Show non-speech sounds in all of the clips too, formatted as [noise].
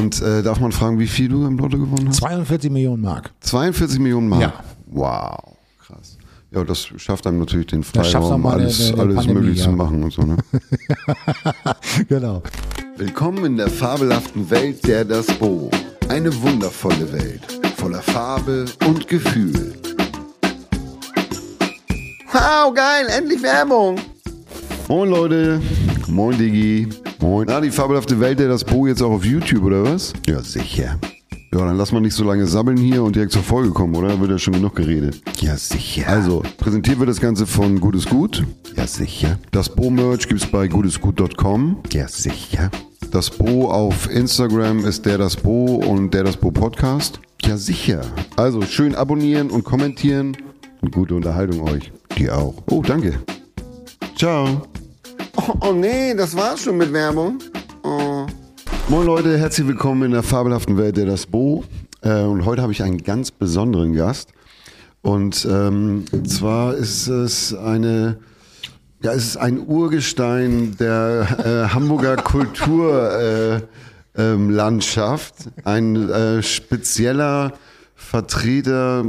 Und äh, darf man fragen, wie viel du im Lotto gewonnen hast? 42 Millionen Mark. 42 Millionen Mark? Ja. Wow, krass. Ja, das schafft einem natürlich den Freiraum, mal eine- alles, eine alles Pandemie, möglich ja. zu machen und so. Ne? [laughs] genau. Willkommen in der fabelhaften Welt der Das Bo. Eine wundervolle Welt, voller Farbe und Gefühl. Wow, geil, endlich Werbung. Moin Leute, moin Digi, moin. Na, die fabelhafte Welt der Das Bo jetzt auch auf YouTube, oder was? Ja, sicher. Ja, dann lass mal nicht so lange sabbeln hier und direkt zur Folge kommen, oder? Da wird ja schon genug geredet. Ja, sicher. Also, präsentiert wird das Ganze von Gutes Gut. Ja, sicher. Das Bo-Merch gibt's bei gutesgut.com. Ja, sicher. Das Bo auf Instagram ist der das Bo und der das Bo Podcast. Ja, sicher. Also, schön abonnieren und kommentieren und gute Unterhaltung euch. Die auch. Oh, danke. Ciao. Oh, oh nee, das war's schon mit Werbung. Oh. Moin Leute, herzlich willkommen in der fabelhaften Welt der Das Bo. Äh, und heute habe ich einen ganz besonderen Gast. Und ähm, zwar ist es eine, ja, es ist ein Urgestein der äh, Hamburger Kulturlandschaft, äh, ähm, ein äh, spezieller Vertreter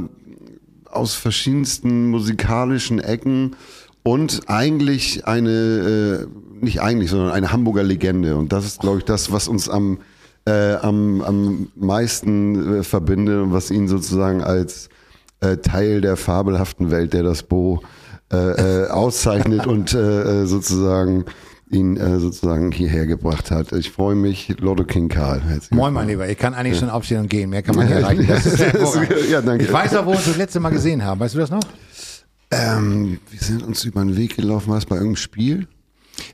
aus verschiedensten musikalischen Ecken und eigentlich eine, äh, nicht eigentlich, sondern eine Hamburger Legende. Und das ist, glaube ich, das, was uns am, äh, am, am meisten äh, verbindet und was ihn sozusagen als äh, Teil der fabelhaften Welt, der das Bo äh, äh, auszeichnet und äh, äh, sozusagen ihn äh, sozusagen hierher gebracht hat. Ich freue mich, Lotto King Karl. Herzlich Moin, mein Lieber. Ich kann eigentlich schon aufstehen und gehen. Mehr kann man nicht [laughs] erreichen. Ja, danke. Ich weiß auch, wo wir uns das letzte Mal gesehen haben. Weißt du das noch? Ähm, wir sind uns über den Weg gelaufen, war es bei irgendeinem Spiel?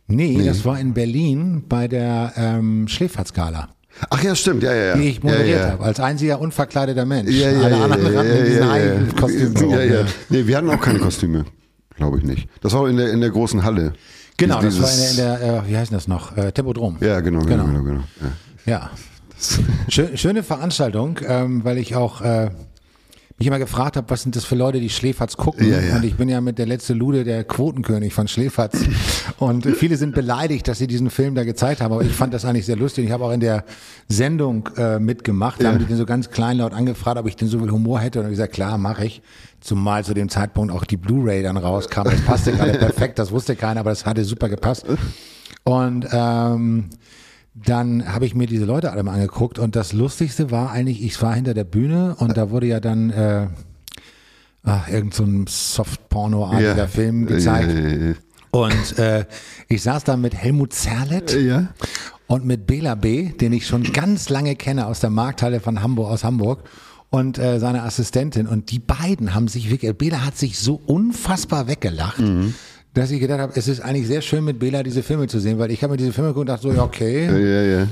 Nee, das war in Berlin bei der ähm, Schläferzgala, Ach ja, stimmt, ja, ja, ja. die ich moderiert ja, ja. habe, als einziger unverkleideter Mensch. Ja, ja, Alle ja, anderen ja, rannten ja, in diesen ja, eigenen Kostümen Ja, ja. ja. Nee, wir hatten auch keine Kostüme, glaube ich nicht. Das war in der, in der großen Halle. Genau, das war Dieses- in der, in der äh, wie heißt das noch? Äh, Tempodrom. Ja, genau, genau, Genau. genau. genau. Ja. Ja. Schö- Schöne Veranstaltung, ähm, weil ich auch äh, mich immer gefragt habe, was sind das für Leute, die Schläferz gucken. Ja, ja. Und ich bin ja mit der letzte Lude der Quotenkönig von Schläferz. Und [laughs] viele sind beleidigt, dass sie diesen Film da gezeigt haben. Aber ich fand das eigentlich sehr lustig. Ich habe auch in der Sendung äh, mitgemacht. Da haben die den so ganz kleinlaut angefragt, ob ich denn so viel Humor hätte. Und ich gesagt, klar, mache ich. Zumal zu dem Zeitpunkt auch die Blu-ray dann rauskam. Das passte gerade [laughs] perfekt. Das wusste keiner, aber das hatte super gepasst. Und ähm, dann habe ich mir diese Leute alle mal angeguckt und das Lustigste war eigentlich, ich war hinter der Bühne und da wurde ja dann äh, ach, irgend so ein Soft-Porno-artiger Ja. Film gezeigt. Ja, ja. Und äh, ich saß da mit Helmut Zerlett und mit Bela B., den ich schon ganz lange kenne aus der Markthalle von Hamburg, aus Hamburg. Und äh, seine Assistentin. Und die beiden haben sich wirklich, Bela hat sich so unfassbar weggelacht, Mhm. Dass ich gedacht habe, es ist eigentlich sehr schön mit Bela diese Filme zu sehen, weil ich habe mir diese Filme geguckt und dachte so, ja, okay, Ja, ja.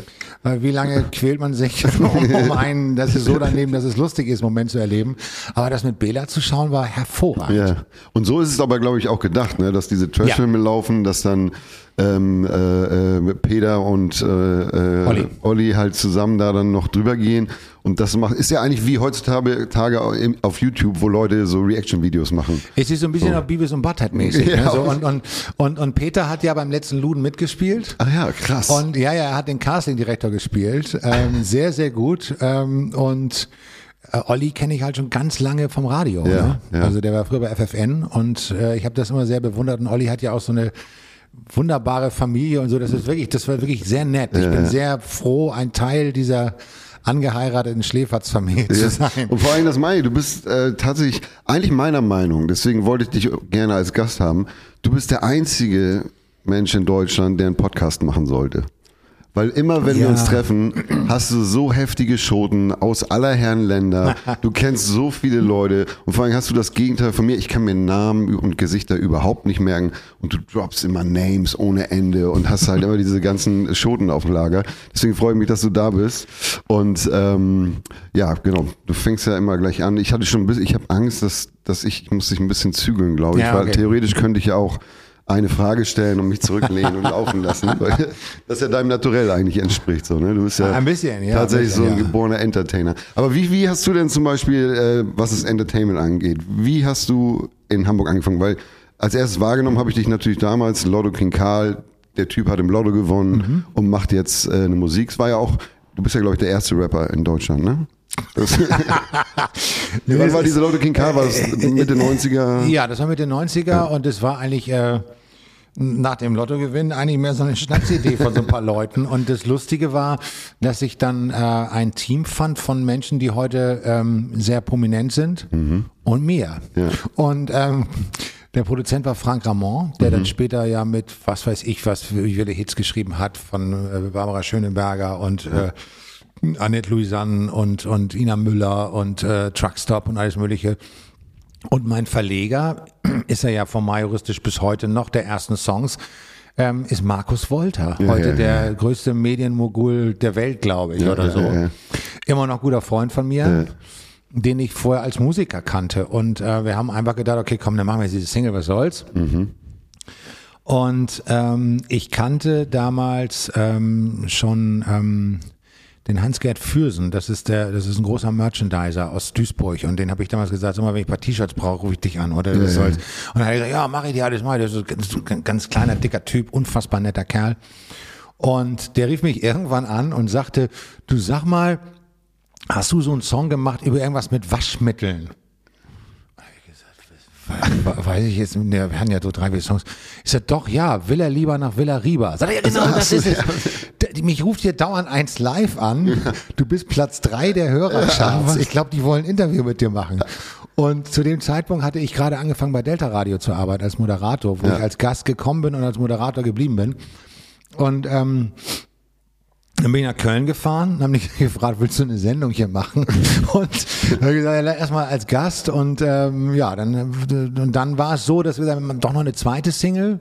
Wie lange quält man sich, [laughs] um, um einen, das ist so daneben, dass es lustig ist, Moment zu erleben. Aber das mit Bela zu schauen war hervorragend. Ja, und so ist es aber, glaube ich, auch gedacht, ne? dass diese Trashfilme laufen, dass dann ähm, äh, äh, Peter und äh, äh, Olli. Olli halt zusammen da dann noch drüber gehen. Und das macht, ist ja eigentlich wie heutzutage Tage auf YouTube, wo Leute so Reaction-Videos machen. Es ist so ein bisschen auch Beavis und Butthead mäßig. [laughs] Ja. Ne? So, und, und, und, und Peter hat ja beim letzten Luden mitgespielt. Ach ja, krass. Und ja, ja, er hat den Casting-Direktor gespielt. Ähm, [laughs] sehr, sehr gut. Ähm, und äh, Olli kenne ich halt schon ganz lange vom Radio. Ja, ne? ja. Also der war früher bei FFN und äh, ich habe das immer sehr bewundert. Und Olli hat ja auch so eine wunderbare Familie und so. Das ist wirklich, das war wirklich sehr nett. Ich bin sehr froh, ein Teil dieser angeheirateten Schläferz-Familie zu sein. Und vor allem das meine ich, du bist äh, tatsächlich, eigentlich meiner Meinung, deswegen wollte ich dich gerne als Gast haben, du bist der einzige Mensch in Deutschland, der einen Podcast machen sollte. Weil immer, wenn wir Ja. uns treffen, hast du so heftige Schoten aus aller Herren Länder. [laughs] Du kennst so viele Leute und vor allem hast du das Gegenteil von mir. Ich kann mir Namen und Gesichter überhaupt nicht merken und du droppst immer Names ohne Ende und hast halt immer diese ganzen Schoten auf dem Lager. Deswegen freue ich mich, dass du da bist. Und ähm, ja, genau. Du fängst ja immer gleich an. Ich hatte schon ein bisschen, ich habe Angst, dass, dass ich, ich muss dich ein bisschen zügeln, glaube ich. Ja, weil okay. theoretisch könnte ich ja auch eine Frage stellen und mich zurücklehnen und laufen lassen, weil das ja deinem Naturell eigentlich entspricht. So, ne? Du bist ja Ein bisschen, ja, tatsächlich bisschen, so ein ja. geborener Entertainer. Aber wie, wie hast du denn zum Beispiel, äh, was das Entertainment angeht, wie hast du in Hamburg angefangen? Weil als erstes wahrgenommen habe ich dich natürlich damals, Lotto King Karl, der Typ hat im Lotto gewonnen Mhm. und macht jetzt äh, eine Musik. Es war ja auch Du bist ja, glaube ich, der erste Rapper in Deutschland, ne? Das, [laughs] Wann war diese Leute King Karl? War das Mitte 90er? Ja, das war Mitte 90er ja. und es war eigentlich äh, nach dem Lottogewinn eigentlich mehr so eine Schnapsidee von so ein paar [laughs] Leuten. Und das Lustige war, dass ich dann äh, ein Team fand von Menschen, die heute ähm, sehr prominent sind mhm. und mir. Ja. Und ähm, der Produzent war Frank Ramon, der mhm. dann später ja mit, was weiß ich, was wie viele Hits geschrieben hat von äh, Barbara Schöneberger und äh, Annette Louisanne und, und Ina Müller und äh, Truckstop und alles Mögliche. Und mein Verleger [clears throat] ist er ja vom Majoristisch bis heute noch der ersten Songs. Ähm, ist Markus Wolter, ja, heute ja, der größte Medienmogul der Welt, glaube ich, oder so. Immer noch guter Freund von mir den ich vorher als Musiker kannte. Und äh, wir haben einfach gedacht, okay, komm, dann machen wir jetzt diese Single, was soll's. Mhm. Und ähm, ich kannte damals ähm, schon ähm, den Hans-Gerd Fürsen, das ist der, das ist ein großer Merchandiser aus Duisburg und den habe ich damals gesagt, sag mal, wenn ich ein paar T-Shirts brauche, rufe ich dich an, oder? Das soll's. Und dann hat er gesagt, ja, mache ich dir alles mal. Das ist ein ganz kleiner, dicker Typ, unfassbar netter Kerl. Und der rief mich irgendwann an und sagte, du sag mal, hast du so einen Song gemacht über irgendwas mit Waschmitteln? Weiß ich jetzt, wir hatten ja so drei, vier Songs. Ich sag, doch, ja, will er lieber nach Villa Riba. Sag ja, genau, das ist es. Mich ruft hier dauernd eins live an. Du bist Platz drei der Hörercharts. Ich glaube, die wollen ein Interview mit dir machen. Und zu dem Zeitpunkt hatte ich gerade angefangen bei Delta Radio zu arbeiten als Moderator, wo ja. ich als Gast gekommen bin und als Moderator geblieben bin. Und ähm, dann bin ich nach Köln gefahren und haben mich [laughs] gefragt, willst du eine Sendung hier machen? [laughs] Und habe gesagt, erstmal als Gast und ähm, ja, dann, und dann war es so, dass wir dann doch noch eine zweite Single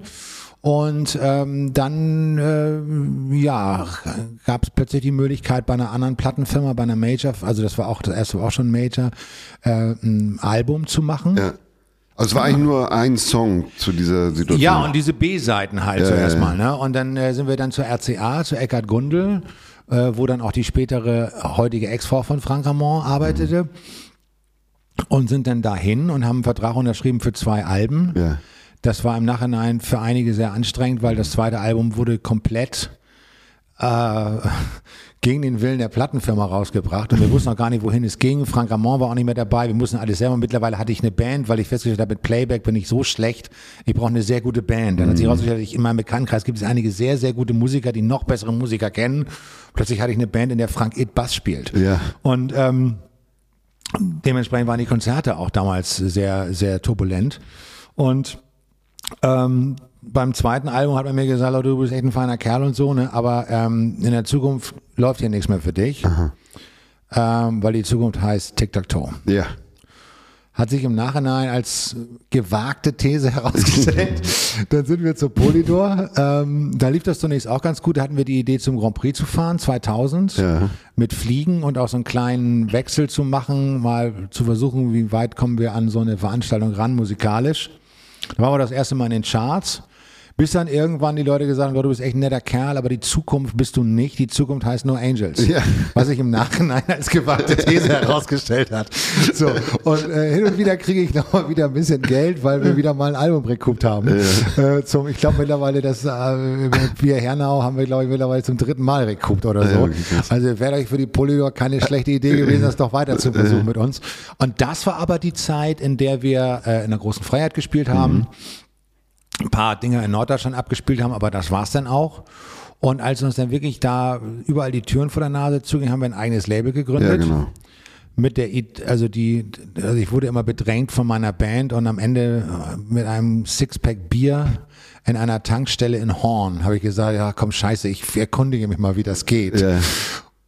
und ähm, dann äh, ja gab es plötzlich die Möglichkeit bei einer anderen Plattenfirma, bei einer Major, also das war auch das erste war auch schon Major, äh, ein Album zu machen. Ja. Also es war eigentlich nur ein Song zu dieser Situation. Ja, und diese B-Seiten halt ja, zuerst mal. Ne? Und dann äh, sind wir dann zur RCA, zu Eckhard Gundel, äh, wo dann auch die spätere, heutige Ex-Frau von Frank Ramon arbeitete. Mhm. Und sind dann dahin und haben einen Vertrag unterschrieben für zwei Alben. Ja. Das war im Nachhinein für einige sehr anstrengend, weil das zweite Album wurde komplett äh, gegen den Willen der Plattenfirma rausgebracht und wir wussten noch gar nicht, wohin es ging. Frank Ramon war auch nicht mehr dabei. Wir mussten alles selber. Mittlerweile hatte ich eine Band, weil ich festgestellt habe, mit Playback bin ich so schlecht. Ich brauche eine sehr gute Band. Dann hat sich mhm. herausgestellt, ich in meinem Bekanntenkreis gibt es einige sehr, sehr gute Musiker, die noch bessere Musiker kennen. Plötzlich hatte ich eine Band, in der Frank Ed Bass spielt. Ja. Und ähm, dementsprechend waren die Konzerte auch damals sehr, sehr turbulent. Und ähm, beim zweiten Album hat man mir gesagt, du bist echt ein feiner Kerl und so, ne? aber ähm, in der Zukunft läuft hier nichts mehr für dich, ähm, weil die Zukunft heißt Tic-Tac-Toe. Ja. Hat sich im Nachhinein als gewagte These [laughs] herausgestellt. Dann sind wir zur Polydor. Ähm, da lief das zunächst auch ganz gut. Da hatten wir die Idee, zum Grand Prix zu fahren, 2000, ja. mit Fliegen und auch so einen kleinen Wechsel zu machen, mal zu versuchen, wie weit kommen wir an so eine Veranstaltung ran, musikalisch. Da waren wir das erste Mal in den Charts. Bis dann irgendwann die Leute gesagt haben, du bist echt ein netter Kerl, aber die Zukunft bist du nicht. Die Zukunft heißt nur Angels. Ja. Was sich im Nachhinein als gewagte These [laughs] herausgestellt hat. So. Und äh, hin und wieder kriege ich nochmal wieder ein bisschen Geld, weil wir wieder mal ein Album rekupt haben. Ja. Äh, zum, ich glaube mittlerweile, das äh, wir Hernau haben wir, glaube ich, mittlerweile zum dritten Mal rekupt oder so. Also wäre euch für die Polydor keine schlechte Idee gewesen, das doch weiter zu versuchen mit uns. Und das war aber die Zeit, in der wir äh, in der großen Freiheit gespielt haben. Mhm ein paar Dinge in Norddeutschland abgespielt haben, aber das war's dann auch. Und als uns dann wirklich da überall die Türen vor der Nase zugingen, haben wir ein eigenes Label gegründet. Ja, genau. Mit der, also die, also ich wurde immer bedrängt von meiner Band und am Ende äh, mit einem Sixpack Bier in einer Tankstelle in Horn habe ich gesagt, ja komm scheiße, ich erkundige mich mal, wie das geht. Ja.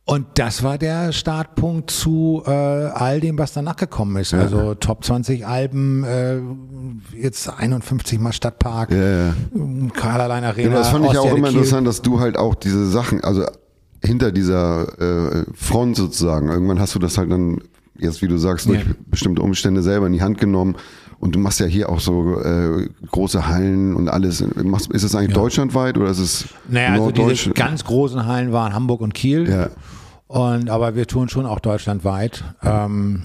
Und das war der Startpunkt zu äh, all dem, was danach gekommen ist. Ja. Also Top 20 Alben, äh, jetzt 51 Mal Stadtpark, ja, ja. Karl Arena. Ja, das fand ich auch immer interessant, dass du halt auch diese Sachen, also hinter dieser äh, Front sozusagen, irgendwann hast du das halt dann, jetzt wie du sagst, durch bestimmte Umstände selber in die Hand genommen. Und du machst ja hier auch so äh, große Hallen und alles. Machst, ist es eigentlich deutschlandweit oder ist es Naja, also diese ganz großen Hallen waren Hamburg und Kiel. Ja. Und aber wir tun schon auch deutschlandweit. Ähm,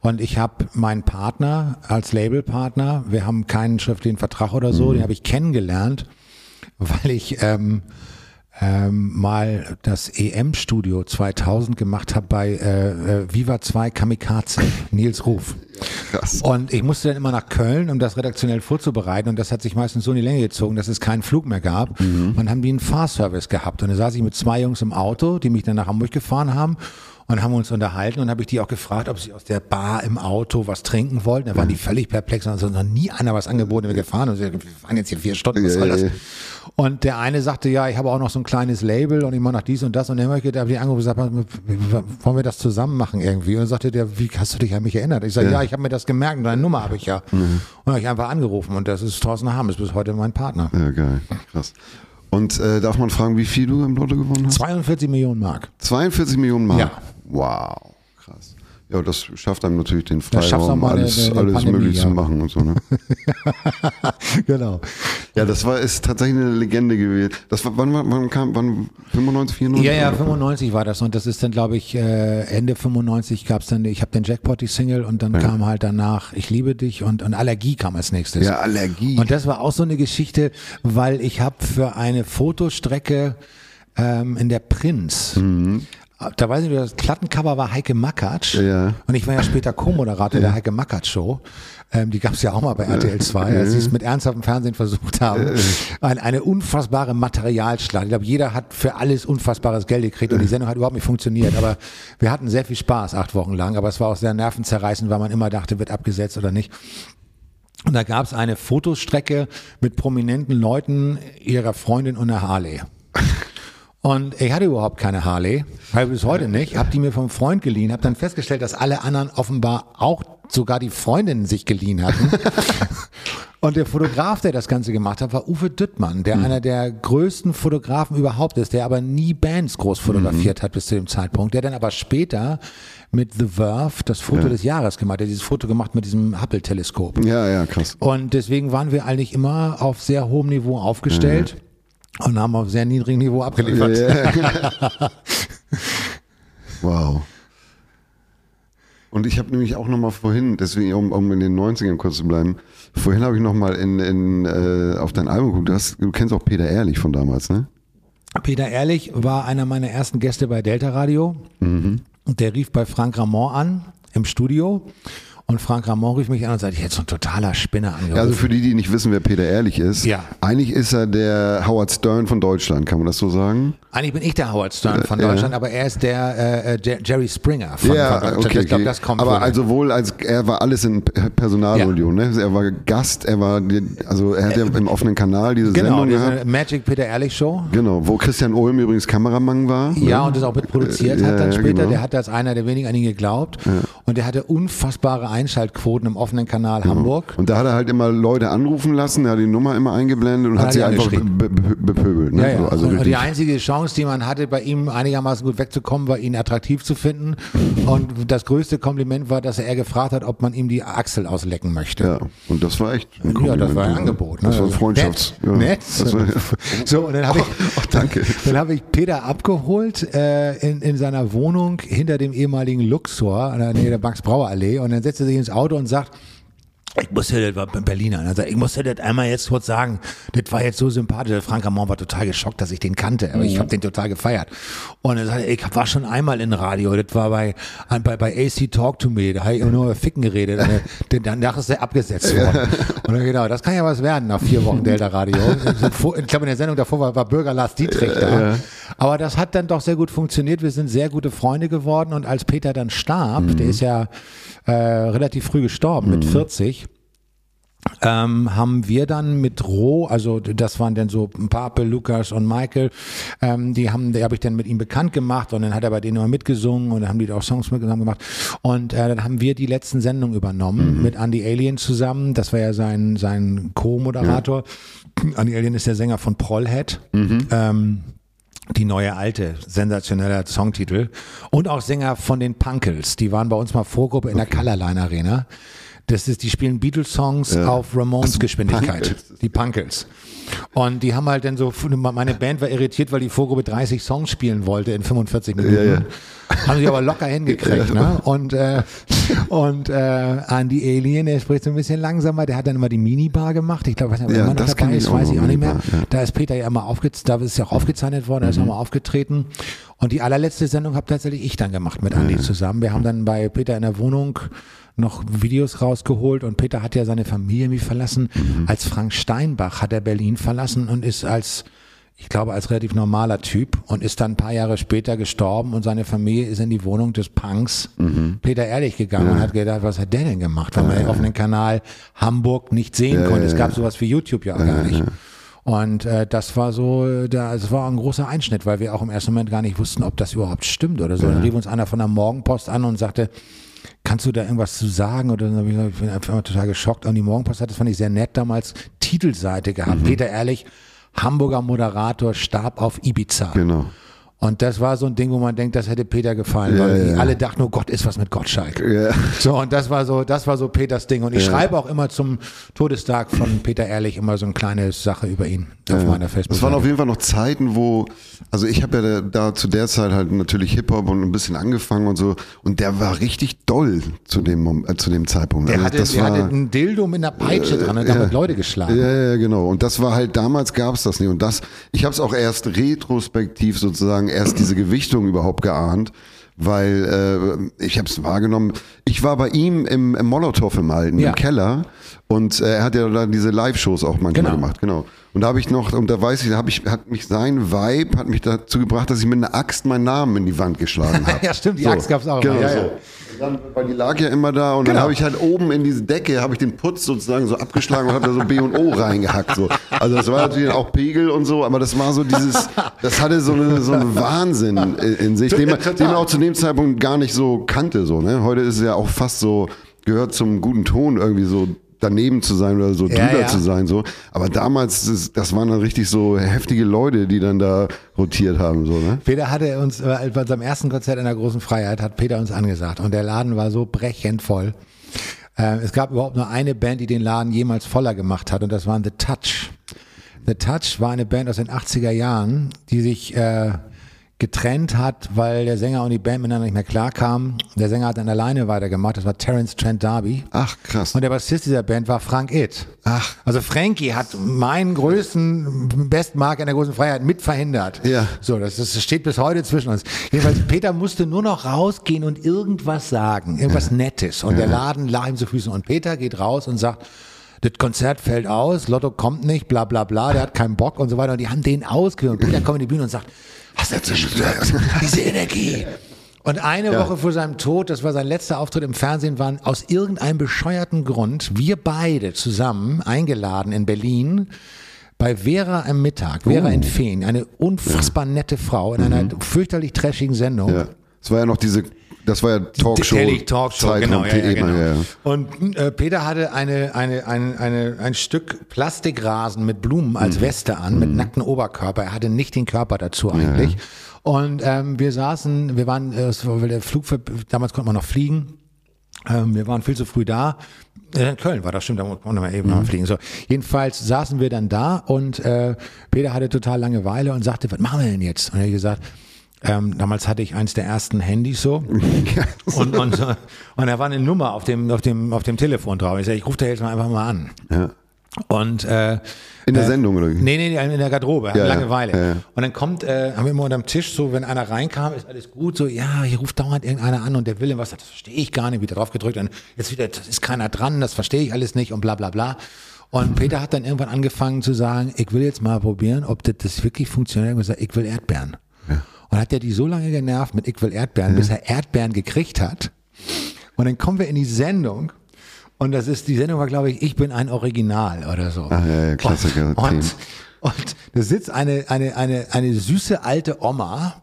und ich habe meinen Partner als Labelpartner, wir haben keinen schriftlichen Vertrag oder so, mhm. den habe ich kennengelernt, [laughs] weil ich ähm, ähm, mal das EM-Studio 2000 gemacht habe bei äh, äh, Viva 2 Kamikaze, Nils Ruf. Krass. Und ich musste dann immer nach Köln, um das redaktionell vorzubereiten. Und das hat sich meistens so in die Länge gezogen, dass es keinen Flug mehr gab. Und dann haben die einen Fahrservice gehabt. Und da saß ich mit zwei Jungs im Auto, die mich dann nach Hamburg gefahren haben. Und haben uns unterhalten und habe ich die auch gefragt, ob sie aus der Bar im Auto was trinken wollten. Da waren die völlig perplex und hat noch nie einer was angeboten, wenn wir gefahren und wir fahren jetzt hier vier Stunden, was Ja, soll ja, das? ja. Und der eine sagte, ja, ich habe auch noch so ein kleines Label und ich mache noch dies und das. Und dann habe ich ich angerufen und gesagt, wollen wir das zusammen machen irgendwie? Und dann sagte der, wie hast du dich an mich erinnert? Ich sage, ja, ich habe mir das gemerkt und deine Nummer habe ich ja. Und habe ich einfach angerufen und das ist Thorsten Harm, ist bis heute mein Partner. Ja, geil. Krass. Und äh, darf man fragen, wie viel du im Lotto gewonnen hast? 42 Millionen Mark. 42 Millionen Mark. Ja. Wow, krass. Ja, das schafft einem natürlich den Freiraum, mal eine- alles, eine alles Pandemie, möglich ja. zu machen und so. Ne? [laughs] genau. ja, das war ist tatsächlich eine Legende gewesen. Das war, wann, wann, kam, wann 95, 94? Ja, ja, 95 war das und das ist dann, glaube ich, äh, Ende 95 gab's dann, ich habe den Jackpot, die Single und dann kam halt danach Ich liebe dich und, und Allergie kam als nächstes. Ja, Allergie. Und das war auch so eine Geschichte, weil ich habe für eine Fotostrecke ähm, in der Prinz, da weiß ich nicht, das Plattencover war Heike Makatsch Ja. und ich war ja später Co-Moderator der Heike Makatsch Show. Ähm, die gab's ja auch mal bei RTL 2, als sie es mit ernsthaftem Fernsehen versucht haben. Ein, eine unfassbare Materialschlacht. Ich glaube, jeder hat für alles unfassbares Geld gekriegt und die Sendung hat überhaupt nicht funktioniert. Aber wir hatten sehr viel Spaß, acht Wochen lang. Aber es war auch sehr nervenzerreißend, weil man immer dachte, wird abgesetzt oder nicht. Und da gab es eine Fotostrecke mit prominenten Leuten, ihrer Freundin und einer Harley. [laughs] Und ich hatte überhaupt keine Harley, weil bis heute nicht. Hab die mir vom Freund geliehen, hab dann festgestellt, dass alle anderen offenbar auch sogar die Freundinnen sich geliehen hatten. [laughs] Und der Fotograf, der das Ganze gemacht hat, war Uwe Düttmann, der einer der größten Fotografen überhaupt ist, der aber nie Bands groß fotografiert hat bis zu dem Zeitpunkt, der dann aber später mit The Verve das Foto des Jahres gemacht hat, dieses Foto gemacht mit diesem Hubble-Teleskop. Ja, ja, krass. Und deswegen waren wir eigentlich immer auf sehr hohem Niveau aufgestellt und haben auf sehr niedrigem Niveau abgeliefert. [laughs] Wow. Und ich habe nämlich auch noch mal vorhin, deswegen um, um in den 90ern kurz zu bleiben, vorhin habe ich noch mal in, in, äh, auf dein Album geguckt. Du, hast, du kennst auch Peter Ehrlich von damals, ne? Peter Ehrlich war einer meiner ersten Gäste bei Delta Radio. Und der rief bei Frank Ramon an im Studio. Und Frank Ramon rief mich an und sagte, ich hätte so ein totaler Spinner angerufen. Ja, also für die, die nicht wissen, wer Peter Ehrlich ist. Ja. Eigentlich ist er der Howard Stern von Deutschland, kann man das so sagen? Eigentlich bin ich der Howard Stern von Ja. Deutschland, aber er ist der äh, äh, Jer- Jerry Springer von, ja, von Deutschland. okay. ich glaube, okay. das kommt Aber wohl. also wohl als er war alles in Personalunion, ne? Er war Gast, er war also er hat ja im offenen Kanal diese genau, Sendung diese gehabt. Magic Peter Ehrlich Show. Genau, wo Christian Ulm übrigens Kameramann war. Ja, ne? und das auch mitproduziert Äh, hat dann ja, später. genau. Der hat als einer der wenigen an ihn geglaubt. Und der hatte unfassbare Einschaltquoten im offenen Kanal Hamburg. Und da hat er halt immer Leute anrufen lassen, er hat die Nummer immer eingeblendet und Hat hat, sie einfach bepöbelt. Ne? Ja, ja. So, also und die einzige Chance, die man hatte, bei ihm einigermaßen gut wegzukommen, war ihn attraktiv zu finden. Und das größte Kompliment war, dass er gefragt hat, ob man ihm die Achsel auslecken möchte. ja, und das war echt ein Ja, das war ein Angebot. Ne? Das war Freundschafts. Nett. ja. Nett. War, [laughs] So, und dann habe ich, Ach, danke. dann habe ich Peter abgeholt äh, in, in seiner Wohnung hinter dem ehemaligen Luxor, in der Nähe der Max-Brauer-Allee. Und dann setzt er sich ins Auto und sagt, ich muss dir, das war Berliner, er sagt, ich muss dir das einmal jetzt kurz sagen, das war jetzt so sympathisch. Der Frank Ramon war total geschockt, dass ich den kannte, aber ich habe den total gefeiert. Und er sagt, ich war schon einmal in Radio, das war bei, bei, bei AC Talk to Me, da habe ich nur über Ficken geredet. Dann- [laughs] danach ist er abgesetzt worden. [laughs] Und dann genau, das kann ja was werden nach vier Wochen Delta Radio. [laughs] Ich glaube, in der Sendung davor war, war Bürger Lars Dietrich da. Aber das hat dann doch sehr gut funktioniert. Wir sind sehr gute Freunde geworden. Und als Peter dann starb, der ist ja äh, relativ früh gestorben, mit 40, ähm, haben wir dann mit Roh, also das waren dann so Pape, Lukas und Michael, ähm, die haben, die habe ich dann mit ihm bekannt gemacht und dann hat er bei denen immer mitgesungen und dann haben die da auch Songs mit zusammen gemacht und äh, dann haben wir die letzten Sendungen übernommen mit Andy Alien zusammen, das war ja sein sein Co-Moderator. Andy Alien ist der Sänger von Prollhead. Ähm, die neue alte, sensationeller Songtitel. Und auch Sänger von den Punkles. Die waren bei uns mal Vorgruppe in der Colorline Arena. Das ist, die spielen Beatles-Songs auf Ramones Geschwindigkeit. Punkles. Die Punkles. Und die haben halt dann so, meine Band war irritiert, weil die Vorgruppe 30 Songs spielen wollte in 45 Minuten. Ja, ja. Haben sie aber locker hingekriegt, ne? Und, äh, Und äh, Andy Alien, der spricht so ein bisschen langsamer, der hat dann immer die Minibar gemacht. Ich glaube, was er Ja, immer noch das dabei ist, auch weiß ich auch nicht mehr. Ja. Da ist Peter ja immer aufgezeichnet, da ist ja auch aufgezeichnet worden, da ist er mal aufgetreten. Und die allerletzte Sendung habe tatsächlich ich dann gemacht mit Andy zusammen. Wir haben dann bei Peter in der Wohnung noch Videos rausgeholt und Peter hat ja seine Familie irgendwie verlassen. Als Frank Steinbach hat er Berlin verlassen und ist als ich glaube, als relativ normaler Typ und ist dann ein paar Jahre später gestorben und seine Familie ist in die Wohnung des Punks Peter Ehrlich gegangen und hat gedacht, was hat der denn gemacht, weil man den offenen Kanal Hamburg nicht sehen konnte. Es gab sowas wie YouTube ja auch gar nicht. Und äh, das war so, da, das war ein großer Einschnitt, weil wir auch im ersten Moment gar nicht wussten, ob das überhaupt stimmt oder so. Dann rief uns einer von der Morgenpost an und sagte, kannst du da irgendwas zu sagen? Oder dann hab ich, gesagt, ich bin einfach total geschockt. Und die Morgenpost hat, das fand ich sehr nett damals, Titelseite gehabt. Peter Ehrlich, Hamburger Moderator, starb auf Ibiza. Genau. Und das war so ein Ding, wo man denkt, das hätte Peter gefallen, Ja, weil ja. alle dachten, oh Gott, ist was mit Gottschalk. Ja. So, und das war so, das war so Peters Ding. Und ich schreibe auch immer zum Todestag von Peter Ehrlich immer so eine kleine Sache über ihn auf meiner facebook Das waren auf jeden Fall noch Zeiten, wo, also ich habe ja da, da zu der Zeit halt natürlich Hip-Hop und ein bisschen angefangen und so. Und der war richtig doll zu dem, äh, zu dem Zeitpunkt. Der, Also hatte, das der war, hatte ein Dildo mit einer Peitsche dran und damit Leute geschlagen. Ja, ja, genau. Und das war halt, damals gab's das nicht. Und das, ich habe es auch erst retrospektiv sozusagen, erst diese Gewichtung überhaupt geahnt, weil äh, ich habe es wahrgenommen. Ich war bei ihm im, im Molotow im Alten, Ja. im Keller. Und äh, er hat ja dann diese Live-Shows auch manchmal Genau. gemacht, genau. Und da habe ich noch, und da weiß ich, da habe ich, hat mich sein Vibe hat mich dazu gebracht, dass ich mit einer Axt meinen Namen in die Wand geschlagen [laughs] habe. Ja, stimmt, die Axt gab's auch Genau ja, so. ja. Dann, weil die lag ja immer da und Genau. dann habe ich halt oben in diese Decke, habe ich den Putz sozusagen so abgeschlagen und habe da so B und O reingehackt. So. Also das war natürlich auch Pegel und so, aber das war so dieses, das hatte so, eine, so einen Wahnsinn in, in sich, den man, den man auch zu dem Zeitpunkt gar nicht so kannte. So, ne? Heute ist es ja auch fast so, gehört zum guten Ton irgendwie so daneben zu sein oder so Ja, drüber ja. zu sein. so. Aber damals, das, das waren dann richtig so heftige Leute, die dann da rotiert haben. So, ne? Peter hatte uns, äh, bei unserem ersten Konzert in der großen Freiheit, hat Peter uns angesagt und der Laden war so brechend voll. Äh, es gab überhaupt nur eine Band, die den Laden jemals voller gemacht hat und das waren The Touch. The Touch war eine Band aus den 80er Jahren, die sich äh, getrennt hat, weil der Sänger und die Band miteinander nicht mehr klarkamen. Der Sänger hat dann alleine weitergemacht, das war Terence Trent D'Arby. Ach, krass. Und der Bassist dieser Band war Frank It. Ach. Also Frankie hat meinen größten Bestmark in der großen Freiheit mit verhindert. Ja. So, das, das steht bis heute zwischen uns. Jedenfalls, Peter musste nur noch rausgehen und irgendwas sagen, irgendwas Nettes. Und der Laden lag ihm zu Füßen. Und Peter geht raus und sagt, das Konzert fällt aus, Lotto kommt nicht, bla bla bla, der hat keinen Bock und so weiter. Und die haben den ausgehört. Und Peter kommt in die Bühne und sagt, du das gehört? [laughs] Diese Energie. Und eine Woche vor seinem Tod, das war sein letzter Auftritt im Fernsehen, waren aus irgendeinem bescheuerten Grund wir beide zusammen eingeladen in Berlin bei Vera am Mittag, Vera in Feen, eine unfassbar nette Frau in einer fürchterlich trashigen Sendung. Ja. Es war ja noch diese, das war ja Talkshow. Telly Talkshow, Zeitraum genau, ja, ja, genau. ja. Und äh, Peter hatte eine, eine, eine, eine, ein Stück Plastikrasen mit Blumen Mhm. als Weste an, mit nacktem Oberkörper. Er hatte nicht den Körper dazu eigentlich. Und ähm, wir saßen, wir waren, äh, es war- der Flug, damals konnte man noch fliegen. Ähm, wir waren viel zu früh da. Äh, In Köln war das, stimmt, da konnte man eben Mhm. noch fliegen. So, jedenfalls saßen wir dann da und äh, Peter hatte total Langeweile und sagte, was machen wir denn jetzt? Und er hat gesagt, ähm, damals hatte ich eins der ersten Handys so. [laughs] Und, und, und da war eine Nummer auf dem, auf dem, auf dem Telefon drauf. Ich sag, ich rufe da jetzt mal einfach mal an. Ja. Und äh, In der äh, Sendung, oder wie? Nee, nee, in der Garderobe, Ja, ja. Langeweile. Ja, ja. Und dann kommt, äh, haben wir immer unterm Tisch so, wenn einer reinkam, ist alles gut, so, ja, hier ruft dauernd irgendeiner an und der will was, das verstehe ich gar nicht, wieder drauf gedrückt und jetzt wieder, das ist keiner dran, das verstehe ich alles nicht und bla bla bla. Und Peter hat dann irgendwann angefangen zu sagen, ich will jetzt mal probieren, ob das, das wirklich funktioniert. Und gesagt, ich will Erdbeeren. Und hat er die so lange genervt mit ich will Erdbeeren, bis er Erdbeeren gekriegt hat. Und dann kommen wir in die Sendung. Und das ist, die Sendung war, glaube ich, ich bin ein Original oder so. Ah, ja, ja, Klassiker, Und, und, und da sitzt eine, eine, eine, eine süße alte Oma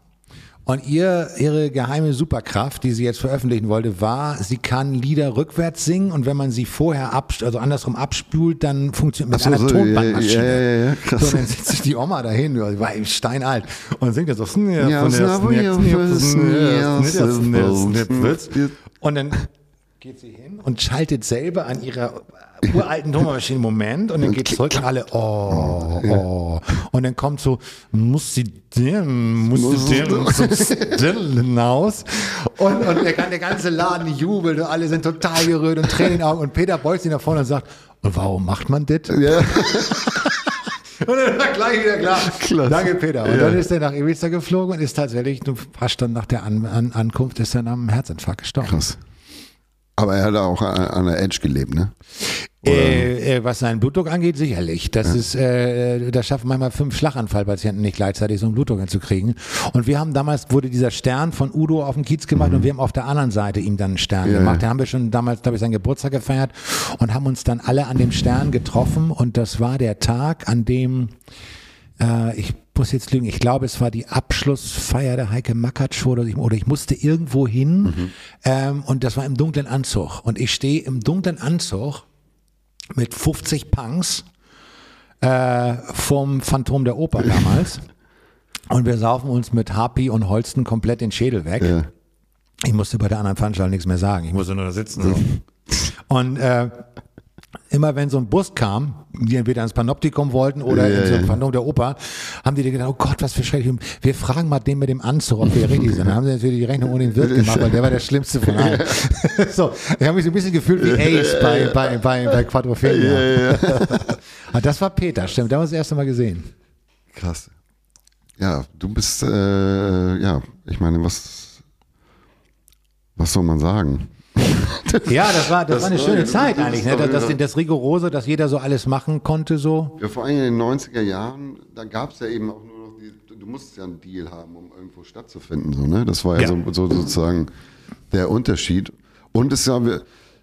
und ihr, ihre geheime Superkraft, die sie jetzt veröffentlichen wollte, war, sie kann Lieder rückwärts singen und wenn man sie vorher ab, also andersrum abspult, dann funktioniert mit so, einer so, Tonbandmaschine. ja, ja, ja, krass. So, und dann setzt sich die Oma dahin, die war steinalt und singt das so. Und dann geht sie hin und schaltet selber an ihrer [laughs] uralten Tonmaschine einen Moment und dann geht zurück und alle, oh, oh. Und dann kommt so, muss sie denn, muss sie denn hinaus. Und, und der, der ganze Laden jubelt und alle sind total gerührt und Tränen in den Augen. Und Peter beugt sich nach vorne und sagt, und warum macht man das? Ja. [laughs] Und dann war gleich wieder klar. Klasse. Danke, Peter. Und ja. dann ist er nach Ibiza geflogen und ist tatsächlich ein paar Stunden nach der An An Ankunft ist er am Herzinfarkt gestorben. Krass. Aber er hat auch an der Edge gelebt, ne? Äh, äh, was seinen Blutdruck angeht, sicherlich. Das ja. ist, äh, das schaffen manchmal fünf Schlaganfallpatienten nicht gleichzeitig so einen Blutdruck hinzukriegen. Und wir haben damals wurde dieser Stern von Udo auf dem Kiez gemacht mhm. und wir haben auf der anderen Seite ihm dann einen Stern ja, gemacht. Da haben wir schon damals, glaube ich, seinen Geburtstag gefeiert und haben uns dann alle an dem Stern getroffen und das war der Tag, an dem äh, ich muss jetzt lügen, ich glaube, es war die Abschlussfeier der Heike Mackert Show oder ich, oder ich musste irgendwo hin mhm. ähm, und das war im dunklen Anzug und ich stehe im dunklen Anzug mit 50 Punks äh, vom Phantom der Oper damals. [laughs] und wir saufen uns mit Harpy und Holsten komplett den Schädel weg. Ja. Ich musste bei der anderen Veranstaltung nichts mehr sagen. Ich musste nur da sitzen. So. [laughs] Und äh, immer wenn so ein Bus kam, die entweder ins Panoptikum wollten oder ja, in so ein Phantom der Oper, haben die gedacht, oh Gott, was für schrecklich. Wir fragen mal den mit dem Anzug, ob wir richtig sind. Dann haben sie natürlich die Rechnung ohne den Wirt gemacht, weil der war der schlimmste von allen. [laughs] so, ich habe mich so ein bisschen gefühlt wie Ace bei, bei, bei, bei Quadrophenia. Ja, ja. [laughs] das war Peter, stimmt, da haben wir das erste Mal gesehen. Krass. Ja, du bist, äh, ja, ich meine, was, was soll man sagen? [laughs] ja, das war, das, das war eine schöne Zeit eigentlich. Ne? Das, das, das, Rigorose, dass jeder so alles machen konnte, so. Ja, vor allem in den 90er Jahren, da gab es ja eben auch nur noch die, du musstest ja einen Deal haben, um irgendwo stattzufinden. So, ne? Das war ja, ja. So, so, sozusagen der Unterschied. Und es ja,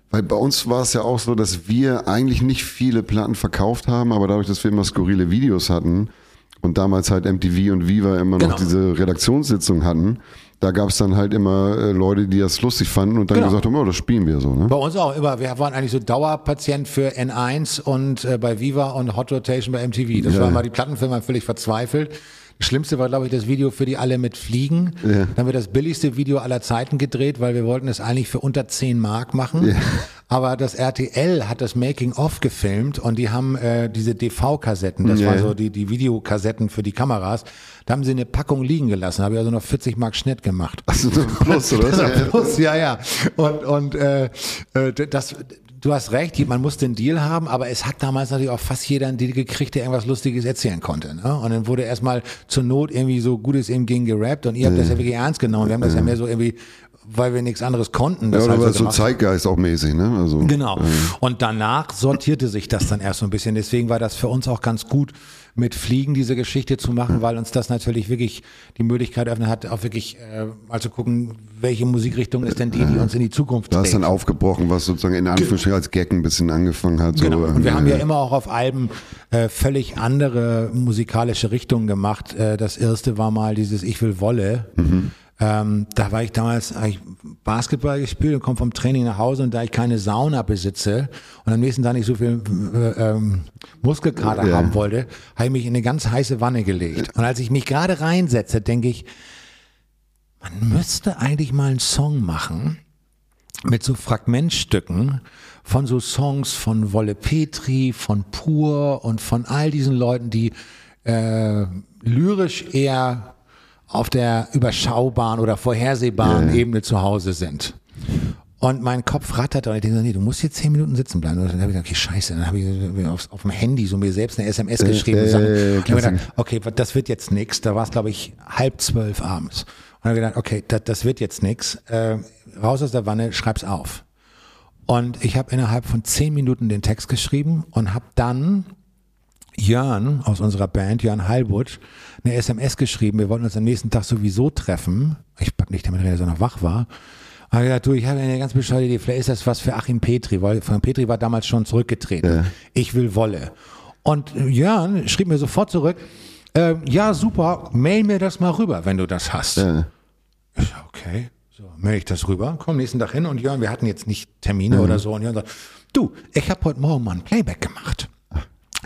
weil bei uns war es ja auch so, dass wir eigentlich nicht viele Platten verkauft haben, aber dadurch, dass wir immer skurrile Videos hatten und damals halt MTV und Viva immer genau. noch diese Redaktionssitzung hatten, da gab es dann halt immer äh, Leute, die das lustig fanden und dann genau. gesagt haben, oh, das spielen wir so. Ne? Bei uns auch immer. Wir waren eigentlich so Dauerpatient für N1 und äh, bei Viva und Hot Rotation bei MTV. Das ja. war mal die Plattenfirma völlig verzweifelt. Das Schlimmste war, glaube ich, das Video für die alle mit Fliegen. Ja. Dann haben wir das billigste Video aller Zeiten gedreht, weil wir wollten es eigentlich für unter 10 Mark machen. Ja. Aber das RTL hat das Making-of gefilmt und die haben äh, diese DV-Kassetten, das ja. waren so die, die Videokassetten für die Kameras, da haben sie eine Packung liegen gelassen, habe ich also noch 40 Mark Schnitt gemacht. Also [laughs] Plus, oder? Plus, ja, ja. Und, und äh, äh das, du hast recht, man musste einen Deal haben, aber es hat damals natürlich auch fast jeder einen Deal gekriegt, der irgendwas Lustiges erzählen konnte. Ne? Und dann wurde erstmal zur Not irgendwie so gut es eben ging gerappt und ihr habt das ja wirklich ernst genommen. Wir haben das ja mehr so irgendwie weil wir nichts anderes konnten. Das ja, oder halt so, so Zeitgeist auch mäßig, ne? Also, genau. Ähm. Und danach sortierte sich das dann erst so ein bisschen. Deswegen war das für uns auch ganz gut, mit Fliegen diese Geschichte zu machen, weil uns das natürlich wirklich die Möglichkeit öffnet hat, auch wirklich äh, mal zu gucken, welche Musikrichtung ist denn die, die uns in die Zukunft trägt. Da ist dann aufgebrochen, was sozusagen in Anführungsstrichen als Gag ein bisschen angefangen hat. So, genau. Und wir äh, haben ja immer auch auf Alben äh, völlig andere musikalische Richtungen gemacht. Äh, das erste war mal dieses Ich will Wolle. Mhm ähm, da war ich damals, ich Basketball gespielt und komme vom Training nach Hause und da ich keine Sauna besitze und am nächsten Tag nicht so viel äh, ähm, Muskelkater ja. haben wollte, habe ich mich in eine ganz heiße Wanne gelegt. Und als ich mich gerade reinsetze, denke ich, man müsste eigentlich mal einen Song machen mit so Fragmentstücken von so Songs von Wolle Petri, von Pur und von all diesen Leuten, die äh, lyrisch eher auf der überschaubaren oder vorhersehbaren ja. Ebene zu Hause sind. Und mein Kopf rattert und ich denke, nee, du musst jetzt zehn Minuten sitzen bleiben. Und dann habe ich gedacht, okay, scheiße. Dann habe ich auf, auf, dem Handy so mir selbst eine SMS geschrieben. Äh, äh, und gedacht, okay, das wird jetzt nix. Da war es, glaube ich, halb zwölf abends. Und dann habe ich gedacht, okay, das, das wird jetzt nix. Äh, raus aus der Wanne, schreib's auf. Und ich habe innerhalb von zehn Minuten den Text geschrieben und habe dann Jörn aus unserer Band, Jörn Heilbutt, eine SMS geschrieben. Wir wollten uns am nächsten Tag sowieso treffen. Ich pack nicht damit rein, dass er noch wach war. Aber ich gesagt, du, ich habe eine ganz bescheuerte Idee. Vielleicht ist das was für Achim Petri, weil von Petri war damals schon zurückgetreten. Ja. Ich will Wolle. Und Jörn schrieb mir sofort zurück, äh, ja, super, mail mir das mal rüber, wenn du das hast. Ja. Ich, okay, so, mail ich das rüber, komm nächsten Tag hin und Jörn, wir hatten jetzt nicht Termine mhm. oder so. Und Jörn sagt, du, ich habe heute Morgen mal ein Playback gemacht.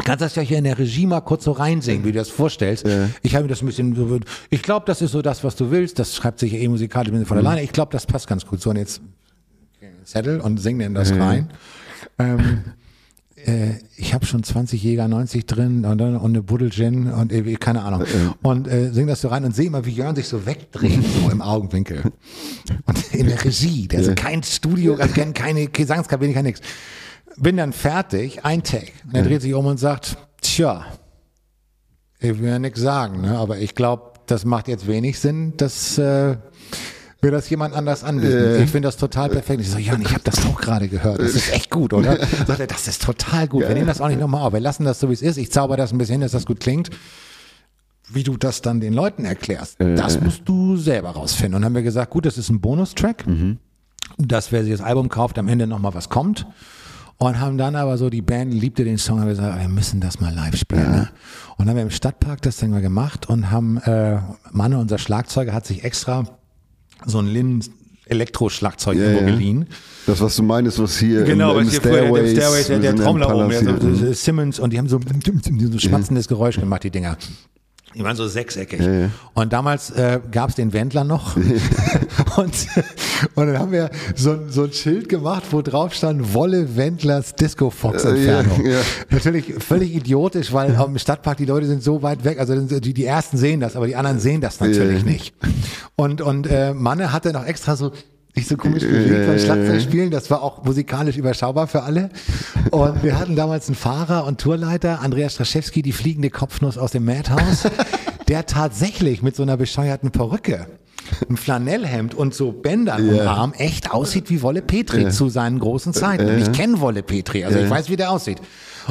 Kannst das ja hier in der Regie mal kurz so reinsingen, wie du das vorstellst. Ja. Ich habe mir das ein bisschen so, ich glaube, das ist so das, was du willst. Das schreibt sich ja eh musikalisch von mhm. alleine. Ich glaube, das passt ganz gut. So, und jetzt Zettel und singe in das rein. Ähm, [laughs] äh, ich habe schon 20 Jäger 90 drin und, und eine Buddel Gin und irgendwie, keine Ahnung. Und äh, sing das so rein und sehe immer, wie Jörn sich so wegdreht, so im Augenwinkel. [laughs] Und in der Regie, also kein Studio, also keine Gesangskabine, kein nix. Bin dann fertig, ein Take. Und er dreht sich um und sagt, tja, ich will ja nichts sagen, ne? aber ich glaube, das macht jetzt wenig Sinn, dass äh, wir das jemand anders anbieten. Äh. Ich finde das total perfekt. Ich so, Jan, ich habe das auch gerade gehört. Das ist echt gut, oder? [laughs] Sagt er, das ist total gut. Wir nehmen das auch nicht nochmal auf. Wir lassen das so, wie es ist. Ich zauber das ein bisschen hin, dass das gut klingt. Wie du das dann den Leuten erklärst, äh. das musst du selber rausfinden. Und dann haben wir gesagt, gut, das ist ein Bonustrack, mhm. dass wer sich das Album kauft, am Ende nochmal was kommt. Und haben dann aber so, die Band liebte den Song, haben gesagt, wir müssen das mal live spielen. Ja. Ne? Und dann haben wir im Stadtpark das dann mal gemacht und haben, äh, Mann, unser Schlagzeuger hat sich extra so ein Lin Elektroschlagzeug ja, irgendwo ja. geliehen. Das, was du meinst, was hier genau, im, im Stairways, Stairways der, der Trommler oben, so, Simmons und die haben so, [laughs] so schmatzendes Geräusch gemacht, die Dinger. Die waren so sechseckig. Ja, ja. Und damals äh, gab es den Wendler noch. [laughs] [laughs] und, und dann haben wir so, so ein Schild gemacht, wo drauf stand Wolle Wendlers Disco Fox Entfernung. Ja, Natürlich völlig idiotisch, weil im Stadtpark die Leute sind so weit weg. Also die, die ersten sehen das, aber die anderen sehen das natürlich nicht. Und, und äh, Manne hatte noch extra so nicht so komisch bewegt beim Schlagzeug spielen. Das war auch musikalisch überschaubar für alle. Und wir hatten damals einen Fahrer und Tourleiter, Andreas Straschewski, die fliegende Kopfnuss aus dem Madhouse, [laughs] der tatsächlich mit so einer bescheuerten Perücke ein Flanellhemd und so Bändern yeah. am Arm echt aussieht wie Wolle Petri yeah. zu seinen großen Zeiten. Und ich kenne Wolle Petri, also ich weiß, wie der aussieht.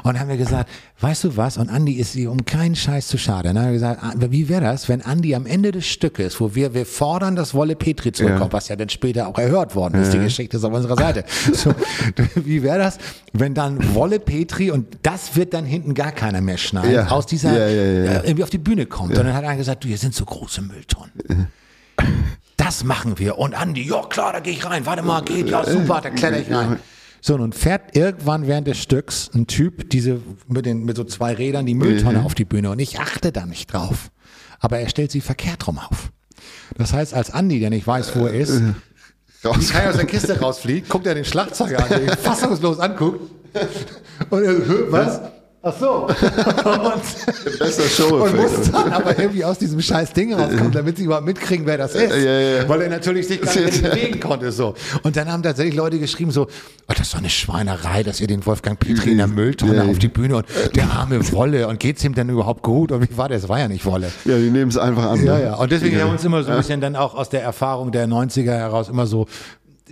Und haben wir gesagt, weißt du was? Und Andi ist sie um keinen Scheiß zu schade. Und dann haben wir gesagt, ah, wie wäre das, wenn Andi am Ende des Stückes, wo wir, wir fordern, dass Wolle Petri zurückkommt, ja. was ja dann später auch erhört worden ist, ja. die Geschichte ist auf unserer Seite. [laughs] So, [laughs] wie wäre das, wenn dann Wolle Petri und das wird dann hinten gar keiner mehr schneiden, ja. aus dieser, äh, irgendwie auf die Bühne kommt. Und dann hat er gesagt, du, hier sind so große Mülltonnen. Das machen wir. Und Andi, ja klar, da gehe ich rein. Warte mal, geht, ja super, da kletter ich rein. So, nun fährt irgendwann während des Stücks ein Typ diese mit, den, mit so zwei Rädern die Mülltonne mhm. auf die Bühne und ich achte da nicht drauf. Aber er stellt sie verkehrt rum auf. Das heißt, als Andi, der nicht weiß, wo er ist, äh, die Kai aus der Kiste rausfliegt, guckt er den Schlagzeuger an, der ihn [laughs] fassungslos anguckt und er so, was? Ach so. und, [laughs] Besser Show und muss dann aber irgendwie aus diesem scheiß Ding rauskommen, damit sie überhaupt mitkriegen, wer das ist. Ja, ja. Weil er natürlich sich gar nicht [laughs] bewegen konnte. So. Und dann haben tatsächlich Leute geschrieben so, oh, das ist doch eine Schweinerei, dass ihr den Wolfgang Petri in der Mülltonne ja, auf die Bühne und der arme Wolle und geht's ihm denn überhaupt gut? Und wie war das? Es war ja nicht Wolle. Ja, die nehmen es einfach an. Ja, ne? ja. Und deswegen haben wir uns immer so ein bisschen dann auch aus der Erfahrung der 90er heraus immer so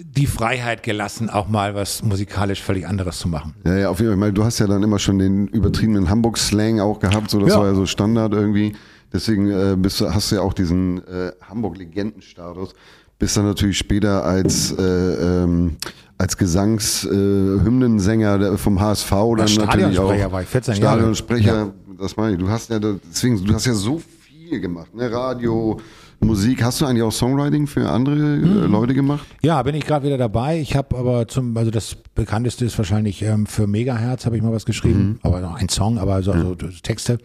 die Freiheit gelassen, auch mal was musikalisch völlig anderes zu machen. Ja, ja, auf jeden Fall. Du hast ja dann immer schon den übertriebenen Hamburg-Slang auch gehabt, so das ja. war ja so Standard irgendwie. Deswegen äh, bist hast du ja auch diesen äh, Hamburg-Legendenstatus. Bist dann natürlich später als äh, ähm, als Gesangshymnensänger äh, vom HSV dann natürlich auch war ich 14 Stadionsprecher. Ja. Das meine ich. Du hast ja deswegen, du hast ja so viel gemacht, ne? Radio, Musik. Hast du eigentlich auch Songwriting für andere mhm. Leute gemacht? Ja, bin ich gerade wieder dabei. Ich habe aber zum, also das bekannteste ist wahrscheinlich ähm, für Megahertz habe ich mal was geschrieben, mhm. aber noch ein Song, aber so, also Texte.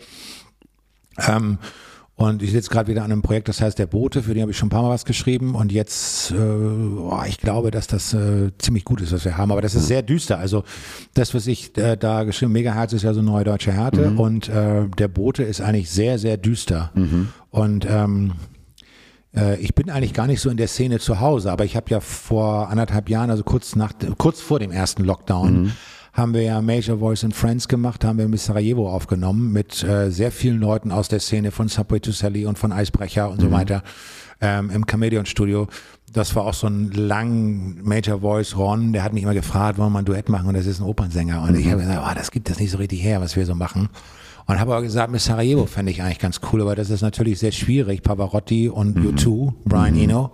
Ähm, und ich sitze gerade wieder an einem Projekt, das heißt Der Bote, für den habe ich schon ein paar Mal was geschrieben. Und jetzt, äh, oh, ich glaube, dass das äh, ziemlich gut ist, was wir haben. Aber das ist sehr düster. Also das, was ich äh, da geschrieben Megaherz ist ja so neue deutsche Härte. Mhm. Und äh, Der Bote ist eigentlich sehr, sehr düster. Mhm. Und ähm, äh, ich bin eigentlich gar nicht so in der Szene zu Hause, aber ich habe ja vor anderthalb Jahren, also kurz nach, kurz vor dem ersten Lockdown, mhm. haben wir ja Major Voice and Friends gemacht, haben wir mit Sarajevo aufgenommen mit äh, sehr vielen Leuten aus der Szene von Subway to Sally und von Eisbrecher und mhm. so weiter ähm, im Comedian Studio. Das war auch so ein lang Major Voice Ron, der hat mich immer gefragt, wollen wir mal ein Duett machen und das ist ein Opernsänger und mhm. ich habe gesagt, oh, das gibt das nicht so richtig her, was wir so machen. Und habe aber gesagt, mit Sarajevo fände ich eigentlich ganz cool, aber das ist natürlich sehr schwierig. Pavarotti und mhm. U2, Brian mhm. Eno.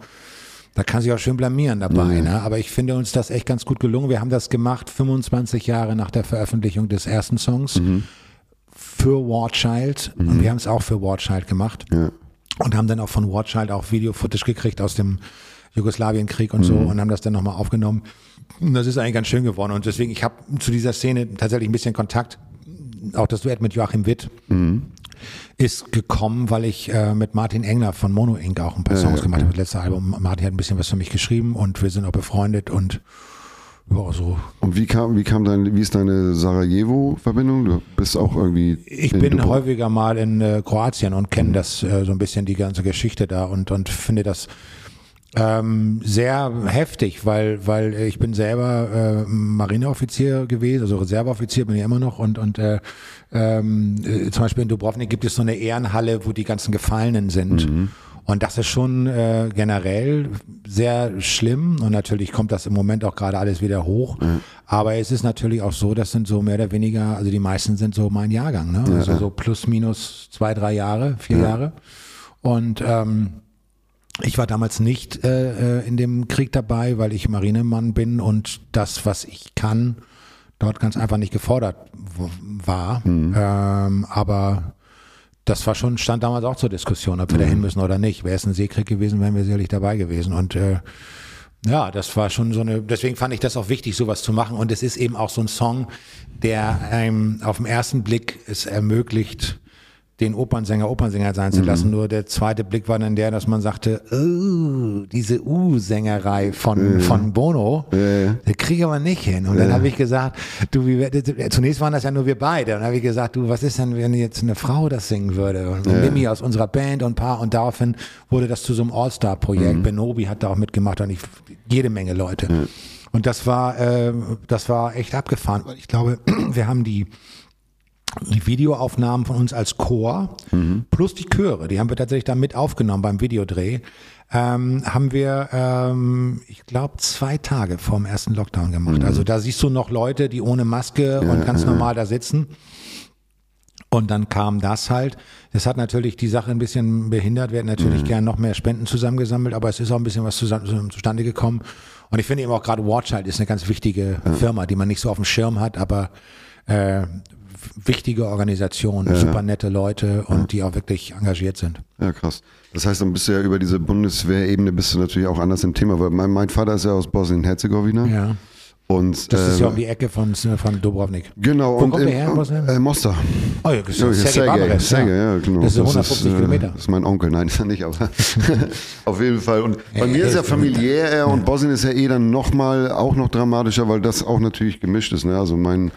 Da kann sich auch schön blamieren dabei. Mhm. Ne? Aber ich finde uns das echt ganz gut gelungen. Wir haben das gemacht 25 Jahre nach der Veröffentlichung des ersten Songs mhm. für War Child. Und mhm. wir haben es auch für War Child gemacht. Ja. Und haben dann auch von War Child auch Video-Footage gekriegt aus dem Jugoslawienkrieg und so mhm. und haben das dann nochmal aufgenommen. Und das ist eigentlich ganz schön geworden. Und deswegen, ich habe zu dieser Szene tatsächlich ein bisschen Kontakt auch das Duett mit Joachim Witt mhm. ist gekommen, weil ich äh, mit Martin Engler von Mono Inc. auch ein paar Songs ja, gemacht habe. Das letzte Album. Martin hat ein bisschen was für mich geschrieben und wir sind auch befreundet und Ja, so. Und wie kam, wie kam dein, wie ist deine Sarajevo-Verbindung? Du bist auch irgendwie. Ich bin Dubrovnik. häufiger mal in äh, Kroatien und kenne mhm. das äh, so ein bisschen die ganze Geschichte da und und finde das ähm, sehr heftig, weil weil ich bin selber äh, Marineoffizier gewesen, also Reserveoffizier bin ich immer noch und und äh, ähm, äh, zum Beispiel in Dubrovnik gibt es so eine Ehrenhalle, wo die ganzen Gefallenen sind. Mhm. Und das ist schon äh, generell sehr schlimm und natürlich kommt das im Moment auch gerade alles wieder hoch. Mhm. Aber es ist natürlich auch so, das sind so mehr oder weniger, also die meisten sind so mein Jahrgang, ne? Also so plus minus zwei, drei Jahre, vier ja. Jahre. Und ähm, ich war damals nicht äh, äh, in dem Krieg dabei, weil ich Marinemann bin und das, was ich kann, dort ganz einfach nicht gefordert war. Mhm. Ähm, aber das war schon, stand damals auch zur Diskussion, ob wir mhm. da hin müssen oder nicht. Wäre es ein Seekrieg gewesen, wären wir sicherlich dabei gewesen. Und äh, ja, das war schon so eine, deswegen fand ich das auch wichtig, sowas zu machen. Und es ist eben auch so ein Song, der einem auf den ersten Blick es ermöglicht, den Opernsänger Opernsänger sein zu lassen. Mhm. Nur der zweite Blick war dann der, dass man sagte, oh, diese U-Sängerei von, mhm. von Bono, mhm. der kriege ich aber nicht hin. Und dann habe ich gesagt, du, wie, zunächst waren das ja nur wir beide. Und dann habe ich gesagt, du, was ist denn, wenn jetzt eine Frau das singen würde? Und ja. Mimi aus unserer Band und ein paar. Und daraufhin wurde das zu so einem All-Star-Projekt. Mhm. Benobi hat da auch mitgemacht und ich, jede Menge Leute. Und das war, äh, das war echt abgefahren, weil ich glaube, [clears throat] wir haben die die Videoaufnahmen von uns als Chor mhm. plus die Chöre, die haben wir tatsächlich da mit aufgenommen beim Videodreh, ähm, haben wir, ähm, ich glaube, zwei Tage vor dem ersten Lockdown gemacht. Mhm. Also da siehst du noch Leute, die ohne Maske ja, und ganz ja. normal da sitzen. Und dann kam das halt. Das hat natürlich die Sache ein bisschen behindert. Wir hätten natürlich mhm. gern noch mehr Spenden zusammengesammelt, aber es ist auch ein bisschen was zusammen, zustande gekommen. Und ich finde eben auch gerade Watchlight ist eine ganz wichtige. Firma, die man nicht so auf dem Schirm hat, aber äh, wichtige Organisation, ja, super nette Leute und ja. die auch wirklich engagiert sind. Ja, krass. Das heißt, dann bist du ja über diese Bundeswehrebene bist du natürlich auch anders im Thema, weil mein, mein Vater ist ja aus Bosnien-Herzegowina. Ja. Und, das ist ja um die Ecke von, von Dubrovnik. Genau. Wo und kommt der her? Bosnien? Äh, Mostar. Oh ja, das ist Sergej Sergej, ja. genau. Das ist 150 das ist, Kilometer. Das ist mein Onkel, nein, ist er nicht, aber [laughs] [laughs] auf jeden Fall. Und bei mir ist ja familiär und Bosnien ist ja eh dann nochmal auch noch dramatischer, weil das auch natürlich gemischt ist. Ne? Also mein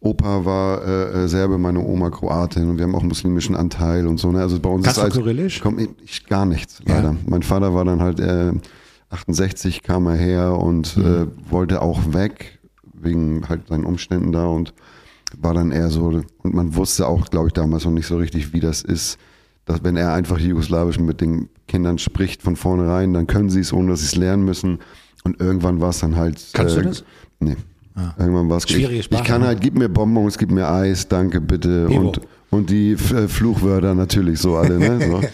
Opa war äh, äh, Serbe, meine Oma Kroatin und wir haben auch einen muslimischen Anteil und so. Ne? Also bei uns Kannst ist du Kyrillisch? Komm, ich, gar nichts, leider. Ja. Mein Vater war dann halt äh, 68 kam er her und mhm. äh, wollte auch weg wegen halt seinen Umständen da und war dann eher so und man wusste auch, glaube ich, damals noch nicht so richtig, wie das ist, dass wenn er einfach Jugoslawisch mit den Kindern spricht von vornherein, dann können sie es, ohne dass sie es lernen müssen. Und irgendwann war es dann halt. Kannst äh, du das? Nee. Ja. Irgendwann war es Schwierige Sprache. Ich kann halt, gib mir Bonbons, gib mir Eis, danke, bitte. Und, und die äh, Fluchwörter natürlich so alle. Ne? So. [laughs]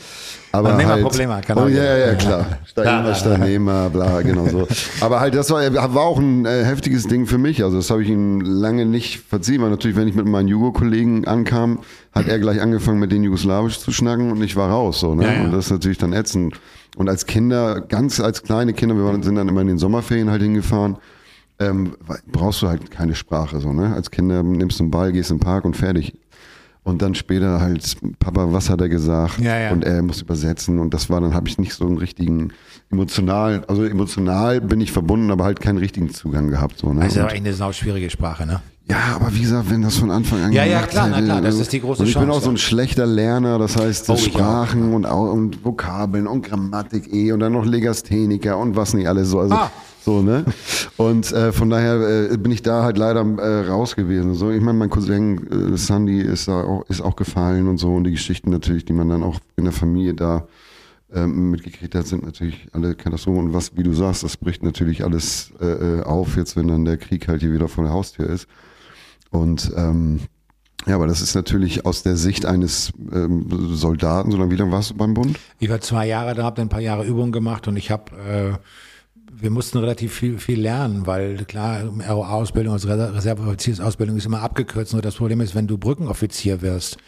Aber halt, Probleme, kann oh, ja, ja, klar. [laughs] Steignehmer, Steignehmer, bla, genau so. Aber halt, das war, war auch ein äh, heftiges Ding für mich. Also das habe ich ihm lange nicht verziehen, weil natürlich, wenn ich mit meinen Jugo-Kollegen ankam, hat er gleich angefangen, mit denen Jugoslawisch zu schnacken und ich war raus. So, ne? Ja, ja. Und das ist natürlich dann ätzend. Und als Kinder, ganz als kleine Kinder, wir waren, sind dann immer in den Sommerferien halt hingefahren ähm, brauchst du halt keine Sprache so, ne? Als Kinder nimmst du einen Ball, gehst in den Park und fertig. Und dann später halt, Papa, was hat er gesagt? Ja, ja. Und er muss übersetzen. Und das war, dann habe ich nicht so einen richtigen emotional, also emotional bin ich verbunden, aber halt keinen richtigen Zugang gehabt. So, ne? Ist aber eigentlich eine schwierige Sprache, ne? Ja, aber wie gesagt, wenn das von Anfang an Ja, ja, klar, hätte, na klar, das ist die große und ich Chance. Ich bin auch so ein schlechter Lerner, das heißt oh, Sprachen und, und Vokabeln und Grammatik eh und dann noch Legastheniker und was nicht alles so. Also ah. So, ne? Und äh, von daher äh, bin ich da halt leider äh, raus gewesen. So, ich meine, mein Cousin äh, Sandy ist da auch, ist auch gefallen und so. Und die Geschichten natürlich, die man dann auch in der Familie da ähm, mitgekriegt hat, sind natürlich alle Katastrophen. Und was, wie du sagst, das bricht natürlich alles äh, äh, auf, jetzt wenn dann der Krieg halt hier wieder vor der Haustür ist. Und ähm, ja, aber das ist natürlich aus der Sicht eines ähm, Soldaten, sondern wie lange warst du beim Bund? Ich war zwei Jahre da, habe ein paar Jahre Übungen gemacht und ich habe äh, wir mussten relativ viel, viel lernen, weil klar, ROA-Ausbildung, also Reserveoffiziersausbildung ist immer abgekürzt. Nur das Problem ist, wenn du Brückenoffizier wirst,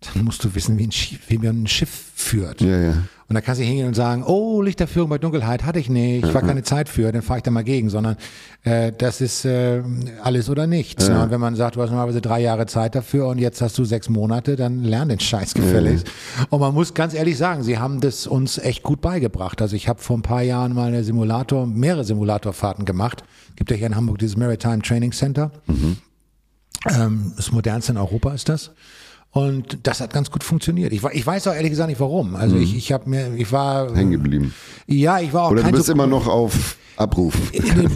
dann musst du wissen, wie, ein Schiff, wie man ein Schiff führt. Ja, ja. Und dann kannst du hingehen und sagen, oh, Lichterführung bei Dunkelheit hatte ich nicht, war keine Zeit für, dann fahre ich da mal gegen, sondern äh, das ist äh, alles oder nichts. Ne? Und wenn man sagt, du hast normalerweise drei Jahre Zeit dafür und jetzt hast du sechs Monate, dann lern den Scheiß gefälligst. Und man muss ganz ehrlich sagen, sie haben das uns echt gut beigebracht. Also ich habe vor ein paar Jahren mal eine Simulator, mehrere Simulatorfahrten gemacht. Gibt ja hier in Hamburg dieses Maritime Training Center. Ähm, das modernste in Europa ist das. Und das hat ganz gut funktioniert. Ich, ich weiß auch ehrlich gesagt nicht warum. Also ich, ich habe mir, ich war, Hängen geblieben. ja, ich war auch Oder du bist so, immer noch auf Abruf.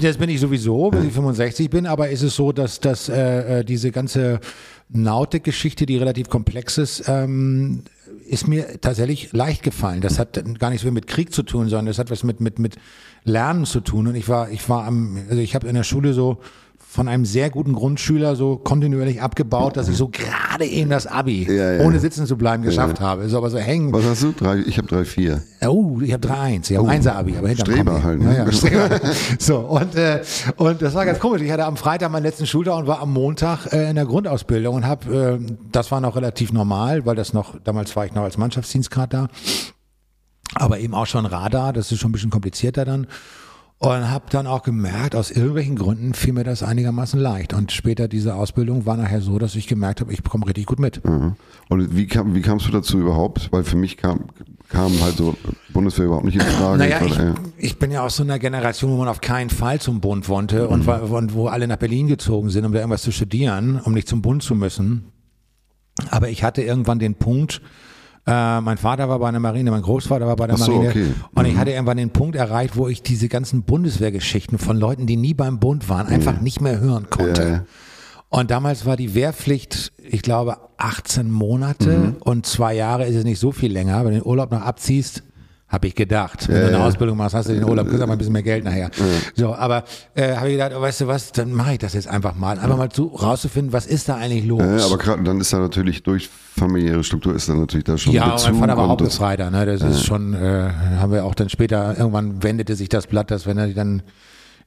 das bin ich sowieso, [laughs] bis ich 65 bin, aber ist es so, dass, dass äh, äh, diese ganze Nautik-Geschichte, die relativ komplex ist, ähm, ist mir tatsächlich leicht gefallen. Das hat gar nichts mehr mit Krieg zu tun, sondern das hat was mit, mit, mit Lernen zu tun. Und ich war, ich war am, also ich habe in der Schule so von einem sehr guten Grundschüler so kontinuierlich abgebaut, dass ich so gerade eben das Abi, Ja, ja. ohne sitzen zu bleiben, geschafft habe. Ist aber so hängen. Was hast du? Drei, ich habe drei, vier. Oh, ich habe 3-1. Ich habe 1 Abi, aber hinterm Streber halt, ne? Ja, ja, Streber. [laughs] So, und, äh, und das war ganz komisch. Ich hatte am Freitag meinen letzten Schultag und war am Montag äh, in der Grundausbildung und habe, äh, das war noch relativ normal, weil das noch, damals war ich noch als Mannschaftsdienstgrad da, aber eben auch schon Radar, das ist schon ein bisschen komplizierter dann. Und habe dann auch gemerkt, aus irgendwelchen Gründen fiel mir das einigermaßen leicht. Und später diese Ausbildung war nachher so, dass ich gemerkt habe, ich komme richtig gut mit. Mhm. Und wie, kam, wie kamst du dazu überhaupt? Weil für mich kam, kam halt so Bundeswehr überhaupt nicht in Frage. Naja, Ich ja. ich bin ja aus so einer Generation, wo man auf keinen Fall zum Bund wollte und, wa- und wo alle nach Berlin gezogen sind, um da irgendwas zu studieren, um nicht zum Bund zu müssen. Aber ich hatte irgendwann den Punkt, äh, mein Vater war bei der Marine, mein Großvater war bei der so, Marine. okay. Und ich hatte irgendwann den Punkt erreicht, wo ich diese ganzen Bundeswehrgeschichten von Leuten, die nie beim Bund waren, einfach nicht mehr hören konnte. Ja. Und damals war die Wehrpflicht, ich glaube, 18 Monate Mhm. und zwei Jahre ist es nicht so viel länger. Wenn du den Urlaub noch abziehst, habe ich gedacht. Wenn du eine Ausbildung machst, hast du den Urlaub, kriegst aber ein bisschen mehr Geld nachher. So, aber äh, habe ich gedacht, oh, weißt du was, dann mache ich das jetzt einfach mal. Einfach mal zu, rauszufinden, was ist da eigentlich los? Ja, aber gerade dann ist da natürlich durch familiäre Struktur ist dann natürlich da schon Ja, Bezug mein Vater war Hauptbefreiter, ne? Das ist schon, äh, haben wir auch dann später, irgendwann wendete sich das Blatt, dass wenn er dann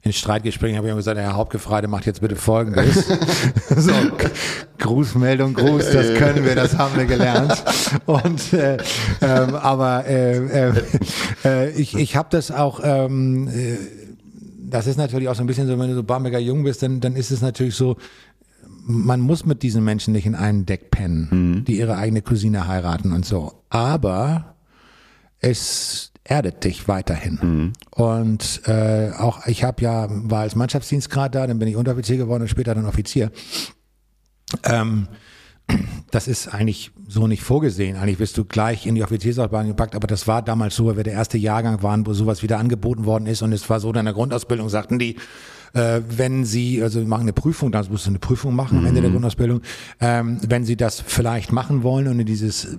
in Streitgesprächen habe ich ihm gesagt, Herr Hauptgefreite, macht jetzt bitte folgendes. [laughs] so, Grußmeldung, Gruß, das können wir, das haben wir gelernt. Und äh, ähm, aber äh, äh, äh, ich, ich habe das auch ähm, äh, das ist natürlich auch so ein bisschen so, wenn du so Bamberger Jung bist, dann, dann ist es natürlich so, man muss mit diesen Menschen nicht in einem Deck pennen, die ihre eigene Cousine heiraten und so. Aber es erdet dich weiterhin. Und äh, auch ich habe ja war als Mannschaftsdienstgrad da, dann bin ich Unteroffizier geworden und später dann Offizier. Ähm, das ist eigentlich so nicht vorgesehen. Eigentlich wirst du gleich in die Offiziersausbildung gepackt, aber das war damals so, weil wir der erste Jahrgang waren, wo sowas wieder angeboten worden ist und es war so, in der Grundausbildung sagten die, äh, wenn sie, also wir machen eine Prüfung, da musst du eine Prüfung machen am Ende der Grundausbildung, ähm, wenn sie das vielleicht machen wollen und in dieses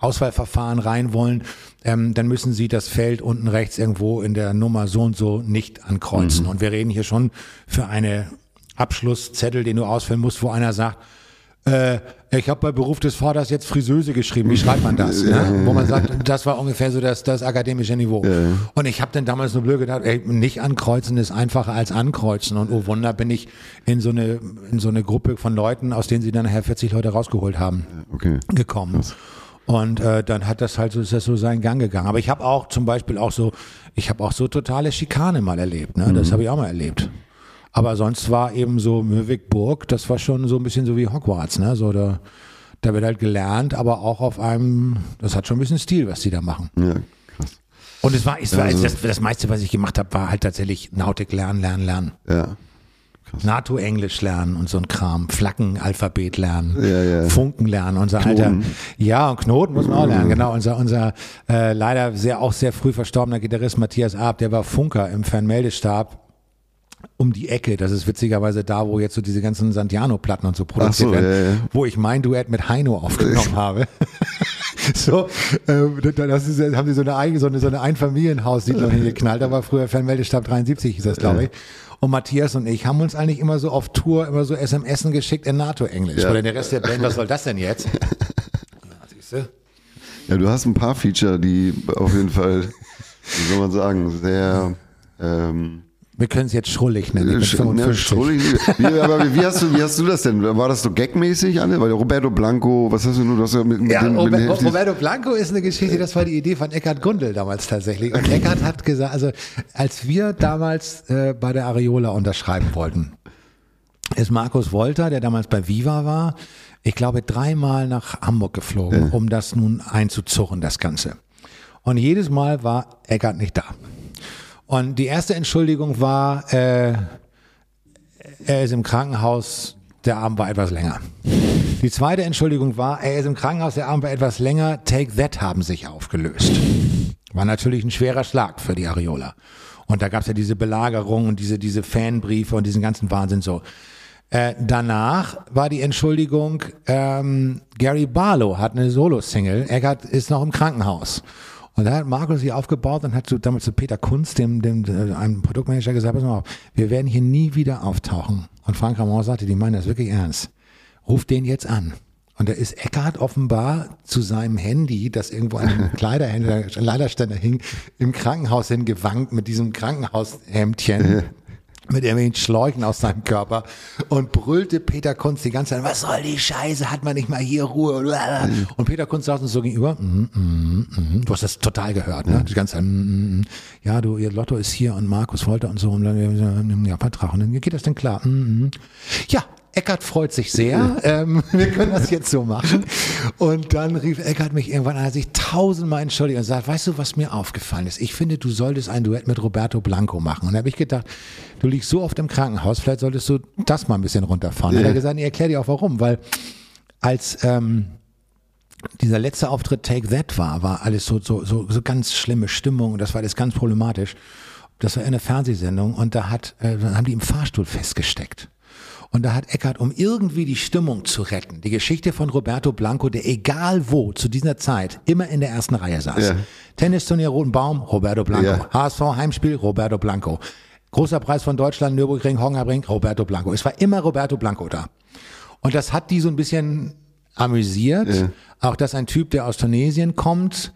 Auswahlverfahren rein wollen, ähm, dann müssen Sie das Feld unten rechts irgendwo in der Nummer so und so nicht ankreuzen. Und wir reden hier schon für eine Abschlusszettel, den du ausfüllen musst, wo einer sagt, äh, ich habe bei Beruf des Vaters jetzt Friseuse geschrieben. Wie schreibt man das? Ne? Wo man sagt, das war ungefähr so das, das akademische Niveau. Und ich habe dann damals nur blöd gedacht, ey, nicht ankreuzen ist einfacher als ankreuzen. Und oh Wunder, bin ich in so eine in so eine Gruppe von Leuten, aus denen sie dann nachher 40 Leute rausgeholt haben Okay. gekommen. Und äh, dann hat das halt so, ist das so seinen Gang gegangen. Aber ich habe auch zum Beispiel auch so, ich habe auch so totale Schikane mal erlebt. Ne? Das habe ich auch mal erlebt. Aber sonst war eben so Möwigburg, das war schon so ein bisschen so wie Hogwarts. Ne? So da, da wird halt gelernt, aber auch auf einem, das hat schon ein bisschen Stil, was die da machen. Ja, krass. Und es war, es war Also- das, das meiste, was ich gemacht habe, war halt tatsächlich Nautik lernen, lernen, lernen. Ja. NATO-Englisch lernen und so ein Kram, Flaggenalphabet lernen, Ja, ja. Funken lernen, unser alter, ja, und Knoten muss man auch lernen, genau, unser, unser äh, leider sehr, auch sehr früh verstorbener Gitarrist Matthias Arp, der war Funker im Fernmeldestab um die Ecke, das ist witzigerweise da, wo jetzt so diese ganzen Santiano-Platten und so produziert so, werden, ja, ja. wo ich mein Duett mit Heino aufgenommen [laughs] habe. [laughs] so, äh, das ist, haben sie so eine eigene, so eine, so eine Einfamilienhaussiedlung [laughs] hingeknallt, da war früher Fernmeldestab 73, hieß das, glaube ich. Und Matthias und ich haben uns eigentlich immer so auf Tour immer so SMSen geschickt in NATO-Englisch. Ja. Oder der Rest der Band, was soll das denn jetzt? [laughs] Ja? Ja, du hast ein paar Feature, die auf jeden Fall, wie soll man sagen, sehr ähm, Wir können es jetzt schrullig nennen. Ne, 55. schrullig. [laughs] Wie, aber wie hast, du, wie hast du das denn? War das so gagmäßig, Anne? Weil Roberto Blanco, was hast du nur? Du hast ja mit, mit Ja, den, mit Robert, Roberto Blanco ist eine Geschichte, das war die Idee von Eckhard Gundel damals tatsächlich. Und Eckhard hat gesagt, also als wir damals äh, bei der Areola unterschreiben wollten, ist Markus Wolter, der damals bei Viva war, ich glaube dreimal nach Hamburg geflogen, um das nun einzuzurren, das Ganze. Und jedes Mal war Eckhard nicht da. Und die erste Entschuldigung war, äh, er ist im Krankenhaus, der Abend war etwas länger. Die zweite Entschuldigung war, er ist im Krankenhaus, der Abend war etwas länger, Take That haben sich aufgelöst. War natürlich ein schwerer Schlag für die Areola. Und da gab es ja diese Belagerung und diese, diese Fanbriefe und diesen ganzen Wahnsinn so. Äh, danach war die Entschuldigung, ähm, Gary Barlow hat eine Solo-Single, Eckart ist noch im Krankenhaus. Und da hat Markus sich aufgebaut und hat zu, damals zu Peter Kunz, dem, dem, äh, einem Produktmanager, gesagt, pass mal auf, wir werden hier nie wieder auftauchen. Und Frank Ramon sagte, die meinen das wirklich ernst. Ruf den jetzt an. Und da ist Eckart offenbar zu seinem Handy, das irgendwo an einem [laughs] Kleiderhändler, Leiderständer hing, im Krankenhaus hingewankt mit diesem Krankenhaushemdchen. [laughs] Mit irgendwelchen Schläuchen aus seinem Körper und brüllte Peter Kunz die ganze Zeit, was soll die Scheiße, hat man nicht mal hier Ruhe. Und Peter Kunz saß uns so gegenüber, mm, mm, mm. du hast das total gehört, ne? Die ganze Zeit, mm, mm. ja, du, ihr Lotto ist hier und Markus Wolter und so, und dann, ja, Vertrag, und dann geht das denn klar? Mm, mm. Ja, Eckart freut sich sehr. Ähm, [laughs] wir können das jetzt so machen. Und dann rief Eckart mich irgendwann an, er hat sich tausendmal entschuldigt und sagt, weißt du, was mir aufgefallen ist? Ich finde, du solltest ein Duett mit Roberto Blanco machen. Und da habe ich gedacht, du liegst so oft im Krankenhaus, vielleicht solltest du das mal ein bisschen runterfahren. Er hat gesagt, ich erkläre dir auch warum, weil als ähm, dieser letzte Auftritt Take That war, war alles so, so, so, so ganz schlimme Stimmung und das war alles ganz problematisch. Das war eine Fernsehsendung und da hat, äh, haben die im Fahrstuhl festgesteckt. Und da hat Eckart, um irgendwie die Stimmung zu retten, die Geschichte von Roberto Blanco, der egal wo zu dieser Zeit immer in der ersten Reihe saß. Ja. Tennisturnier Roten Baum, Roberto Blanco. Ja. HSV Heimspiel, Roberto Blanco. Großer Preis von Deutschland, Nürburgring, Hongerring, Roberto Blanco. Es war immer Roberto Blanco da. Und das hat die so ein bisschen amüsiert. Ja. Auch, dass ein Typ, der aus Tunesien kommt,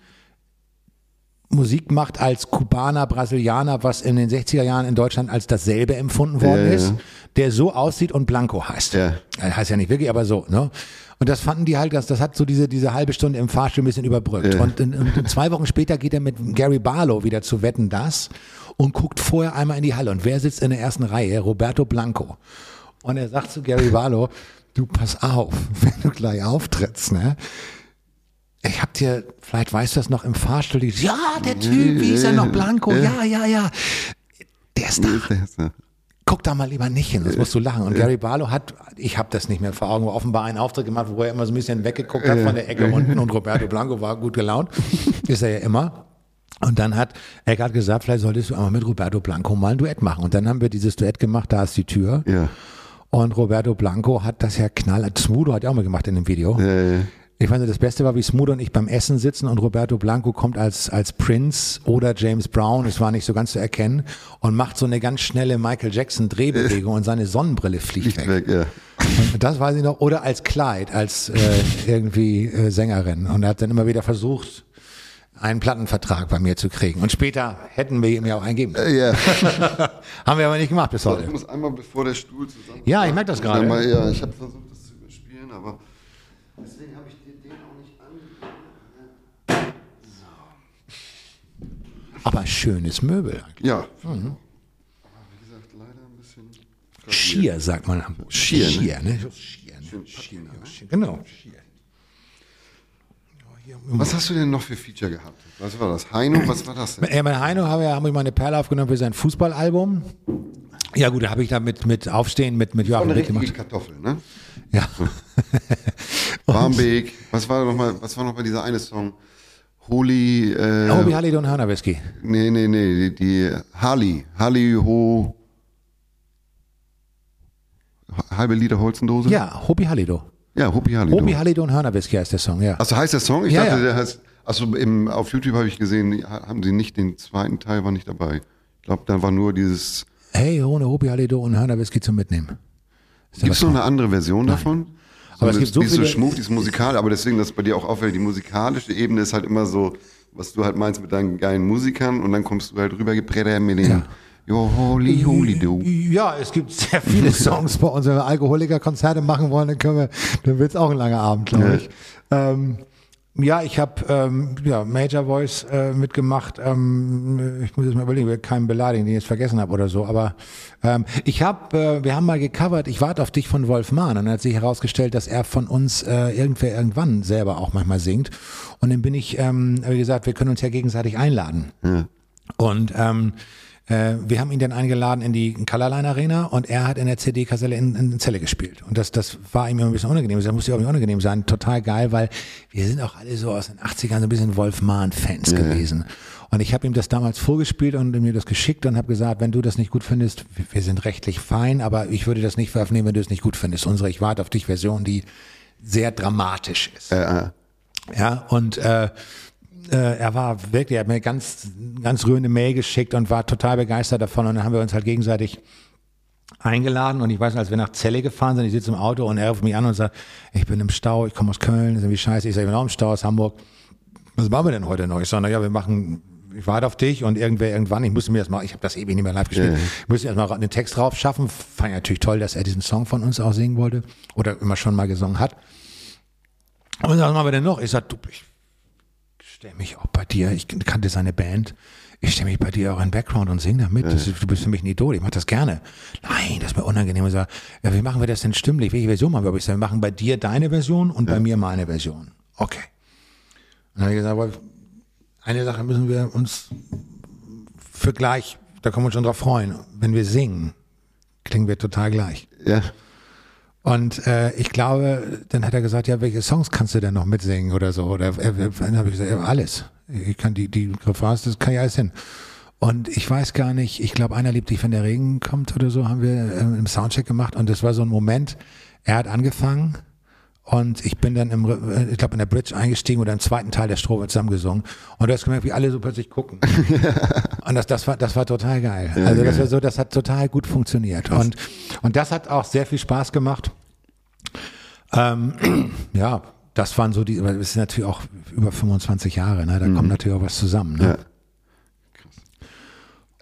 Musik macht als Kubaner, Brasilianer, was in den 60er Jahren in Deutschland als dasselbe empfunden worden Ja, ja. ist, der so aussieht und Blanco heißt. Ja. Heißt ja nicht wirklich, aber so, ne? Und das fanden die halt, das, das hat so diese, diese halbe Stunde im Fahrstuhl ein bisschen überbrückt. Ja. Und, in, und zwei Wochen später geht er mit Gary Barlow wieder zu Wetten das und guckt vorher einmal in die Halle. Und wer sitzt in der ersten Reihe? Roberto Blanco. Und er sagt zu Gary Barlow, du pass auf, [laughs] wenn du gleich auftrittst, ne? Ich hab dir, vielleicht weißt du das noch im Fahrstuhl, die, ja, der Typ, wie ist er noch, Blanco, ja, ja, ja. Der ist da. Guck da mal lieber nicht hin, sonst musst du lachen. Und Gary Barlow hat, ich habe das nicht mehr vor Augen, offenbar einen Auftritt gemacht, wo er immer so ein bisschen weggeguckt hat von der Ecke [laughs] unten und Roberto Blanco war gut gelaunt. Ist er ja immer. Und dann hat Eckart gesagt, vielleicht solltest du einmal mit Roberto Blanco mal ein Duett machen. Und dann haben wir dieses Duett gemacht, da ist die Tür. Ja. Und Roberto Blanco hat das ja knall, Smudo hat ja auch mal gemacht in dem Video. Äh, Ich fand das Beste war, wie Smudo und ich beim Essen sitzen und Roberto Blanco kommt als, als Prince oder James Brown, es war nicht so ganz zu erkennen, und macht so eine ganz schnelle Michael Jackson Drehbewegung und seine Sonnenbrille fliegt weg. weg, ja. Und das weiß ich noch. Oder als Clyde, als äh, irgendwie äh, Sängerin. Und er hat dann immer wieder versucht, einen Plattenvertrag bei mir zu kriegen. Und später hätten wir ihm ja auch einen geben können. Äh, ja. [laughs] Haben wir aber nicht gemacht bis Ich heute. muss einmal, bevor der Stuhl zusammen. Ja, ich merke das gerade. Ja, ich habe versucht, das zu überspielen, aber. Deswegen habe ich dir den auch nicht angegeben. Aber schönes Möbel. Ja. Aber wie gesagt, leider ein bisschen. Schier, sagt man. Schier, ne? Schier, ne? Schier, ne? Schier. Genau. Schier. Was hast du denn noch für Feature gehabt? Was war das? Heino, was war das denn? Ja, mein Heino habe ja, habe ich meine Perle aufgenommen für sein Fußballalbum. Ja gut, da habe ich da mit, mit Aufstehen mit, mit Joachim richtige gemacht. Kartoffel, ne? Ja. [laughs] Barmbek. Was war noch mal, was war noch mal dieser eine Song? Holy, äh, Hobby Halliday und Hörner Whisky. nee, nee, nee, die, die Harley, Harley Ho, halbe Liter Holzendose? Ja, Hobby Hallido. Ja, Hopi Harley. Hobby Halliday und Hörner Whisky heißt der Song, ja. Also heißt der Song? Ich Ja, dachte, ja. der heißt, also im, auf YouTube habe ich gesehen, haben sie nicht, den zweiten Teil war nicht dabei. Ich glaube, da war nur dieses, Hey, ohne Hobby Halliday und Hörner Whisky zum Mitnehmen. Gibt es noch eine andere Version davon? Aber es gibt so die ist so viele- schmuck, die ist musikal, aber deswegen, dass bei dir auch auffällt, die musikalische Ebene ist halt immer so, was du halt meinst mit deinen geilen Musikern und dann kommst du halt rüber gebrettert mit den, Jo, holy, holy do. Ja, es gibt sehr viele [laughs] Songs bei uns. Wenn wir Alkoholiker-Konzerte machen wollen, dann können wir, dann wird's auch ein langer Abend, glaube ich. Ähm, ja, ich habe ähm, ja, Major Voice äh, mitgemacht. Ähm, ich muss jetzt mal überlegen, ich keinen beleidigen, den ich jetzt vergessen habe oder so. Aber ähm, ich habe, äh, wir haben mal gecovert, ich warte auf dich von Wolf Mahn. Und dann hat sich herausgestellt, dass er von uns äh, irgendwer irgendwann selber auch manchmal singt. Und dann bin ich, ähm, wie gesagt, wir können uns ja gegenseitig einladen. Ja. Und ähm, äh, wir haben ihn dann eingeladen in die Colorline Arena und er hat in der CD-Kaselle in, in Zelle gespielt. Und das, das war ihm immer ein bisschen unangenehm. Das musste auch nicht unangenehm sein. Total geil, weil wir sind auch alle so aus den 80ern so ein bisschen Wolf Mahn-Fans Ja. gewesen. Und ich habe ihm das damals vorgespielt und mir das geschickt und habe gesagt, wenn du das nicht gut findest, wir- wir sind rechtlich fein, aber ich würde das nicht veröffentlichen, wenn du es nicht gut findest. Unsere Ich warte auf dich Version, die sehr dramatisch ist. Äh, äh, Ja, und äh, äh, er war wirklich, er hat mir ganz, ganz rührende Mail geschickt und war total begeistert davon. Und dann haben wir uns halt gegenseitig eingeladen und ich weiß, noch, als wir nach Celle gefahren sind, ich sitze im Auto und er ruft mich an und sagt, ich bin im Stau, ich komme aus Köln, ist irgendwie scheiße, ich sage, ich bin auch im Stau aus Hamburg. Was machen wir denn heute noch? Ich sage, naja, wir machen, ich warte auf dich und irgendwer irgendwann, ich musste mir das mal, ich habe das ewig nicht mehr live gespielt, ich musste erst mal den Text drauf schaffen. Fand ich natürlich toll, dass er diesen Song von uns auch singen wollte oder immer schon mal gesungen hat. Und was machen wir denn noch? Ich sag, du, ich stelle mich auch bei dir, ich kannte seine Band, ich stelle mich bei dir auch in den Background und singe da mit. Ist, du bist für mich ein Idol, ich mache das gerne. Nein, das ist mir unangenehm. Ich sag, ja, wie machen wir das denn stimmlich? Welche Version machen wir? Ich sag, wir machen bei dir deine Version und bei mir meine Version. Okay. Und dann habe ich gesagt, Wolf, eine Sache müssen wir uns für gleich, da können wir uns schon drauf freuen, wenn wir singen, klingen wir total gleich. ja. Und äh, ich glaube, dann hat er gesagt, ja, welche Songs kannst du denn noch mitsingen oder so? Oder äh, äh, dann habe ich gesagt, ja, alles. Ich kann die, die Refrains, das kann ich alles hin. Und ich weiß gar nicht, ich glaube, einer liebt dich, wenn der Regen kommt oder so, haben wir äh, im Soundcheck gemacht. Und das war so ein Moment, er hat angefangen und ich bin dann im, äh, ich glaube, in der Bridge eingestiegen oder im zweiten Teil der Strophe zusammengesungen. Und du hast gemerkt, wie alle so plötzlich gucken. [laughs] Und das, das war, das war total geil. also das war so, das hat total gut funktioniert. Und, und das hat auch sehr viel Spaß gemacht. Ähm, [clears throat] ja, das waren so die, aber es sind natürlich auch über 25 Jahre, ne? Da kommt natürlich auch was zusammen. Ne?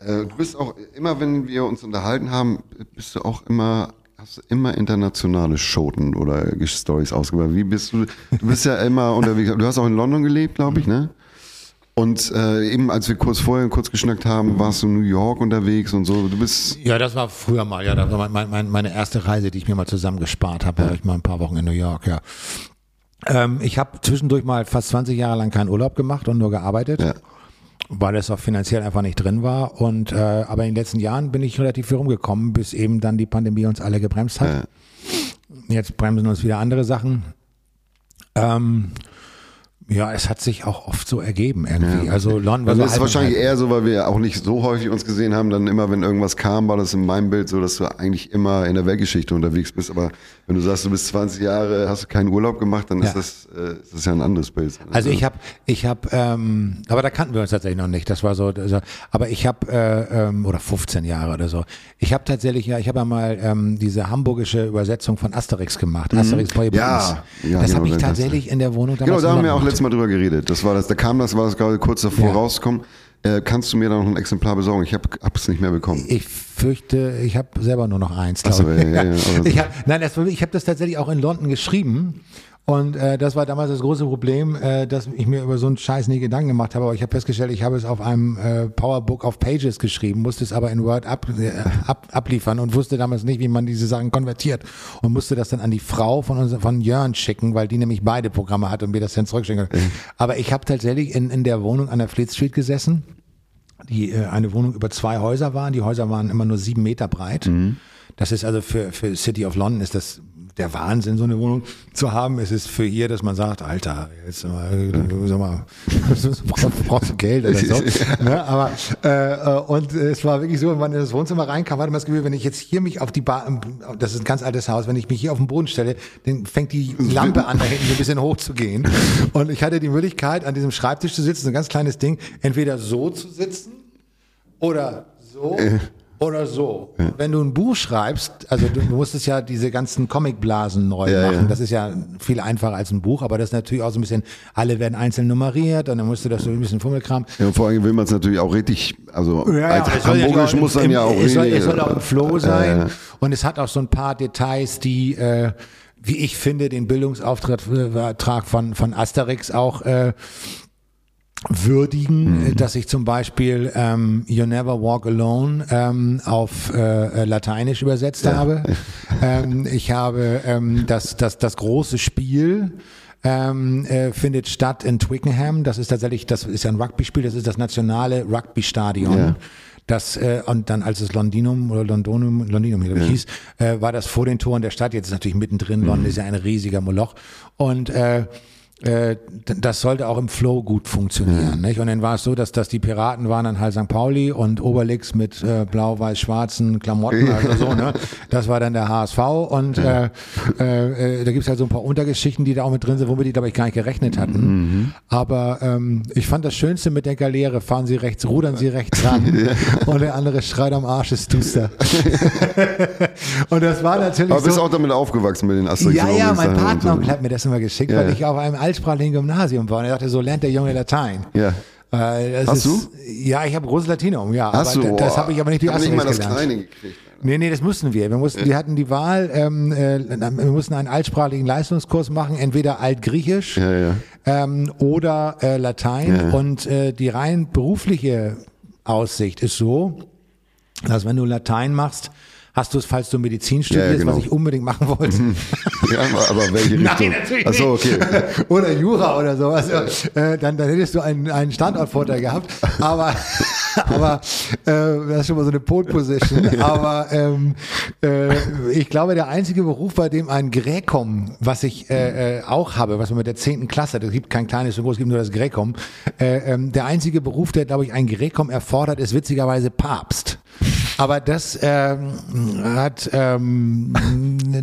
Ja. Äh, du bist auch immer, wenn wir uns unterhalten haben, bist du auch immer, hast du immer internationale Schoten oder Stories ausgebracht. Wie bist du? Du bist ja immer [laughs] unterwegs. Du hast auch in London gelebt, glaube ich, ne? Und äh, eben, als wir kurz vorher kurz geschnackt haben, warst du in New York unterwegs und so. Du bist Ja, das war früher mal, ja, das war mein, mein, meine erste Reise, die ich mir mal zusammengespart habe, war ich mal ein paar Wochen in New York, ja. Ähm, ich habe zwischendurch mal fast 20 Jahre lang keinen Urlaub gemacht und nur gearbeitet. Ja. Weil es auch finanziell einfach nicht drin war. Und äh, aber in den letzten Jahren bin ich relativ viel rumgekommen, bis eben dann die Pandemie uns alle gebremst hat. Jetzt bremsen uns wieder andere Sachen. Ähm, ja, es hat sich auch oft so ergeben irgendwie. Also London war Also so das ist wahrscheinlich halb. eher so, weil wir auch nicht so häufig uns gesehen haben, dann immer, wenn irgendwas kam, war das in meinem Bild so, dass du eigentlich immer in der Weltgeschichte unterwegs bist. Aber wenn du sagst, du bist 20 Jahre, hast du keinen Urlaub gemacht, dann Ja. ist, das, äh, ist das ja ein anderes Bild. Also ich habe, ich habe, ähm, aber da kannten wir uns tatsächlich noch nicht. Das war so, also, aber ich habe äh, ähm, oder 15 Jahre oder so. Ich habe tatsächlich ja, ich habe ja mal ähm, diese hamburgische Übersetzung von Asterix gemacht. Asterix Boy Mhm. Ja, ja, das genau, habe ich tatsächlich in der Wohnung Genau, damals da haben wir auch gemacht. Letztes Mal drüber geredet. Das war das, da kam das, war das gerade kurz davor Ja. rausgekommen. Äh, kannst du mir da noch ein Exemplar besorgen? Ich habe es nicht mehr bekommen. Ich fürchte, ich habe selber nur noch eins. Ach so, ja, ja, ja, aber- [laughs] ich hab, nein, das, ich habe das tatsächlich auch in London geschrieben. Und äh, das war damals das große Problem, äh, dass ich mir über so einen Scheiß nie Gedanken gemacht habe. Aber ich habe festgestellt, ich habe es auf einem äh, Powerbook auf Pages geschrieben, musste es aber in Word ab, äh, ab, abliefern und wusste damals nicht, wie man diese Sachen konvertiert. Und musste das dann an die Frau von, uns, von Jörn schicken, weil die nämlich beide Programme hat und mir das dann zurückschicken konnte. Aber ich habe tatsächlich in, in der Wohnung an der Fleet Street gesessen die äh, eine Wohnung über zwei Häuser waren. Die Häuser waren immer nur sieben Meter breit. Das ist also für, für City of London ist das der Wahnsinn, so eine Wohnung zu haben. Es ist für hier, dass man sagt, Alter, jetzt mal, äh, sag mal, [laughs] brauchst, du Geld oder so. [laughs] ne? Aber äh, äh, und es war wirklich so, wenn man in das Wohnzimmer reinkam, hatte man das Gefühl, wenn ich jetzt hier mich auf die Bar, das ist ein ganz altes Haus, wenn ich mich hier auf den Boden stelle, dann fängt die Lampe an, da hinten so ein bisschen hoch zu gehen. Und ich hatte die Möglichkeit, an diesem Schreibtisch zu sitzen, so ein ganz kleines Ding, entweder so zu sitzen oder so oder so. Wenn du ein Buch schreibst, also du musstest ja diese ganzen Comicblasen neu Ja, machen. ja. Das ist ja viel einfacher als ein Buch, aber das ist natürlich auch so ein bisschen, alle werden einzeln nummeriert und dann musst du das so ein bisschen Fummelkram. Ja, und vor allem will man es natürlich auch richtig, also als ja Hamburgisch muss im- dann ja im- auch es soll, es soll auch im Flow sein. ja. Und es hat auch so ein paar Details, die, äh, wie ich finde, den Bildungsauftrag von, von Asterix auch äh, würdigen, Mhm. äh, dass ich zum Beispiel ähm, You Never Walk Alone ähm, auf äh, äh, Lateinisch übersetzt habe. [laughs] Ähm, ich habe ähm, das, das, das große Spiel ähm, äh, findet statt in Twickenham. Das ist tatsächlich, das ist ja ein Rugby-Spiel, das ist das nationale Rugby-Stadion. Ja. Das äh, und dann als es Londinum oder Londonum, Londinum glaube ich, hieß, äh, war das vor den Toren der Stadt. Jetzt ist natürlich mittendrin. London ist ja ein riesiger Moloch und äh, äh, das sollte auch im Flow gut funktionieren. Nicht? Und dann war es so, dass, dass die Piraten waren dann halt St. Pauli und Obelix mit äh, blau-weiß-schwarzen Klamotten, also so, ne? Das war dann der HSV und äh, äh, äh, da gibt's halt so ein paar Untergeschichten, die da auch mit drin sind, womit die, glaube ich, gar nicht gerechnet hatten. Aber ähm, ich fand das Schönste mit der Galeere, fahren Sie rechts, rudern Sie rechts ran [laughs] und der andere schreit am Arsch ist Duster. [laughs] und das war natürlich Aber bist so, auch damit aufgewachsen mit den Asterix ja, ja, mein Partner hat mir das immer geschickt, Ja, weil ja. ich auf einem altsprachigen Gymnasium war und er dachte, so lernt der Junge Latein. Ja. Äh, das Hast ist, Ja, ich habe großes Latinum, ja. Hast aber du? das Boah. habe ich aber nicht durch nicht Asterix mal das gelernt. Kleine gekriegt. Nee, nee, das mussten wir. Wir mussten, wir hatten die Wahl, ähm, äh, wir mussten einen altsprachigen Leistungskurs machen, entweder Altgriechisch Ja, ja. ähm, oder äh, Latein. Ja. Und äh, die rein berufliche Aussicht ist so, dass wenn du Latein machst, hast du es, falls du Medizin studierst, genau. was ich unbedingt machen wollte. [laughs] Ja, aber- welche Richtung? Nein, natürlich Ach so, okay. nicht. [laughs] Oder Jura oder so. Also, äh, dann, dann hättest du einen, einen Standortvorteil gehabt. Aber, [laughs] aber äh, das ist schon mal so eine Pole Position. Aber ähm, äh, ich glaube, der einzige Beruf, bei dem ein Gräkom, was ich äh, äh, auch habe, was man mit der 10. Klasse, es gibt kein kleines Symbol, es gibt nur das Gräkom, äh, ähm, der einzige Beruf, der, glaube ich, ein Gräkom erfordert, ist witzigerweise Papst. Aber das ähm, hat, ähm,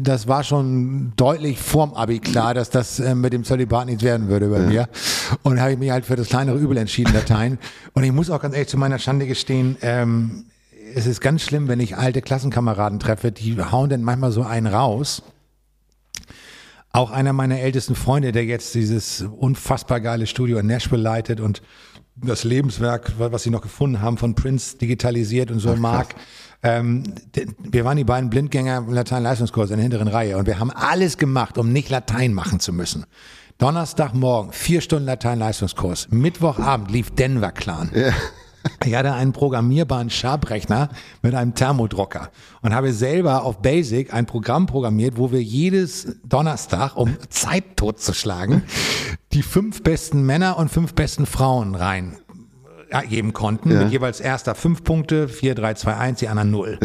das war schon deutlich vorm Abi klar, dass das äh, mit dem Zölibat nichts werden würde bei mir. Und habe ich mich halt für das kleinere Übel entschieden, Latein. Und ich muss auch ganz ehrlich zu meiner Schande gestehen, ähm, es ist ganz schlimm, wenn ich alte Klassenkameraden treffe, die hauen dann manchmal so einen raus. Auch einer meiner ältesten Freunde, der jetzt dieses unfassbar geile Studio in Nashville leitet und das Lebenswerk, wa- was sie noch gefunden haben, von Prince digitalisiert und so mag. Ähm, wir waren die beiden Blindgänger im Latein-Leistungskurs in der hinteren Reihe und wir haben alles gemacht, um nicht Latein machen zu müssen. Donnerstagmorgen, vier Stunden Latein-Leistungskurs. Mittwochabend lief Denver Clan. [laughs] Ich hatte einen programmierbaren Sharp-Rechner mit einem Thermodrucker und habe selber auf Basic ein Programm programmiert, wo wir jedes Donnerstag, um Zeit totzuschlagen, die fünf besten Männer und fünf besten Frauen rein geben konnten. Ja. Mit jeweils erster fünf Punkte, vier, drei, zwei, eins, die anderen null.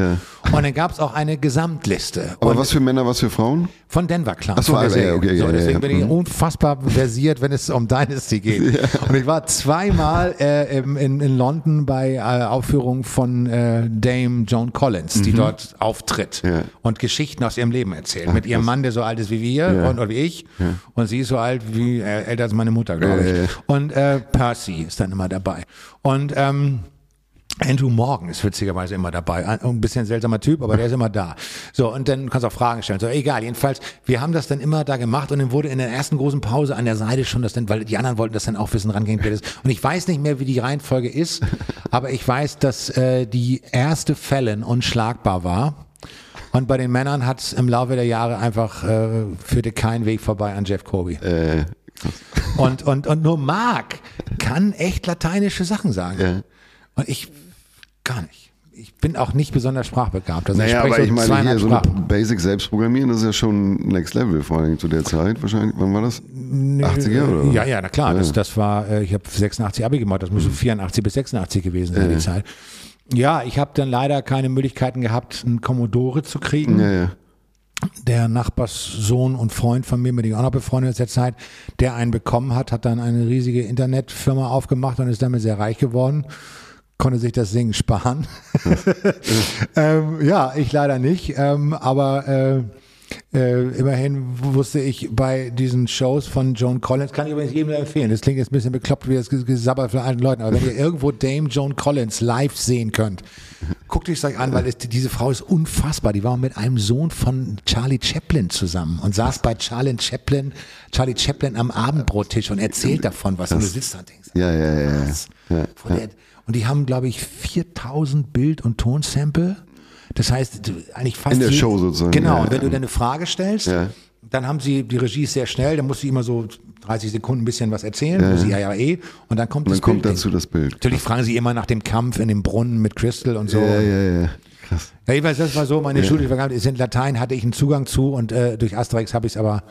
Und dann gab es auch eine Gesamtliste. Aber und was für Männer, was für Frauen? von Denver Clan. Ach so, von der ja, ja, okay, so, ja, deswegen ja, bin ich mhm. unfassbar versiert, wenn es um Dynasty geht. [laughs] Und ich war zweimal äh, in, in London bei äh, Aufführungen von äh, Dame Joan Collins, die dort auftritt Mhm. Ja. und Geschichten aus ihrem Leben erzählt. mit ihrem Mann, der so alt ist wie wir Ja. und, und wie ich. Und sie ist so alt wie äh, älter als meine Mutter, glaube Ja, ich. ja, ja. Und äh, Percy ist dann immer dabei. Und ähm, Andrew Morgan ist witzigerweise immer dabei. Ein, bisschen seltsamer Typ, aber der ist immer da. So, und dann kannst du auch Fragen stellen. So, egal, jedenfalls, wir haben das dann immer da gemacht und dann wurde in der ersten großen Pause an der Seite schon das dann, weil die anderen wollten das dann auch wissen, rangehen, wer das. Und ich weiß nicht mehr, wie die Reihenfolge ist, aber ich weiß, dass äh, die erste Fallon unschlagbar war. Und bei den Männern hat es im Laufe der Jahre einfach, äh, führte kein Weg vorbei an Jeff Kobe. Äh, Und, und, und nur Mark kann echt lateinische Sachen sagen. Ja. Und ich gar nicht. Ich bin auch nicht besonders sprachbegabt. Also naja, spreche aber so ich meine, hier so. Basic selbst programmieren, das ist ja schon Next Level, vor allem zu der Zeit wahrscheinlich. Wann war das? 80er oder? Ja, ja, na klar. Das, Ja. das war, äh, ich habe 86 Abi gemacht. Das müsste 84 bis 86 gewesen sein, die Zeit. Ja, ich habe dann leider keine Möglichkeiten gehabt, einen Commodore zu kriegen. Ja, ja. Der Nachbarssohn und Freund von mir, mit dem ich auch noch befreundet aus der Zeit, der einen bekommen hat, hat dann eine riesige Internetfirma aufgemacht und ist damit sehr reich geworden. Konnte sich das Singen sparen. [laughs] ähm, ja, ich leider nicht. Ähm, aber äh, äh, immerhin wusste ich bei diesen Shows von Joan Collins, kann ich übrigens jedem empfehlen, das klingt jetzt ein bisschen bekloppt wie das Gesabber von alten Leuten, aber wenn ihr irgendwo Dame Joan Collins live sehen könnt, guckt euch das an, weil es, diese Frau ist unfassbar. Die war mit einem Sohn von Charlie Chaplin zusammen und saß bei Charlie Chaplin, Charlie Chaplin am Abendbrottisch und erzählt davon was. Und du sitzt da und denkst, Ja, ja, ja. ja. was? ja, der, und die haben, glaube ich, 4000 Bild- und Tonsample. Das heißt, eigentlich fast. In der je- Show sozusagen, Genau. ja, und wenn ja. du dann eine Frage stellst, Ja. Dann haben sie, die Regie sehr schnell, dann muss sie immer so 30 Sekunden ein bisschen was erzählen, muss sie ja, ja eh. Und dann kommt Und das dann kommt Bild. dazu das Bild. Natürlich fragen sie immer nach dem Kampf in dem Brunnen mit Crystal und so. Ja, ja, ja. Krass. Ja, jedenfalls, das war so, meine schulische Vergangenheit ist in Latein, hatte ich einen Zugang zu und äh, durch Asterix habe ich es aber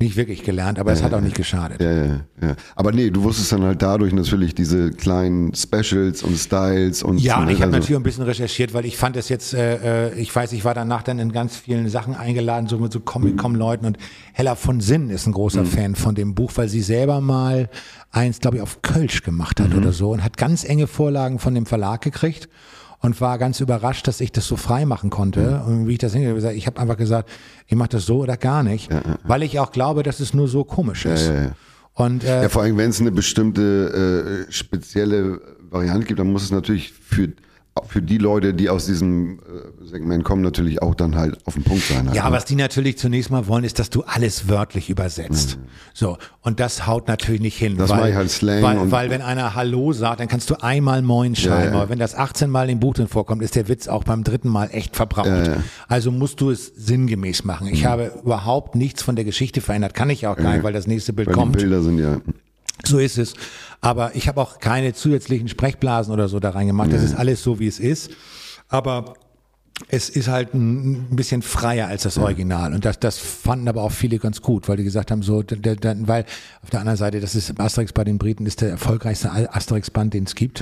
nicht wirklich gelernt, aber es hat auch nicht geschadet. Ja, ja, ja. Aber nee, du wusstest dann halt dadurch natürlich diese kleinen Specials und Styles und Ja, und ne, ich habe also- natürlich ein bisschen recherchiert, weil ich fand es jetzt, äh, äh, ich weiß, ich war danach dann in ganz vielen Sachen eingeladen, so mit so Comic-Com-Leuten und Hella von Sinn ist ein Mhm. großer Fan von dem Buch, weil sie selber mal eins, glaube ich, auf Kölsch gemacht Mhm. hat oder so und hat ganz enge Vorlagen von dem Verlag gekriegt und war ganz überrascht, dass ich das so frei machen konnte. Und wie ich das hingekriegt habe, ich habe einfach gesagt, ich mache das so oder gar nicht, weil ich auch glaube, dass es nur so komisch ist. Und äh, Ja, vor allem, wenn es eine bestimmte äh, spezielle Variante gibt, dann muss es natürlich für, für die Leute, die aus diesem äh, Segment kommen, natürlich auch dann halt auf den Punkt sein. Halt, Ja, ne? was die natürlich zunächst mal wollen, ist, dass du alles wörtlich übersetzt. So, und das haut natürlich nicht hin. Mhm. Das weil, mache ich halt Slang Weil, weil wenn einer Hallo sagt, dann kannst du einmal Moin schreiben. Ja, ja. Aber wenn das 18 Mal im Buch drin vorkommt, ist der Witz auch beim dritten Mal echt verbraucht. Ja. Also musst du es sinngemäß machen. Ich habe überhaupt nichts von der Geschichte verändert. Kann ich auch gar nicht, weil das nächste Bild Weil kommt. die Bilder sind ja. So ist es. Aber ich habe auch keine zusätzlichen Sprechblasen oder so da reingemacht. Das ist alles so, wie es ist. Aber es ist halt ein bisschen freier als das Original. Und das, das fanden aber auch viele ganz gut, weil die gesagt haben, so, der, der, weil auf der anderen Seite, das ist Asterix bei den Briten, ist der erfolgreichste Asterix-Band, den es gibt.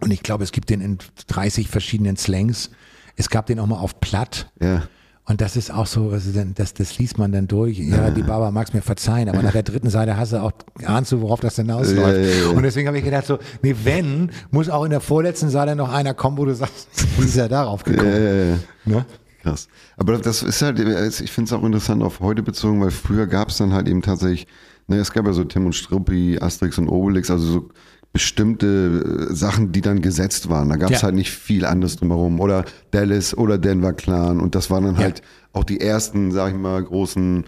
Und ich glaube, es gibt den in 30 verschiedenen Slangs. Es gab den auch mal auf Platt. Ja. Und das ist auch so, also das, das liest man dann durch. Ja, die Baba mag's mir verzeihen, aber nach der dritten Seite hast du auch, ahnst du, worauf das hinausläuft. Ja, ja, ja. Und deswegen habe ich gedacht, so, nee, wenn, muss auch in der vorletzten Seite noch einer kommen, wo du sagst, [laughs] wie ist er darauf gekommen? Äh, Ne? Krass. Aber das ist halt, ich finde es auch interessant auf heute bezogen, weil früher gab es dann halt eben tatsächlich, ne, es gab ja so Tim und Struppi, Asterix und Obelix, also so bestimmte äh, Sachen, die dann gesetzt waren. Da gab es Ja. halt nicht viel anderes drumherum. Oder Dallas oder Denver Clan. Und das waren dann Ja. halt auch die ersten, sag ich mal, großen,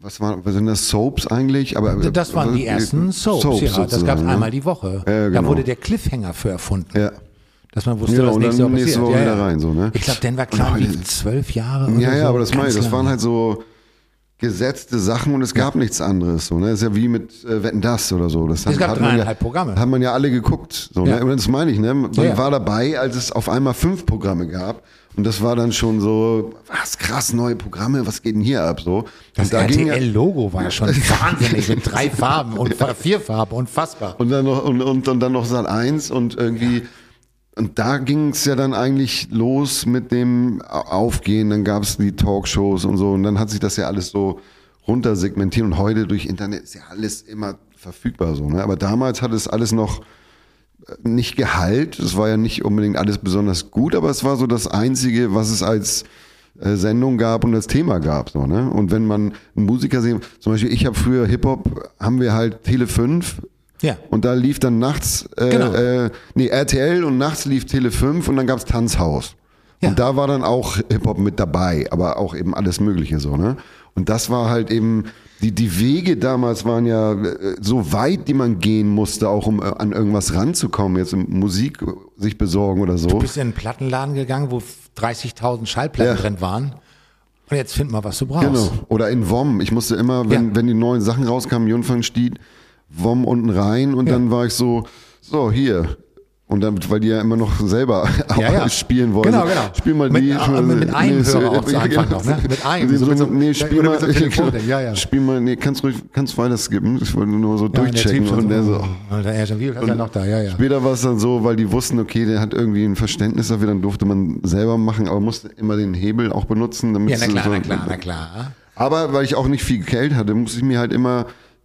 was, waren, was sind das, Soaps eigentlich? Aber, Das waren die ersten Soaps, ja. Das gab es ne? einmal die Woche. Ja, Da genau. wurde der Cliffhanger für erfunden. Ja. Dass man wusste, Ja, was nächste Woche nächste passiert. Woche ja, ja. rein, so, ne? Ich glaube, Denver Clan lief zwölf Jahre oder Ja, so. ja, aber das meine ich. Das waren halt so gesetzte Sachen und es gab nichts anderes. So, ne? Das ist ja wie mit äh, Wetten das oder so. Das Es gab hat man dreieinhalb ja, Programme. Hat man ja alle geguckt. So, Ja. ne? Und das meine ich. Ne? Man Ja, ja. war dabei, als es auf einmal fünf Programme gab. Und das war dann schon so, was krass, neue Programme, was geht denn hier ab? So. Das da ja, RTL-Logo war ja schon [laughs] wahnsinnig mit drei Farben und vier Farben, unfassbar. und dann noch, und, und, und dann noch Sat 1 und irgendwie. Und da ging es ja dann eigentlich los mit dem Aufgehen, dann gab es die Talkshows und so und dann hat sich das ja alles so runtersegmentiert und heute durch Internet ist ja alles immer verfügbar so. Ne? Aber damals hat es alles noch äh, nicht Gehalt, es war ja nicht unbedingt alles besonders gut, aber es war so das Einzige, was es als äh, Sendung gab und als Thema gab. So, ne? Und wenn man einen Musiker sehen, zum Beispiel ich habe früher Hip-Hop, haben wir halt Tele 5 Ja. und da lief dann nachts, äh, Genau. äh, nee, RTL und nachts lief Tele 5 und dann gab's Tanzhaus. Ja. Und da war dann auch Hip-Hop mit dabei, aber auch eben alles Mögliche so, ne? Und das war halt eben, die, die Wege damals waren ja äh, so weit, die man gehen musste, auch um äh, an irgendwas ranzukommen, jetzt Musik sich besorgen oder so. Du bist in einen Plattenladen gegangen, wo 30.000 Schallplatten Ja. drin waren. Und jetzt find mal, was du brauchst. Genau. Oder in WOM. Ich musste immer, wenn, Ja. wenn die neuen Sachen rauskamen, Jungfernstieg, WOM unten rein und Ja. dann war ich so, so, hier. Und dann, weil die ja immer noch selber [laughs] Ja, ja. spielen wollen. Genau, genau. Spiel mal Mit- die. äh, mit- mit einem nee, Hörer [laughs] auch zu ja, Anfang noch, ne? Mit einem, Nee, so so, nee, spiel mal. so [laughs] ja, ja. Spiel mal, nee, kannst ruhig, kannst weiter skippen. Ich wollte nur so Ja, und der durchchecken. Und der so, oh, Alter, er schon wieder, ist er noch da, ja, ja. Später war es dann so, weil die wussten, okay, der hat irgendwie ein Verständnis dafür, dann durfte man selber machen, aber musste immer den Hebel auch benutzen. Damit Ja, na klar, so, na klar, na klar. aber weil ich auch nicht viel Geld hatte, musste ich mir halt immer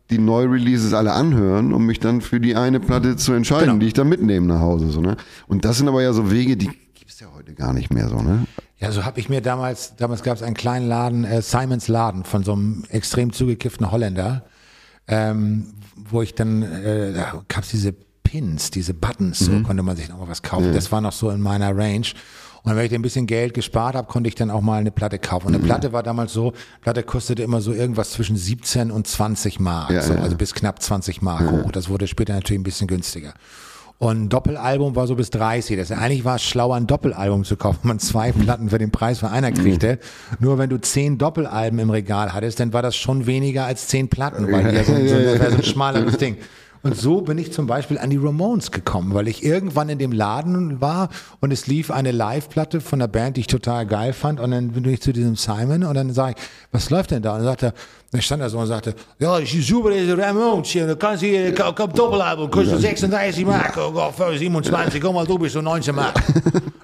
die Neu-Releases alle anhören, um mich dann für die eine Platte zu entscheiden, Genau. die ich dann mitnehme nach Hause. So, ne? Und das sind aber ja so Wege, die gibt es ja heute gar nicht mehr so. Ne? Ja, so habe ich mir damals, damals gab es einen kleinen Laden, äh, Simons Laden von so einem extrem zugekifften Holländer, ähm, wo ich dann, äh, da gab es diese Pins, diese Buttons, so konnte man sich noch mal was kaufen. Das war noch so in meiner Range. Und wenn ich ein bisschen Geld gespart habe, konnte ich dann auch mal eine Platte kaufen. Und eine Platte war damals so, Platte kostete immer so irgendwas zwischen 17 und 20 Mark, Ja, so, also bis knapp 20 Mark hoch. Das wurde später natürlich ein bisschen günstiger. Und ein Doppelalbum war so bis 30. Das eigentlich war es schlauer, ein Doppelalbum zu kaufen, [laughs] wenn man zwei Platten für den Preis von einer kriegte. Nur wenn du zehn Doppelalben im Regal hattest, dann war das schon weniger als zehn Platten, weil ja so, so, das wäre so ein schmaleres Ding. Und so bin ich zum Beispiel an die Ramones gekommen, weil ich irgendwann in dem Laden war und es lief eine Live-Platte von einer Band, die ich total geil fand. Und dann bin ich zu diesem Simon und dann sage ich, was läuft denn da? Und dann sagt er, dann stand er so und sagte, ja, ich super diese Ramones hier, da kannst du hier, komm, Doppelalbum, kostet 36 Mark, oh Gott, für 27, komm mal, du bist so 19 Mark. [laughs]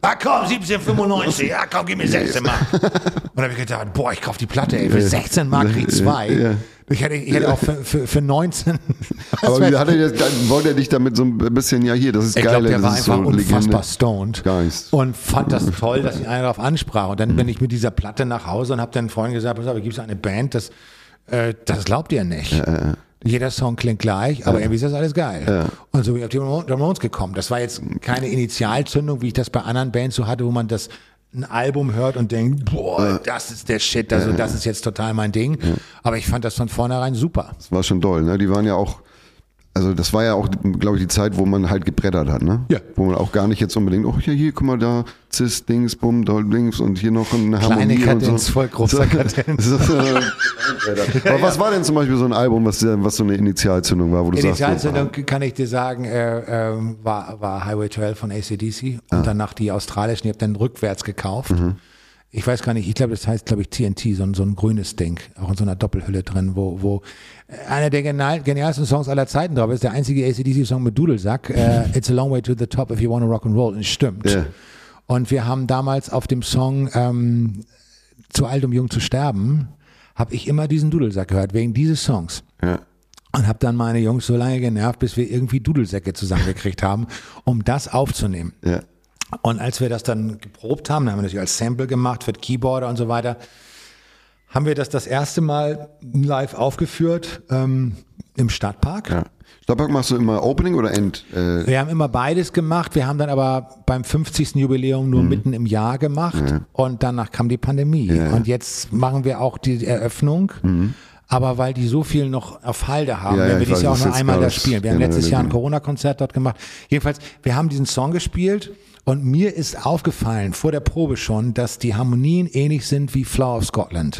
Ah komm, 17,95, ja komm, gib mir 16 Mark. Und dann habe ich gedacht, boah, ich kauf die Platte, ey, für 16 Mark krieg ich zwei. Ja. Ich hätte, ich hätte auch für, für, für 19. [laughs] Aber wie hat er das, dann wollte er dich damit so ein bisschen, ja hier, das ist Ich geil, glaube, der war einfach so unfassbar Legende. stoned Geist. und fand das [laughs] toll, dass ihn einer darauf ansprach. Und dann bin ich mit dieser Platte nach Hause und habe dann Freunden gesagt, pass auf, gibt es eine Band, das, äh, das glaubt ihr nicht. Jeder Song klingt gleich, aber irgendwie ist das alles geil. Und so bin ich auf die Ramon- Ramones gekommen. Das war jetzt keine Initialzündung, wie ich das bei anderen Bands so hatte, wo man das ein Album hört und denkt, boah, das ist der Shit, also das ist jetzt total mein Ding. Aber ich fand das von vornherein super. Das war schon doll, ne? Die waren ja auch, also das war ja auch, glaube ich, die Zeit, wo man halt gebrettert hat, ne? Ja. Wo man auch gar nicht jetzt unbedingt, oh ja, hier, guck mal da, Cis, Dings, Bum, Doll, Dings und hier noch eine Harmonie Kleine und so. Kadenz, voll großer Kadenz. So, so, Aber was war denn zum Beispiel so ein Album, was, was so eine Initialzündung war, wo du Initialzündung sagst, kann ich dir sagen, äh, ähm, war, war Highway 12 von ACDC und danach die australischen, ich habe dann rückwärts gekauft. Ich weiß gar nicht, ich glaube, das heißt, glaube ich, TNT, so ein, so ein grünes Ding, auch in so einer Doppelhülle drin, wo, wo äh, einer der genial, genialsten Songs aller Zeiten drauf ist, der einzige ACDC-Song mit Dudelsack, äh, [laughs] It's a long way to the top if you wanna rock and roll, und stimmt. Ja. Und wir haben damals auf dem Song ähm, Zu alt, um jung zu sterben, habe ich immer diesen Dudelsack gehört, wegen dieses Songs. ja. Und habe dann meine Jungs so lange genervt, bis wir irgendwie Dudelsäcke zusammengekriegt haben, um das aufzunehmen. ja. Und als wir das dann geprobt haben, dann haben wir das als Sample gemacht für Keyboarder und so weiter, haben wir das das erste Mal live aufgeführt ähm, im Stadtpark. ja. Stadtpark machst du immer Opening oder End? Äh, Wir haben immer beides gemacht. Wir haben dann aber beim 50. Jubiläum Mhm. nur mitten im Jahr gemacht und danach kam die Pandemie. Und jetzt machen wir auch die Eröffnung. Aber weil die so viel noch auf Halde haben, Mhm. Ja, ja, werden wir dieses Jahr auch nur einmal da spielen. Wir haben generell letztes Jahr ein genau. Corona-Konzert dort gemacht. Jedenfalls, wir haben diesen Song gespielt und mir ist aufgefallen, vor der Probe schon, dass die Harmonien ähnlich sind wie Flower of Scotland.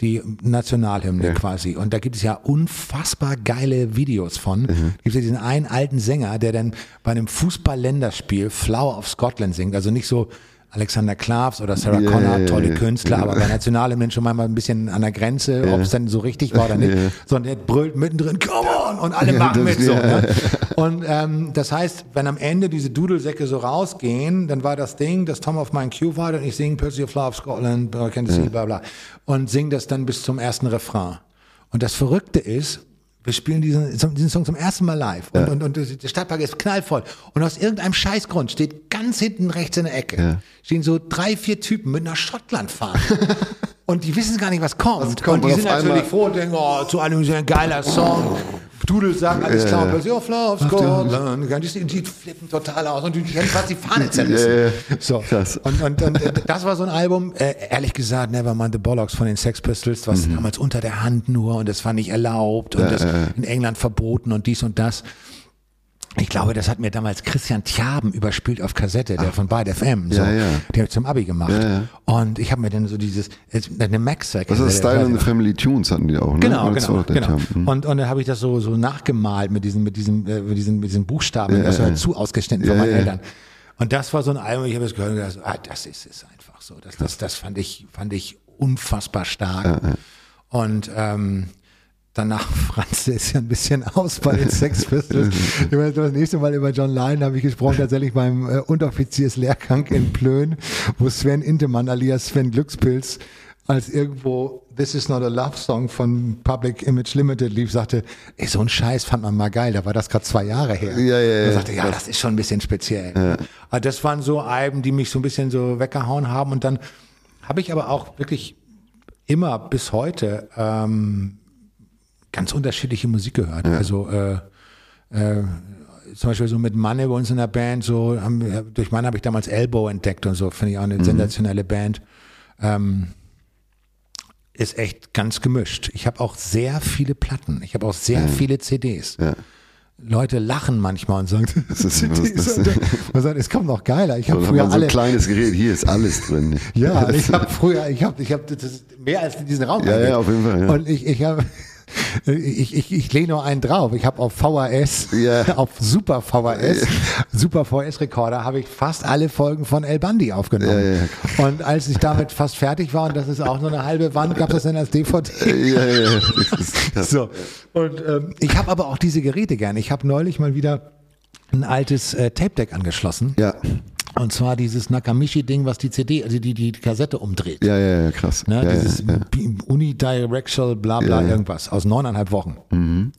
Die Nationalhymne quasi. Und da gibt es ja unfassbar geile Videos von. Gibt es ja diesen einen alten Sänger, der dann bei einem Fußball-Länderspiel Flower of Scotland singt. Also nicht so Alexander Klavs oder Sarah Ja, Connor, tolle ja. Künstler, aber bei Nationalhymnen schon mal ein bisschen an der Grenze, ob es dann so richtig war oder nicht. Sondern der brüllt mittendrin, come on! Und alle machen mit so. Ne? Und ähm, das heißt, wenn am Ende diese Dudelsäcke so rausgehen, dann war das Ding, dass Tom auf meinen Cue war und ich singe Percy of Love Scotland, Kansas City, bla bla. Und singe das dann bis zum ersten Refrain. Und das Verrückte ist, wir spielen diesen, diesen Song zum ersten Mal live und, und, und der Stadtpark ist knallvoll. Und aus irgendeinem Scheißgrund steht ganz hinten rechts in der Ecke, stehen so drei, vier Typen mit einer Schottlandfahne. [laughs] und die wissen gar nicht, was kommt. Was kommt, und die sind natürlich froh und denken, oh, zu allem ist ein geiler Song. Dudelsack, alles klar. Und plötzlich, oh, of Scotland. Die, die flippen total aus und die hätten fast die Fahne [laughs] zerrissen. So. Krass. Und, und, und äh, das war so ein Album, äh, ehrlich gesagt, Nevermind the Bollocks von den Sex Pistols, was Mhm. damals unter der Hand nur und das war nicht erlaubt und das in England verboten und dies und das. Ich glaube, das hat mir damals Christian Tjaben überspielt auf Kassette, der von Bad FM. So. Ja, ja. Der hat zum Abi gemacht. Ja, ja. Und ich habe mir dann so dieses, eine Max-Sack. das ist Style and the Family Tunes hatten die auch, ne? Genau, Das genau, genau. Mhm. Und, und dann habe ich das so, so nachgemalt mit diesen, mit diesen, äh, mit diesen, mit diesen Buchstaben, das war zu ausgeschnitten von meinen. Eltern. Und das war so ein Album, ich habe das gehört und gedacht, ah, das ist es einfach so. Das, das, das fand ich, fand ich unfassbar stark. Und ähm, danach [laughs] franzte es ja ein bisschen aus bei den Sex [laughs] Pistols. Ich meine, das nächste Mal über John Lyon habe ich gesprochen, tatsächlich beim äh, Unteroffizierslehrgang in Plön, wo Sven Intemann alias Sven Glückspilz als irgendwo This is not a love song von Public Image Limited lief, sagte, ey, so ein Scheiß fand man mal geil, da war das gerade zwei Jahre her. Ja, ja, ja. Und sagte, ja, das ist schon ein bisschen speziell. Aber das waren so Alben, die mich so ein bisschen so weggehauen haben und dann habe ich aber auch wirklich immer bis heute ähm, ganz unterschiedliche Musik gehört. Ja. Also äh, äh, zum Beispiel so mit Manne bei uns in der Band, so haben, durch Manne habe ich damals Elbow entdeckt und so, finde ich auch eine mhm. sensationelle Band. Ähm, ist echt ganz gemischt. Ich habe auch sehr viele Platten. Ich habe auch sehr ja. viele CDs. Ja. Leute lachen manchmal und sagen, [laughs] das ist, [laughs] was, das, [laughs] man sagt, es kommt noch geiler. Ich habe früher so alle ein kleines Gerät, hier ist alles drin. ja, ich habe früher, ich habe, ich habe mehr als in diesen Raum. Ja, ja, auf jeden Fall. Ja. Und ich, ich habe ich, ich, ich lege nur einen drauf. Ich habe auf VHS, [laughs] yeah. auf Super VHS, Super VHS-Rekorder, habe ich fast alle Folgen von El Bandi aufgenommen. Ja, ja. Und als ich damit fast fertig war, und das ist auch nur eine halbe Wand, gab es dann als DVD. So. Und ähm, ich habe aber auch diese Geräte gerne. Ich habe neulich mal wieder ein altes äh, Tape-Deck angeschlossen. Ja. Und zwar dieses Nakamichi-Ding, was die CD, also die, die, die Kassette umdreht. Ja, ja, ja, krass. Ne? Ja, dieses ja, ja. Unidirectional, bla bla, irgendwas aus neuneinhalb Wochen. Mhm.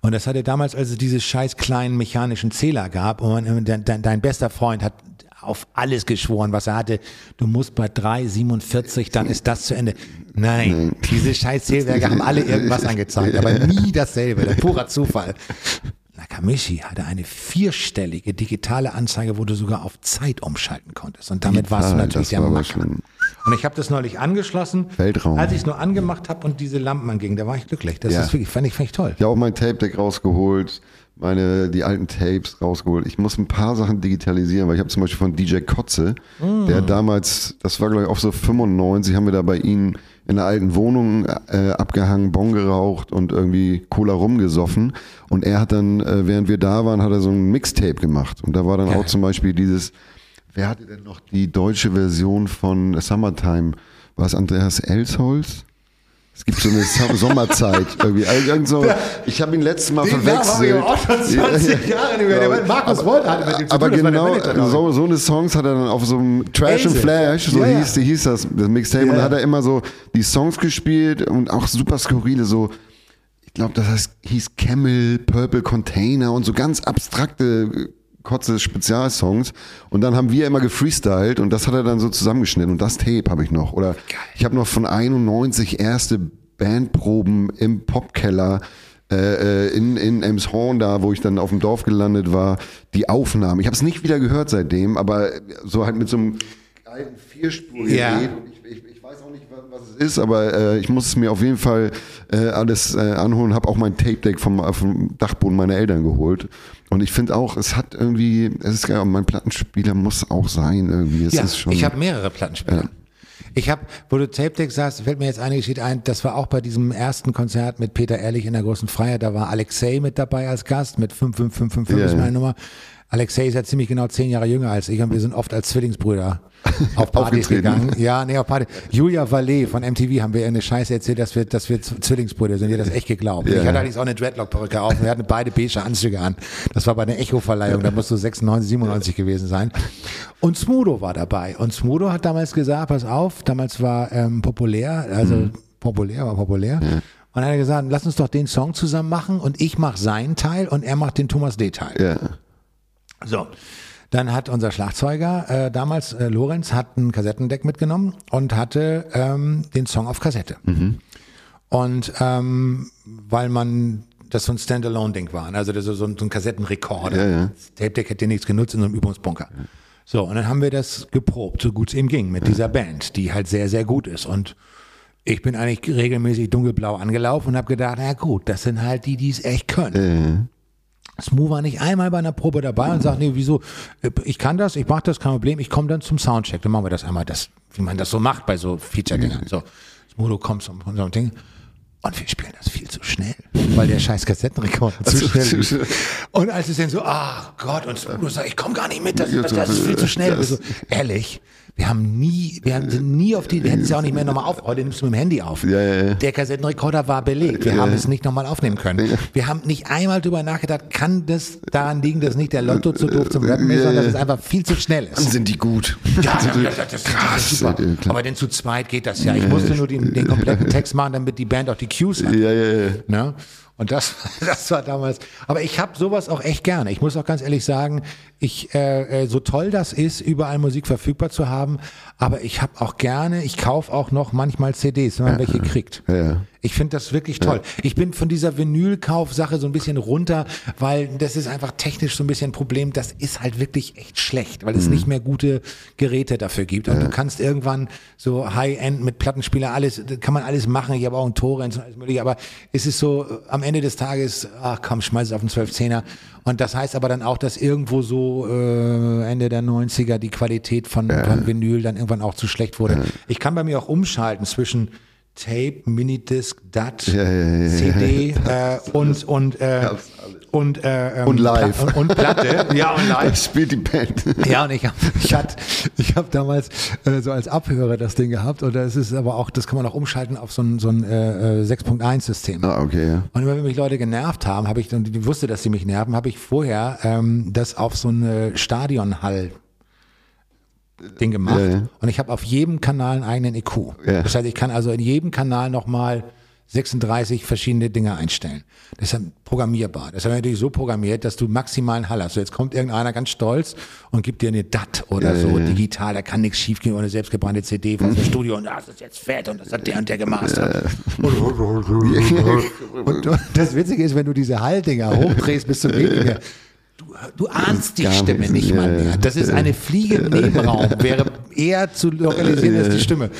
Und das hatte damals, als es diese scheiß kleinen mechanischen Zähler gab und dein, dein, dein bester Freund hat auf alles geschworen, was er hatte. Du musst bei 3,47, dann ist das zu Ende. Nein, Nein. diese scheiß Zählwerke haben alle irgendwas [laughs] angezeigt, aber nie dasselbe, der purer Zufall. Nakamichi hatte eine vierstellige digitale Anzeige, wo du sogar auf Zeit umschalten konntest. Und damit warst du natürlich der war. Und ich habe das neulich angeschlossen. Weltraum. Als ich es nur angemacht habe und diese Lampen angingen, da war ich glücklich. Das ja. ist wirklich, fand ich, fand ich toll. Ich habe auch mein Tape-Deck rausgeholt, meine, die alten Tapes rausgeholt. Ich muss ein paar Sachen digitalisieren, weil ich habe zum Beispiel von DJ Kotze, mm. der damals, das war glaube ich auch so 95, haben wir da bei ihm in der alten Wohnung äh, abgehangen, Bon geraucht und irgendwie Cola rumgesoffen. Und er hat dann, äh, während wir da waren, hat er so ein Mixtape gemacht. Und da war dann ja. auch zum Beispiel dieses, wer hatte denn noch die deutsche Version von Summertime? War es Andreas Elsholz? Es gibt so eine Sommerzeit irgendwie. Also irgend so, ich habe ihn letztes Mal Den verwechselt. Ich auch schon 20 Jahre nicht mehr. Der Markus Wolter hat mit Aber tun, genau, so, so eine Songs hat er dann auf so einem Trash and Flash, so ja, hieß, ja. hieß das, das Mixtape. Ja. Und da hat er immer so die Songs gespielt und auch super skurrile, so, ich glaube, das heißt, hieß Camel, Purple Container und so ganz abstrakte Kotze Spezialsongs und dann haben wir immer gefreestylt und das hat er dann so zusammengeschnitten und das Tape habe ich noch oder ich habe noch von 91 erste Bandproben im Popkeller äh, äh, in, in Emshorn da, wo ich dann auf dem Dorf gelandet war, die Aufnahmen. Ich habe es nicht wieder gehört seitdem, aber so halt mit so einem alten Vierspur ja. ich, ich, was es ist, aber äh, ich muss es mir auf jeden Fall äh, alles äh, anholen. Habe auch mein Tape-Deck vom, vom Dachboden meiner Eltern geholt. Und ich finde auch, es hat irgendwie, es ist ja, mein Plattenspieler muss auch sein irgendwie. Es ja, ist schon, ich habe mehrere Plattenspieler. Ja. Ich habe, wo du Tape Deck sagst, fällt mir jetzt eine Geschichte ein, das war auch bei diesem ersten Konzert mit Peter Ehrlich in der großen Freiheit, da war Alexei mit dabei als Gast mit 55555 yeah. ist meine Nummer. Alexei ist ja ziemlich genau zehn Jahre jünger als ich und wir sind oft als Zwillingsbrüder [laughs] auf Partys gegangen. Ja, nee, auf Party. Julia Vallee von MTV haben wir eine Scheiße erzählt, dass wir, dass wir Zwillingsbrüder sind. Wir das echt geglaubt. Ja. Ich hatte allerdings auch eine Dreadlock-Perücke auf. Wir hatten beide beige Anzüge an. Das war bei der Echo-Verleihung. Da musst du 96, 97 gewesen sein. Und Smudo war dabei. Und Smudo hat damals gesagt, pass auf, damals war ähm, populär, also mhm. populär war populär. Ja. Und er hat gesagt, lass uns doch den Song zusammen machen und ich mache seinen Teil und er macht den Thomas D-Teil. Ja. So. Dann hat unser Schlagzeuger äh, damals, äh, Lorenz, hat ein Kassettendeck mitgenommen und hatte ähm, den Song auf Kassette. Mhm. Und ähm, weil man das so ein Standalone-Ding war, also das so, ein, so ein Kassettenrekorder. Ja, ja. Das Tape-Deck hätte nichts genutzt in so einem Übungsbunker. Ja. So, und dann haben wir das geprobt, so gut es ihm ging, mit ja. dieser Band, die halt sehr, sehr gut ist. Und ich bin eigentlich regelmäßig dunkelblau angelaufen und habe gedacht, na gut, das sind halt die, die es echt können. Smooth war nicht einmal bei einer Probe dabei und sagt, nee, wieso, ich kann das, ich mache das, kein Problem, ich komme dann zum Soundcheck. Dann machen wir das einmal, das, wie man das so macht bei so Feature-Dingern. So, Smooth, du kommst von so einem Ding. Und wir spielen das viel zu schnell, weil der scheiß Kassettenrekorder zu schnell ist. Und als es dann so, ach Gott, und Smooth sagt, ich komme gar nicht mit, das, das, das ist viel zu schnell. So, ehrlich, wir haben nie, wir haben, sind nie auf die, wir hätten es ja auch nicht mehr nochmal auf. Heute nimmst du mit dem Handy auf. Ja, ja, ja. Der Kassettenrekorder war belegt. Wir haben es nicht nochmal aufnehmen können. Wir haben nicht einmal drüber nachgedacht, kann das daran liegen, dass nicht der Lotto zu doof zum Rappen ist, sondern dass es einfach viel zu schnell ist. Dann sind die gut. Ja, das, das, das, Krass, ist super. Aber denn zu zweit geht das ja. Ich musste nur den, den kompletten Text machen, damit die Band auch die Cues hat. Ja, ja, ja. Ne? Und das, [laughs] das war damals. Aber ich habe sowas auch echt gerne. Ich muss auch ganz ehrlich sagen, ich äh, äh, so toll das ist, überall Musik verfügbar zu haben, aber ich habe auch gerne, ich kaufe auch noch manchmal CDs, wenn man welche kriegt. Ja. Ich finde das wirklich toll. Ich bin von dieser Vinylkaufsache so ein bisschen runter, weil das ist einfach technisch so ein bisschen ein Problem. Das ist halt wirklich echt schlecht, weil es Mhm. nicht mehr gute Geräte dafür gibt. Und du kannst irgendwann so High-End mit Plattenspieler alles, kann man alles machen. Ich habe auch einen Torrent und alles mögliche, aber es ist so äh, am Ende des Tages, ach komm, schmeiß es auf den 12-10er. Und das heißt aber dann auch, dass irgendwo so äh, Ende der 90er die Qualität von, von Vinyl dann irgendwann auch zu schlecht wurde. Ich kann bei mir auch umschalten zwischen Tape, Minidisc, DAT, ja, ja, CD [laughs] äh, und und äh, und äh, ähm, Und live. Pla- und, und Platte, [laughs] ja und live. Das spielt die Band. Ja, und ich habe ich hat, ich hab damals äh, so als Abhörer das Ding gehabt und das ist aber auch, das kann man auch umschalten auf so ein, so ein äh, äh, 6.1-System. Ah, okay, ja. Und immer wenn mich Leute genervt haben, habe ich, und die wusste, dass sie mich nerven, habe ich vorher ähm, das auf so eine Stadionhall Ding gemacht. Ja, ja. Und ich habe auf jedem Kanal einen eigenen EQ. Ja. Das heißt, ich kann also in jedem Kanal nochmal 36 verschiedene Dinge einstellen. Das ist dann programmierbar. Das ist natürlich so programmiert, dass du maximalen Hall hast. So, jetzt kommt irgendeiner ganz stolz und gibt dir eine DAT oder Ja, so ja, ja. digital. Da kann nichts schiefgehen ohne selbstgebrannte CD von dem Studio und das ist jetzt fett und das hat der und der gemastert. [laughs] Und du- das Witzige ist, wenn du diese Halldinger hochdrehst bis zum nicht mehr, du, du ahnst die Stimme nicht Ja, mal ja. mehr. Das ist eine Fliege im [laughs] Nebenraum, wäre eher zu lokalisieren als die Stimme.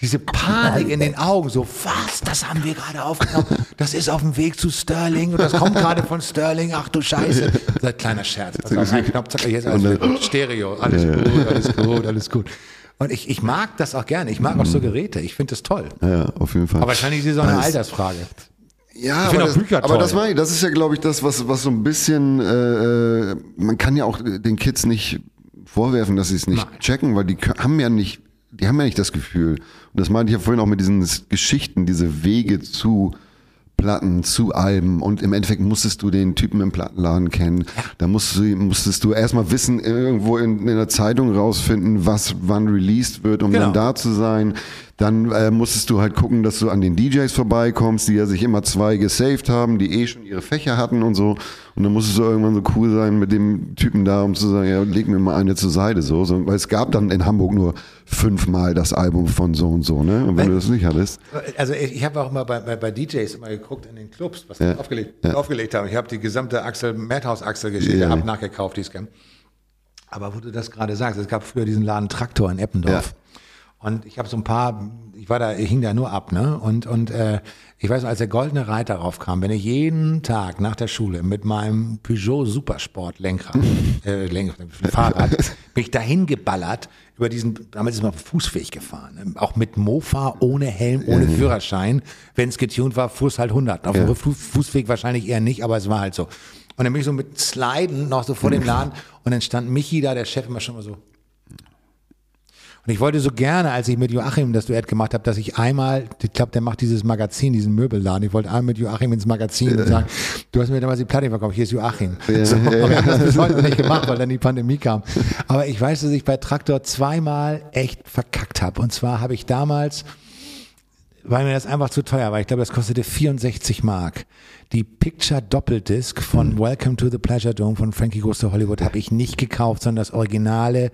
Diese Panik in den Augen, so, was, das haben wir gerade aufgenommen, das ist auf dem Weg zu Sterling und das kommt gerade von Sterling, ach du Scheiße. Das ist ein kleiner Scherz. Das war ein Knopf, zack, jetzt alles. Stereo, alles gut, alles gut, alles gut. Und ich, ich mag das auch gerne, ich mag auch so Geräte, ich finde das toll. Ja, auf jeden Fall. Aber wahrscheinlich ist es auch eine Altersfrage. Ja, aber, das, aber das meine ich, das ist ja, glaube ich, das, was, was so ein bisschen, äh, äh, man kann ja auch den Kids nicht vorwerfen, dass sie es nicht Nein. checken, weil die haben ja nicht, die haben ja nicht das Gefühl. Und das meinte ich ja vorhin auch mit diesen Geschichten, diese Wege zu Platten, zu Alben und im Endeffekt musstest du den Typen im Plattenladen kennen. Da musst du, musstest du erstmal wissen, irgendwo in, in der Zeitung rausfinden, was wann released wird, um Genau. dann da zu sein. Dann äh, musstest du halt gucken, dass du an den DJs vorbeikommst, die ja sich immer zwei gesaved haben, die eh schon ihre Fächer hatten und so. Und dann musstest du irgendwann so cool sein mit dem Typen da, um zu sagen, ja, leg mir mal eine zur Seite so. so weil es gab dann in Hamburg nur fünfmal das Album von so und so, ne? Und wenn du das nicht hattest, Also ich habe auch mal bei, bei, bei DJs immer geguckt in den Clubs, was die Ja. aufgelegt, aufgelegt haben. Ich habe die gesamte Axel, Madhouse-Axel-Geschichte Ja. ab nachgekauft, die Scam. Aber wo du das gerade sagst, es gab früher diesen Laden Traktor in Eppendorf. Und ich habe so ein paar, ich war da, ich hing da nur ab, ne? Und, und äh, ich weiß noch, als der goldene Reiter raufkam, bin ich jeden Tag nach der Schule mit meinem Peugeot Supersport Lenkrad, [laughs] äh, Lenkrad, Fahrrad, bin ich dahin geballert über diesen, damals ist man fußfähig gefahren, ne? auch mit Mofa, ohne Helm, ohne Führerschein. Wenn es getunt war, fuhr es halt 100. Auf dem Fu- Fußweg wahrscheinlich eher nicht, aber es war halt so. Und dann bin ich so mit Sliden noch so vor dem [laughs] Laden und dann stand Michi da, der Chef, immer schon mal so, und ich wollte so gerne, als ich mit Joachim das Duett gemacht habe, dass ich einmal, ich glaube, der macht dieses Magazin, diesen Möbelladen. Ich wollte einmal mit Joachim ins Magazin und sagen, du hast mir damals die Platte verkauft, hier ist Joachim. so, aber wir haben das bis [laughs] heute nicht gemacht, weil dann die Pandemie kam. Aber ich weiß, dass ich bei Traktor zweimal echt verkackt habe. Und zwar habe ich damals, weil mir das einfach zu teuer war, ich glaube, das kostete 64 Mark. Die Picture Doppeldisc von Welcome to the Pleasure Dome von Frankie Goes to Hollywood habe ich nicht gekauft, sondern das originale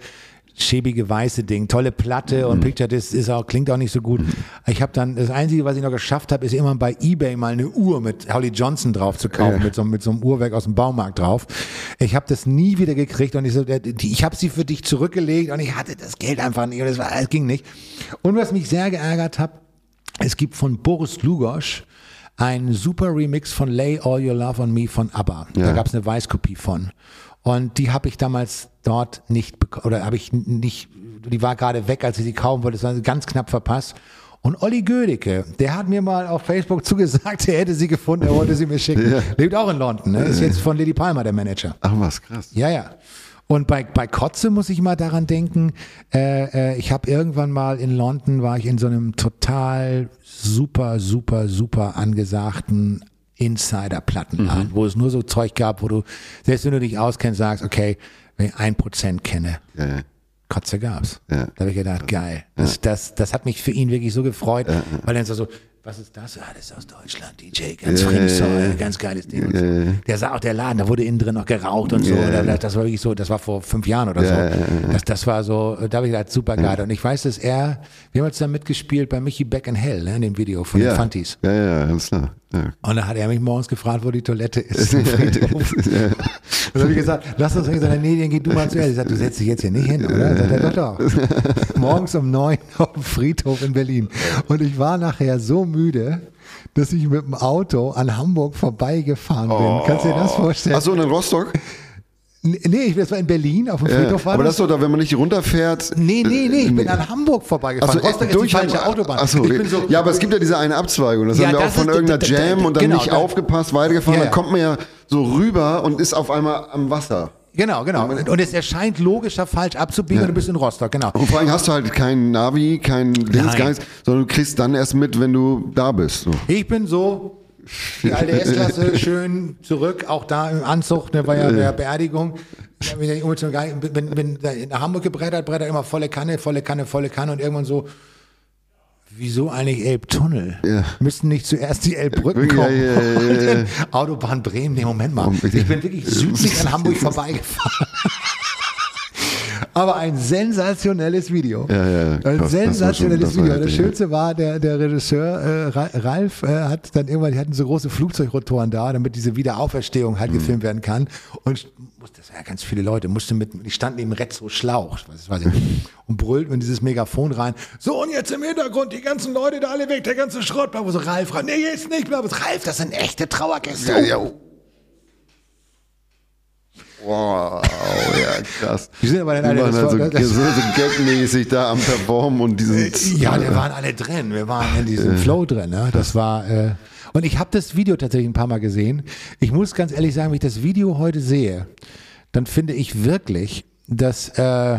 schäbige weiße Ding, tolle Platte und Picture Disc ist auch klingt auch nicht so gut. Ich habe dann das einzige, was ich noch geschafft habe, ist immer bei eBay mal eine Uhr mit Holly Johnson drauf zu kaufen, mit so mit so einem Uhrwerk aus dem Baumarkt drauf. Ich habe das nie wieder gekriegt und ich so, ich habe sie für dich zurückgelegt und ich hatte das Geld einfach nicht und es war, es ging nicht. Und was mich sehr geärgert hat, es gibt von Boris Lugosch einen super Remix von Lay All Your Love on Me von ABBA. Da Ja. gab es eine Weißkopie von. Und die habe ich damals dort nicht bekommen, oder habe ich nicht, die war gerade weg, als ich sie kaufen wollte, war ganz knapp verpasst. Und Olli Gödicke, der hat mir mal auf Facebook [laughs] zugesagt, er hätte sie gefunden, er wollte sie mir schicken. Lebt auch in London, ne? ist jetzt von Lady Palmer der Manager. ach was, krass. Ja, ja. Und bei, bei Kotze muss ich mal daran denken, äh, äh, ich habe irgendwann mal in London, war ich in so einem total super, super, super angesagten Insider-Plattenladen, wo es nur so Zeug gab, wo du, selbst wenn du dich auskennst, sagst, okay, wenn ich ein Prozent kenne, Ja, ja. Kotze gab's. Ja. Da habe ich gedacht, geil. Das, das, das hat mich für ihn wirklich so gefreut, weil er so, was ist das? Ah, das ist aus Deutschland, DJ, ganz äh, ganz geiles Ding. Und so. Der sah auch der Laden, da wurde innen drin noch geraucht und so. Das, das war wirklich so, das war vor fünf Jahren oder so. Das, das war so, da habe ich gedacht, super geil. Und ich weiß, dass er, wir haben jetzt da mitgespielt bei Michi Back in Hell, ne, in dem Video von den Fantis. Ja, ja, ganz klar. Ja. Und da hat er mich morgens gefragt, wo die Toilette [laughs] ist. Im Friedhof. Und [laughs] dann habe ich gesagt, lass uns nicht sagen, nee, dann geh du mal zuerst. Ich sagte, du setzt dich jetzt hier nicht hin, oder? Sagt er, doch, doch. [laughs] Morgens um neun auf dem Friedhof in Berlin. Und ich war nachher so müde, dass ich mit dem Auto an Hamburg vorbeigefahren bin. Oh. Kannst du dir das vorstellen? Achso, in Rostock? Nee, ich das war in Berlin auf dem Friedhof. Ja, aber das ist doch da, wenn man nicht runterfährt. Nee, nee, nee, ich bin an Hamburg vorbeigefahren. Also, Rostock ist die falsche Autobahn. Achso, so, ja, aber es gibt ja diese eine Abzweigung. Das ja, haben wir auch von irgendeiner Jam und dann genau, nicht aufgepasst, weitergefahren. Ja, ja. Dann kommt man ja so rüber und ist auf einmal am Wasser. Genau, genau. Und es erscheint logischer falsch abzubiegen ja. und du bist in Rostock, genau. Und vor allem hast du halt keinen Navi, keinen Dingsgeist, sondern du kriegst dann erst mit, wenn du da bist. So. Ich bin so die alte S-Klasse [laughs] schön zurück, auch da im Anzug, ne, war ja der Beerdigung. Bin, bin, bin nach Hamburg gebrettert, brettert immer volle Kanne, volle Kanne, volle Kanne und irgendwann so, wieso eigentlich Elbtunnel? Ja. Müssten nicht zuerst die Elbbrücken kommen? Ja, ja, ja, [laughs] Autobahn Bremen, nee, Moment mal. Ich bin wirklich südlich an Hamburg vorbeigefahren. [laughs] Aber ein sensationelles Video. Ja, ja, ein krass, sensationelles schon, Video. Das Schönste war, der, der Regisseur äh, Ralf äh, hat dann irgendwann, die hatten so große Flugzeugrotoren da, damit diese Wiederauferstehung halt mhm. gefilmt werden kann. Und das waren ja ganz viele Leute, musste mit, ich stand neben Retzo Schlauch, das weiß ich und brüllt in dieses Megafon rein. So, und jetzt im Hintergrund, die ganzen Leute da alle weg, der ganze Schrott, wo so Ralf rein. Nee, jetzt nicht mehr, aber Ralf, das sind echte Trauergäste. Ja, ja. Wow, ja, krass. Die sind aber dann alle halt so, das so, so gagmäßig da am Performen und diesen. Äh, ja, wir waren alle drin. Wir waren in diesem äh. Flow drin. Ne? Das war. Äh, und ich habe das Video tatsächlich ein paar Mal gesehen. Ich muss ganz ehrlich sagen, wenn ich das Video heute sehe, dann finde ich wirklich, dass äh,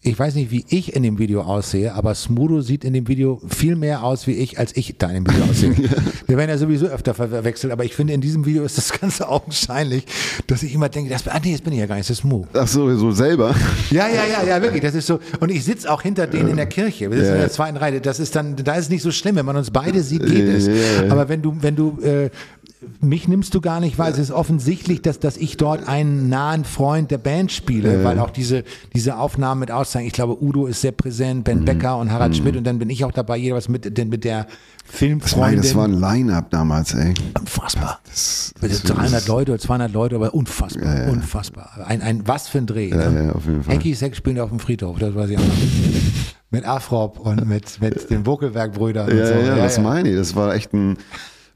ich weiß nicht, wie ich in dem Video aussehe, aber Smudo sieht in dem Video viel mehr aus wie ich, als ich da in dem Video aussehe. [laughs] Wir werden ja sowieso öfter verwechselt, aber ich finde, in diesem Video ist das Ganze [laughs] augenscheinlich, dass ich immer denke, das, ah nee, jetzt bin ich ja gar nicht, das ist Smu. Ach so, so selber? Ja, ja, ja, ja, wirklich, das ist so. Und ich sitze auch hinter denen in der Kirche, wir sitzen ja. in der zweiten Reihe, das ist dann, da ist es nicht so schlimm, wenn man uns beide sieht, geht es. Ja, ja, aber wenn du, wenn du äh, mich nimmst du gar nicht, weil es ist offensichtlich, dass, dass ich dort einen nahen Freund der Band spiele, äh. weil auch diese, diese Aufnahmen mit auszeigen. Ich glaube, Udo ist sehr präsent, Ben mhm. Becker und Harald mhm. Schmidt und dann bin ich auch dabei, jeweils mit, mit der Filmfreundin. Das war, das war ein Line-Up damals, ey. Unfassbar. Das, das, 300 Leute oder 200 Leute, aber unfassbar, ja, ja. unfassbar. Ein, ein, was für ein Dreh. Ja, ne? ja, auf jeden Fall. Ecki Sex spielen auf dem Friedhof, das weiß ich auch noch. mit Afrop und mit, mit den Vogelwerk-Brüdern. Ja, so. ja, ja, das meine ich. Das war echt ein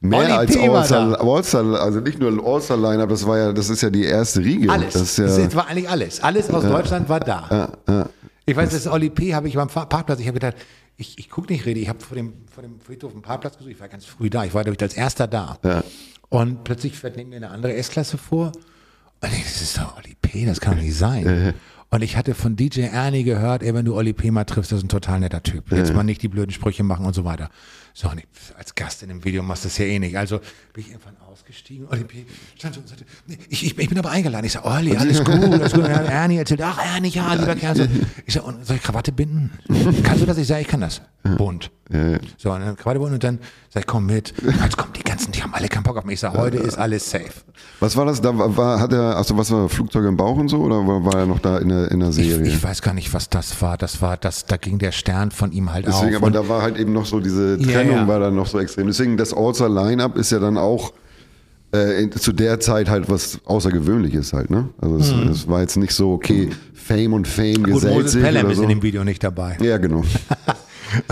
Mehr als All-Star, All also nicht nur All-Star-Line-Up, das war ja, das ist ja die erste Riege. Alles. Das, ja das war eigentlich alles. Alles aus ja. Deutschland war da. Ja. Ich weiß, das Oli P. habe ich beim Parkplatz, ich habe gedacht, ich, ich gucke nicht rede, ich habe vor dem, vor dem Friedhof einen Parkplatz gesucht, ich war ganz früh da, ich war, glaube ich, als erster da. Und plötzlich fährt neben mir eine andere S-Klasse vor. Und ich, das ist doch Oli P., das kann doch nicht sein. Und ich hatte von DJ Ernie gehört, ey, wenn du Oli P. mal triffst, das ist ein total netter Typ. Jetzt mal nicht die blöden Sprüche machen und so weiter. So, und ich, als Gast in dem Video machst du das ja eh nicht. Also bin ich irgendwann ausgestiegen. Olli stand so und sagte, ich, ich, ich bin aber eingeladen. Ich sage, Olli, alles gut, alles gut. [laughs] Und Ernie erzählt, ach Ernie, ja, lieber Kerl. So. Ich sage, soll ich Krawatte binden? Kannst du das? Ich sage, ich kann das. Bunt. So, und dann Krawatte bunt und dann sag ich, komm mit. Jetzt kommen die ganzen, die haben alle keinen Bock auf mich. Ich sage, heute ist alles safe. Was war das? Da war, hat er, also was war Flugzeug im Bauch und so oder war, war er noch da in der, in der Serie? Ich, ich, weiß gar nicht, was das war. Das war, das, da ging der Stern von ihm halt Deswegen, auf. aber da war halt eben noch so diese Trennung ja, ja. war dann noch so extrem. Deswegen das All-Star Line-Up ist ja dann auch äh, zu der Zeit halt was Außergewöhnliches halt, ne? Also es, hm. es war jetzt nicht so, okay, Fame und Fame Gut, gesellt Moses sich Pelham ist so. in dem Video nicht dabei. Ja, genau. [laughs]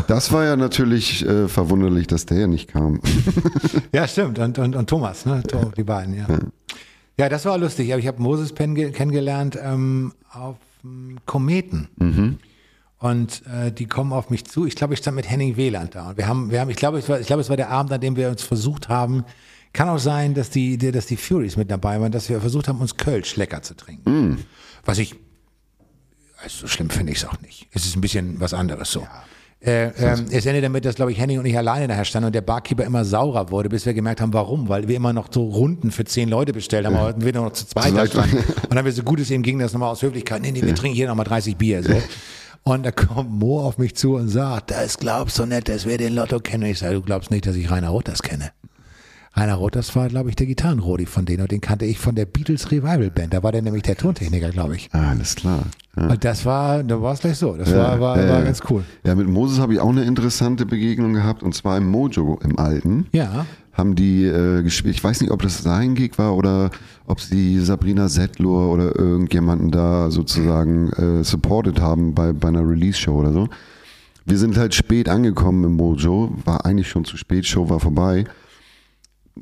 Das war ja natürlich äh, verwunderlich, dass der ja nicht kam. [laughs] ja, stimmt. Und, und, und Thomas, ne? Die beiden, ja. ja. Ja, das war lustig. Aber ich habe Moses Penn kennengelernt ähm, auf Kometen. Mhm. Und äh, die kommen auf mich zu. Ich glaube, ich stand mit Henning Wieland da. Und wir haben, wir haben, ich glaube, es war, ich glaube, es war der Abend, an dem wir uns versucht haben, kann auch sein, dass die, dass die Furies mit dabei waren, dass wir versucht haben, uns Kölsch lecker zu trinken. Mm. Was ich, also so schlimm finde ich es auch nicht. Es ist ein bisschen was anderes so. Ja. Äh, ähm, es endet damit, dass, glaube ich, Henning und ich alleine nachher standen und der Barkeeper immer saurer wurde, bis wir gemerkt haben, warum. Weil wir immer noch so Runden für zehn Leute bestellt haben, aber wir noch zu zweit da standen. [laughs] Und dann haben wir so gut es eben ging, das nochmal aus Höflichkeit, nee, nee, wir trinken hier nochmal 30 Bier. So. [laughs] Und da kommt Mo auf mich zu und sagt, das glaubst du nicht, dass wir den Lotto kennen. Ich sage, du glaubst nicht, dass ich Rainer Rothers kenne. Rainer Rothers war, glaube ich, der Gitarrenrodi von denen und den kannte ich von der Beatles Revival Band. Da war der nämlich der Tontechniker, glaube ich. Ah, alles klar. Ja. Und das war, da war es gleich so. Das war, war, war ganz cool. Ja, mit Moses habe ich auch eine interessante Begegnung gehabt und zwar im Mojo im Alten. Ja. Haben die äh, gespielt, ich weiß nicht, ob das sein Gig war oder ob sie Sabrina Settlur oder irgendjemanden da sozusagen äh, supported haben bei, bei einer Release-Show oder so. Wir sind halt spät angekommen im Mojo, war eigentlich schon zu spät, Show war vorbei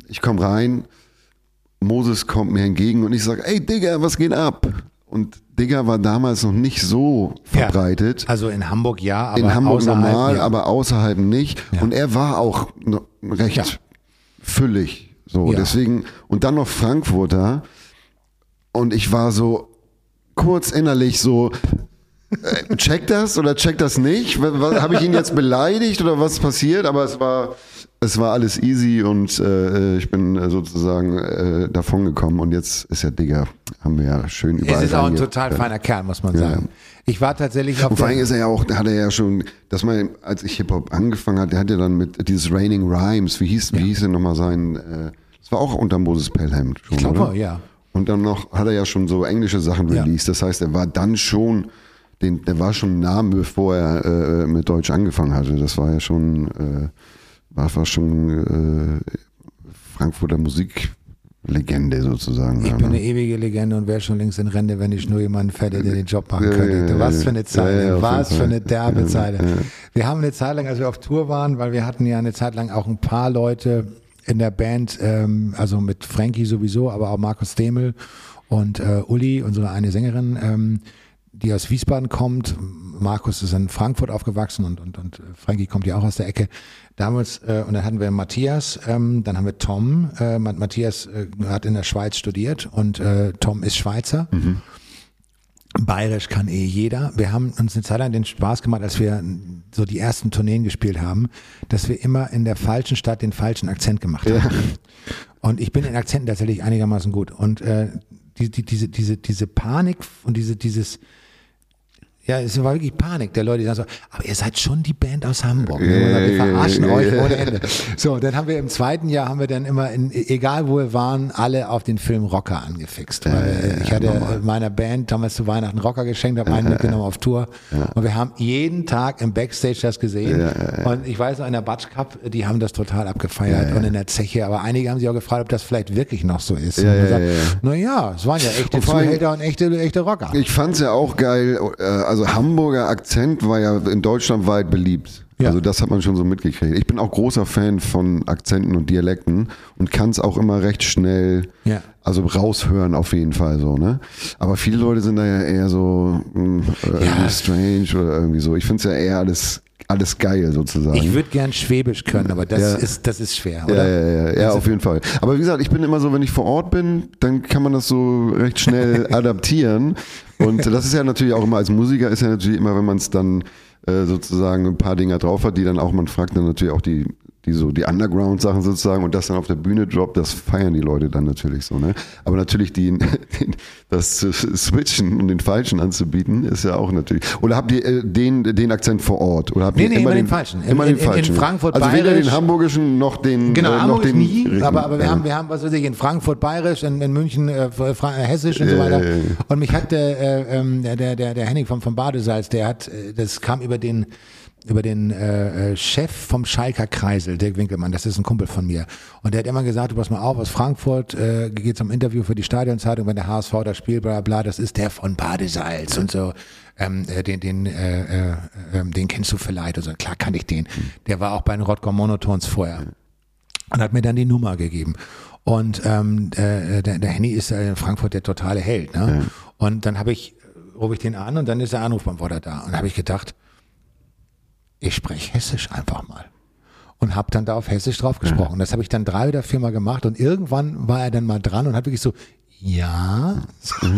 ich komme rein, Moses kommt mir entgegen und ich sage, ey Digga, was geht ab? Und Digga war damals noch nicht so verbreitet. Ja, also in Hamburg ja, aber in Hamburg normal, ja. aber außerhalb nicht. Ja. Und er war auch recht füllig. So, deswegen, und dann noch Frankfurter. Und ich war so kurz innerlich so, äh, check das oder check das nicht? Habe ich ihn jetzt beleidigt oder was passiert? Aber es war, es war alles easy und äh, ich bin äh, sozusagen äh, davon gekommen und jetzt ist ja Digger, haben wir ja schön überall. Es ist auch ein total feiner Kerl, muss man sagen. Ja. Ich war tatsächlich auf. Und vor allem ist er ja auch, da hat er ja schon, dass man, als ich Hip-Hop angefangen hat, der hat ja dann mit dieses Raining Rhymes, wie hieß, ja. wie hieß denn nochmal sein, äh, das war auch unter Moses Pelham schon, Ich glaube, ja. Und dann noch hat er ja schon so englische Sachen released. Ja. Das heißt, er war dann schon, den, der war schon ein Name, bevor er äh, mit Deutsch angefangen hatte. Das war ja schon, äh, war fast schon äh, Frankfurter Musiklegende sozusagen. Ich bin eine ewige Legende und wäre schon längst in Rente, wenn ich nur jemanden fände, der den Job machen könnte. Was für eine Zeit, ja, ja, was für eine derbe Zeit. Ja, wir haben eine Zeit lang, als wir auf Tour waren, weil wir hatten ja eine Zeit lang auch ein paar Leute in der Band, ähm, also mit Frankie sowieso, aber auch Markus Demel und äh, Uli, unsere eine Sängerin, ähm, die aus Wiesbaden kommt. Markus ist in Frankfurt aufgewachsen und, und, und Frankie kommt ja auch aus der Ecke. Damals, äh, und dann hatten wir Matthias, ähm, dann haben wir Tom. Äh, Matthias äh, hat in der Schweiz studiert und äh, Tom ist Schweizer. Mhm. Bayerisch kann eh jeder. Wir haben uns eine Zeit lang den Spaß gemacht, als wir so die ersten Tourneen gespielt haben, dass wir immer in der falschen Stadt den falschen Akzent gemacht haben. Ja. Und ich bin in Akzenten tatsächlich einigermaßen gut. Und äh, die, die, diese, diese, diese Panik und diese, dieses, ja, es war wirklich Panik der Leute, die sagen so, aber ihr seid schon die Band aus Hamburg. wir verarschen euch ohne Ende. So, dann haben wir im zweiten Jahr haben wir dann immer, in, egal wo wir waren, alle auf den Film Rocker angefixt. Weil ich hatte meiner Band damals zu Weihnachten Rocker geschenkt, habe einen mitgenommen auf Tour. Und wir haben jeden Tag im Backstage das gesehen. Und ich weiß noch, in der Batsch Cup, die haben das total abgefeiert und in der Zeche. Aber einige haben sich auch gefragt, ob das vielleicht wirklich noch so ist. Ja, ja, Naja, es waren ja echte Zuhälter und echte, echte Rocker. Ich fand's ja auch geil, äh, also also Hamburger Akzent war ja in Deutschland weit beliebt. Ja. Also das hat man schon so mitgekriegt. Ich bin auch großer Fan von Akzenten und Dialekten und kann es auch immer recht schnell, ja. also raushören auf jeden Fall so, ne? Aber viele Leute sind da ja eher so hm, irgendwie ja. strange oder irgendwie so. Ich finde es ja eher alles alles geil sozusagen. Ich würde gern Schwäbisch können, aber das, ja. ist, das ist schwer, oder? Ja, ja, ja, ja also auf jeden Fall. Aber wie gesagt, ich bin immer so, wenn ich vor Ort bin, dann kann man das so recht schnell [laughs] adaptieren. Und das ist ja natürlich auch immer als Musiker, ist ja natürlich immer, wenn man es dann äh, sozusagen ein paar Dinger drauf hat, die dann auch, man fragt dann natürlich auch die die so die Underground-Sachen sozusagen und das dann auf der Bühne droppt, das feiern die Leute dann natürlich so, ne? Aber natürlich die, [laughs] den, das Switchen und den Falschen anzubieten, ist ja auch natürlich. Oder habt ihr äh, den, den Akzent vor Ort? Oder habt nee, ihr nee, immer, immer den, den, Falschen. Immer in, den Falschen. In Frankfurt Also weder den hamburgischen noch den. Genau, äh, noch den nie, aber, aber wir ja. haben, wir haben, was weiß ich, in Frankfurt bayerisch, in, in München äh, äh hessisch und so weiter. Und mich hat der, äh, der, der, der Henning vom, vom Badesalz, der hat, das kam über den, über den äh, äh, Chef vom Schalker Kreisel, Dirk Winkelmann, das ist ein Kumpel von mir. Und der hat immer gesagt, du pass mal auf, aus Frankfurt äh, geht zum Interview für die Stadionzeitung, wenn der HSV das spielt, bla bla, das ist der von Badesalz und so. Ähm, äh, den, den, äh, äh, ähm, den kennst du vielleicht. Also klar kann ich den. Der war auch bei den Rodger Monotons vorher. Und hat mir dann die Nummer gegeben. Und ähm, äh, der, der Henny ist in Frankfurt der totale Held. Ne? Ja. Und dann habe ich, rufe ich den an und dann ist der Anrufbeantworter da. Und habe ich gedacht, ich spreche Hessisch einfach mal. Und habe dann da auf Hessisch drauf gesprochen. Ja. Das habe ich dann drei oder viermal gemacht und irgendwann war er dann mal dran und hat wirklich so, ja. [laughs]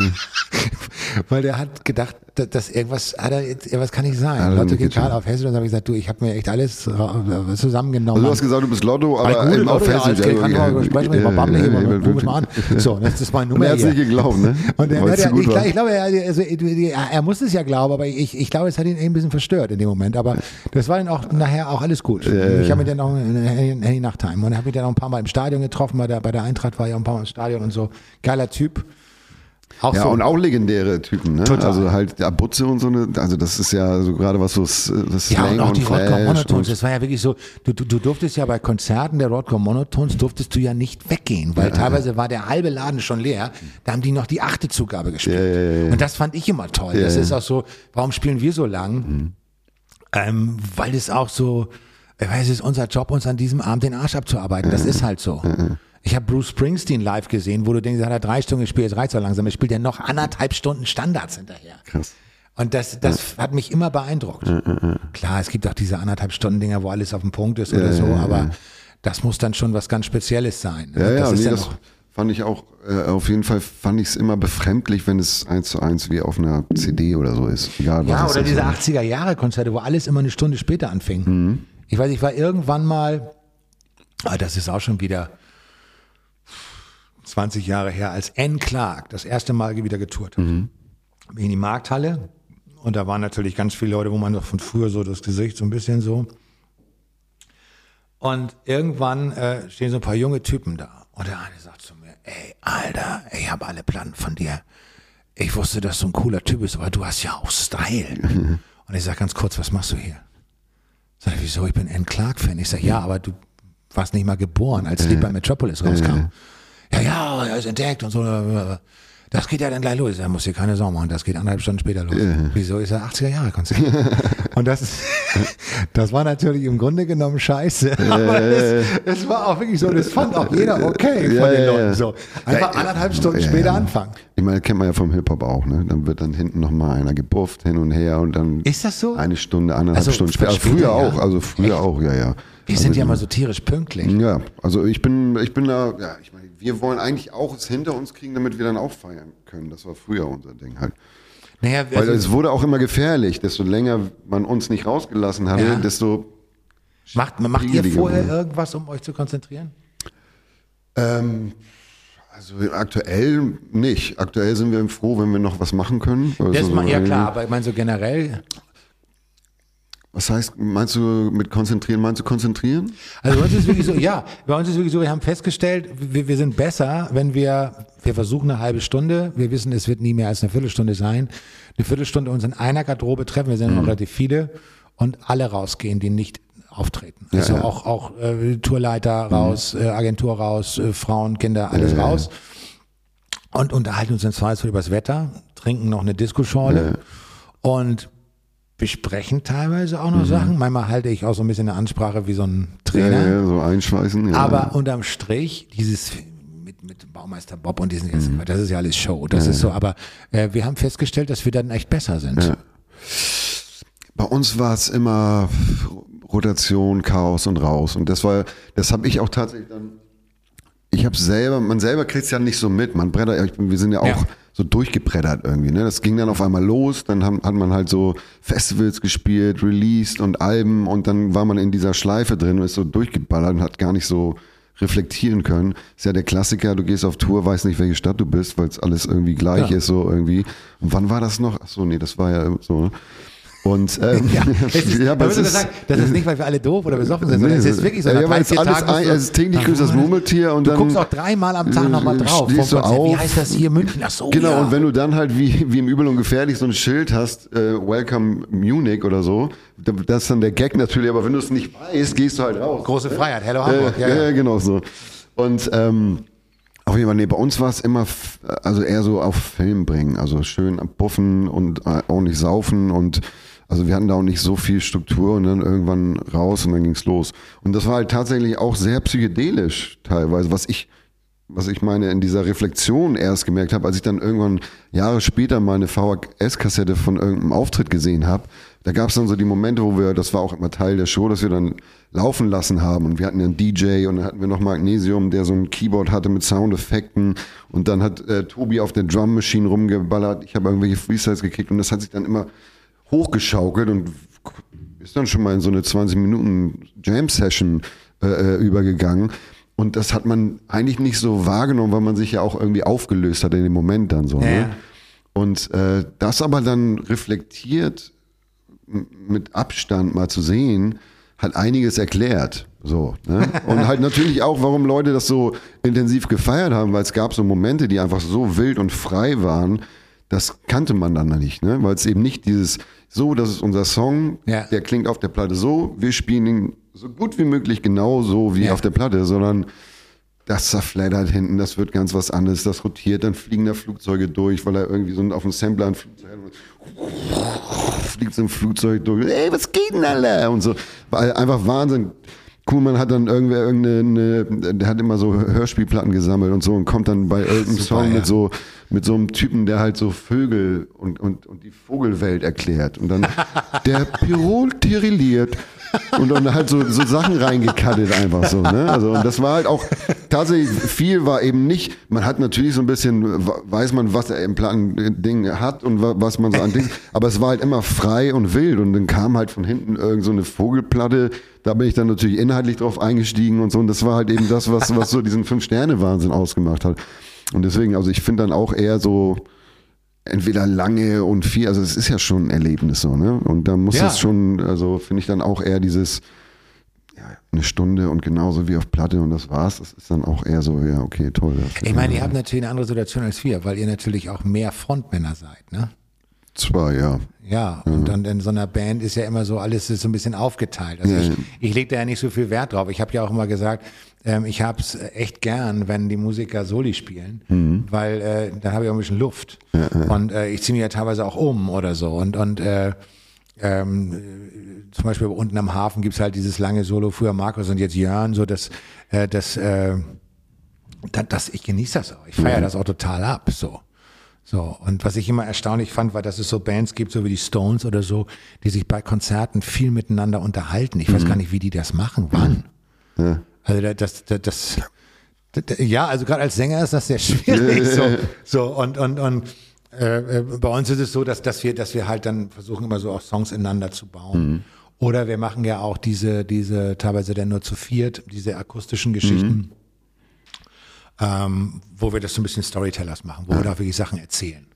Weil der hat gedacht, dass, irgendwas, hat er, jetzt- irgendwas kann nicht sein. Also Lotto geht gerade auf Hessisch und dann habe ich gesagt, du, ich habe mir echt alles ra- zusammengenommen. Also du hast gesagt, du bist Lotto, aber eben auf Lotto, ja, kann man Ja, sprechen, ja, mal ja, mal- ja, an. So, das ist meine Nummer er hat es nicht geglaubt, ne? Und er, gut ich, ich glaube, er, also, er, er muss es ja glauben, aber ich, ich glaube, es hat ihn eben ein bisschen verstört in dem Moment. Aber das war dann auch nachher auch alles gut. ich habe mit dann eine Handy Nachttime und habe mich dann auch ein paar Mal im Stadion getroffen. Bei der, bei der Eintracht war ich auch ein paar Mal im Stadion und so. Geiler Typ. Auch Ja, so. und auch legendäre Typen, ne? Total. Also halt Abutze und so eine, also das ist ja so gerade was so das Ja, Slang und auch die Rodger Monotones. Das war ja wirklich so, du, du, du durftest ja bei Konzerten der Rodger Monotones, durftest du ja nicht weggehen, weil teilweise war der halbe Laden schon leer. Da haben die noch die achte Zugabe gespielt. Ja, ja, ja, ja. Und das fand ich immer toll. Ja, das ja. ist auch so, warum spielen wir so lang? Ähm, weil es auch so, weiß, es ist unser Job, uns an diesem Abend den Arsch abzuarbeiten. Das ist halt so. Ich habe Bruce Springsteen live gesehen, wo du denkst, hat er drei Stunden gespielt, jetzt reicht er langsam. Er spielt ja noch anderthalb Stunden Standards hinterher. Krass. Und das, das hat mich immer beeindruckt. Klar, es gibt auch diese anderthalb Stunden Dinger, wo alles auf dem Punkt ist oder so, aber das muss dann schon was ganz Spezielles sein. Ja, ja, das ist nee, ja das fand ich auch, äh, auf jeden Fall fand ich es immer befremdlich, wenn es eins zu eins wie auf einer CD oder so ist. Egal, ja, oder diese 80er Jahre Konzerte, wo alles immer eine Stunde später anfing. Ich weiß, ich war irgendwann mal, ah, das ist auch schon wieder 20 Jahre her, als N. Clark das erste Mal wieder getourt hat. Bin in die Markthalle und da waren natürlich ganz viele Leute, wo man noch von früher so das Gesicht so ein bisschen so. Und irgendwann äh, stehen so ein paar junge Typen da. Und der eine sagt zu mir, ey, Alter, ich habe alle Platten von dir. Ich wusste, dass du ein cooler Typ bist, aber du hast ja auch Style. Und ich sag ganz kurz, was machst du hier? Sag ich, wieso? Ich bin Ann Clark-Fan. Ich sag, ja, aber du warst nicht mal geboren, als Lied bei Metropolis rauskam. Ja, ja, er ist entdeckt und so. Das geht ja dann gleich los. Da muss dir keine Sorgen machen. Das geht anderthalb Stunden später los. Wieso ist er 80er Jahre Konzert? [laughs] und das, ist- das war natürlich im Grunde genommen scheiße. Aber es, es war auch wirklich so, das fand auch jeder okay von Ja, den Leuten. So. Einfach anderthalb Stunden ja, später anfangen. Ich meine, kennt man ja vom Hip-Hop auch, ne? Dann wird dann hinten nochmal einer gebufft hin und her und dann Ist das so? eine Stunde, anderthalb Also Stunden später. später, früher auch, also früher Echt? auch, ja, ja. Wir sind ja mal so tierisch pünktlich. Ja, also ich bin, ich bin da, ja, ich meine, wir wollen eigentlich auch es hinter uns kriegen, damit wir dann auch feiern können. Das war früher unser Ding halt. Naja, Weil also, es wurde auch immer gefährlich. Desto länger man uns nicht rausgelassen hatte, Ja. desto macht, macht ihr vorher wurde. irgendwas, um euch zu konzentrieren? Ähm, also aktuell nicht. Aktuell sind wir froh, wenn wir noch was machen können. Also Das ma- ja irgendwie- klar, aber ich meine so generell. Was heißt, meinst du mit konzentrieren, meinst du konzentrieren? Also bei uns ist es wirklich so, ja, bei uns ist es wirklich so, wir haben festgestellt, wir, wir sind besser, wenn wir, wir versuchen eine halbe Stunde, wir wissen, es wird nie mehr als eine Viertelstunde sein, eine Viertelstunde uns in einer Garderobe treffen, wir sind Mhm. noch relativ viele und alle rausgehen, die nicht auftreten. Also ja. Mhm. auch, auch äh, Tourleiter raus, äh, Agentur raus, äh, Frauen, Kinder, alles raus. Und unterhalten uns im Zweifelsfall über das Wetter, trinken noch eine Disco-Schorle und besprechen teilweise auch noch Sachen. Manchmal halte ich auch so ein bisschen eine Ansprache wie so ein Mhm. Ja, Trainer. ja, so einschweißen. Ja. Aber unterm Strich, dieses mit, mit Baumeister Bob und diesen Mhm. ganzen, das ist ja alles Show. Das ist so, aber äh, wir haben festgestellt, dass wir dann echt besser sind. Bei uns war es immer Rotation, Chaos und raus. Und das war, das habe ich auch tatsächlich dann. Ich habe selber, man selber kriegt es ja nicht so mit. Man bin- wir sind ja auch Ja. So durchgebrettert irgendwie. Ne? Das ging dann auf einmal los. Dann haben, hat man halt so Festivals gespielt, released und Alben und dann war man in dieser Schleife drin und ist so durchgeballert und hat gar nicht so reflektieren können. Ist ja der Klassiker, du gehst auf Tour, weißt nicht, welche Stadt du bist, weil es alles irgendwie gleich Ja. ist, so irgendwie. Und wann war das noch? Ach so, nee, das war ja so. Ne? Und ähm, [laughs] Ja, [laughs] es ist, ja, aber es ist, sagen, das ist nicht, weil wir alle doof oder besoffen sind, sondern es ist wirklich so. Ja, weil es alles ein, du- es ist täglich grüßt das Murmeltier und Du dann guckst auch dreimal am Tag nochmal äh, drauf. stehst du Konzert. Wie auf. heißt das hier? München? Ach so, Genau, ja. und wenn du dann halt wie, wie im Übel und Gefährlich so ein Schild hast, äh, Welcome Munich oder so, da- das ist dann der Gag natürlich, aber wenn du es nicht weißt, gehst du halt raus. Große Freiheit, Hello Hamburg. Ja, ja, ja, genau so. Und ähm, auf jeden Fall, nee, bei uns war es immer, also eher so auf Film bringen, also schön buffen und äh, auch nicht saufen und also wir hatten da auch nicht so viel Struktur und dann irgendwann raus und dann ging's los. Und das war halt tatsächlich auch sehr psychedelisch teilweise, was ich was ich meine in dieser Reflexion erst gemerkt habe, als ich dann irgendwann Jahre später mal eine VHS-Kassette von irgendeinem Auftritt gesehen habe, da gab es dann so die Momente, wo wir, das war auch immer Teil der Show, dass wir dann laufen lassen haben. Und wir hatten einen DJ und dann hatten wir noch Magnesium, der so ein Keyboard hatte mit Soundeffekten. Und dann hat äh, Tobi auf der Drum Machine rumgeballert, ich habe irgendwelche Freestyles gekickt und das hat sich dann immer hochgeschaukelt und ist dann schon mal in so eine 20 Minuten Jam Session äh, äh, übergegangen. Und das hat man eigentlich nicht so wahrgenommen, weil man sich ja auch irgendwie aufgelöst hat in dem Moment dann so. Ja. Ne? Und äh, das aber dann reflektiert mit Abstand mal zu sehen, hat einiges erklärt. So, ne? [laughs] Und halt natürlich auch, warum Leute das so intensiv gefeiert haben, weil es gab so Momente, die einfach so wild und frei waren, das kannte man dann nicht, ne? Weil es eben nicht dieses, so, das ist unser Song, Ja. der klingt auf der Platte so, wir spielen ihn so gut wie möglich genau so wie Ja. auf der Platte, sondern das zerfleddert hinten, das wird ganz was anderes, das rotiert, dann fliegen da Flugzeuge durch, weil er irgendwie so auf dem Sampler ein Flugzeug hat. Fliegt so ein Flugzeug durch, ey, was geht denn alle? Und so, weil einfach Wahnsinn. Kuhlmann hat dann irgendwer irgendeine, der hat immer so Hörspielplatten gesammelt und so und kommt dann bei irgendeinem Super, Song ja. mit so, mit so einem Typen, der halt so Vögel und, und, und die Vogelwelt erklärt. Und dann, [laughs] der Pirol tirilliert. Und dann halt so, so Sachen reingekattet einfach so, ne? Also, und das war halt auch, tatsächlich viel war eben nicht, man hat natürlich so ein bisschen, weiß man, was er im Plan-Ding hat und wa- was man so an Dings, aber es war halt immer frei und wild und dann kam halt von hinten irgend so eine Vogelplatte, da bin ich dann natürlich inhaltlich drauf eingestiegen und so und das war halt eben das, was, was so [laughs] diesen Fünf-Sterne-Wahnsinn ausgemacht hat. Und deswegen, also ich finde dann auch eher so, entweder lange und viel, also es ist ja schon ein Erlebnis so, ne? Und da muss Ja. es schon, also finde ich dann auch eher dieses, ja, eine Stunde und genauso wie auf Platte und das war's. Das ist dann auch eher so, ja, okay, toll. Ich meine, ihr habt natürlich eine andere Situation als wir, weil ihr natürlich auch mehr Frontmänner seid, ne? Zwar, ja. Ja, und dann in so einer Band ist ja immer so, alles ist so ein bisschen aufgeteilt. Also Ja, ich, ja. ich lege da ja nicht so viel Wert drauf. Ich habe ja auch immer gesagt, ähm, ich habe es echt gern, wenn die Musiker Soli spielen, Mhm. weil äh, dann habe ich auch ein bisschen Luft. Und äh, ich ziehe mich ja teilweise auch um oder so. Und, und äh, ähm, äh, zum Beispiel unten am Hafen gibt's halt dieses lange Solo, früher Markus und jetzt Jörn, so dass äh, das, äh, das, ich genieße das auch. Ich feiere das auch total ab. So. So, und was ich immer erstaunlich fand, war, dass es so Bands gibt, so wie die Stones oder so, die sich bei Konzerten viel miteinander unterhalten. Ich weiß gar nicht, wie die das machen, wann. Also da- das, das, das, das ja, also gerade als Sänger ist das sehr [laughs] schwierig. So, so und und und äh, äh, bei uns ist es so, dass dass wir dass wir halt dann versuchen immer so auch Songs ineinander zu bauen. Oder wir machen ja auch diese diese teilweise dann nur zu viert diese akustischen Geschichten ähm, wo wir das so ein bisschen Storytellers machen, wo wir da wirklich Sachen erzählen.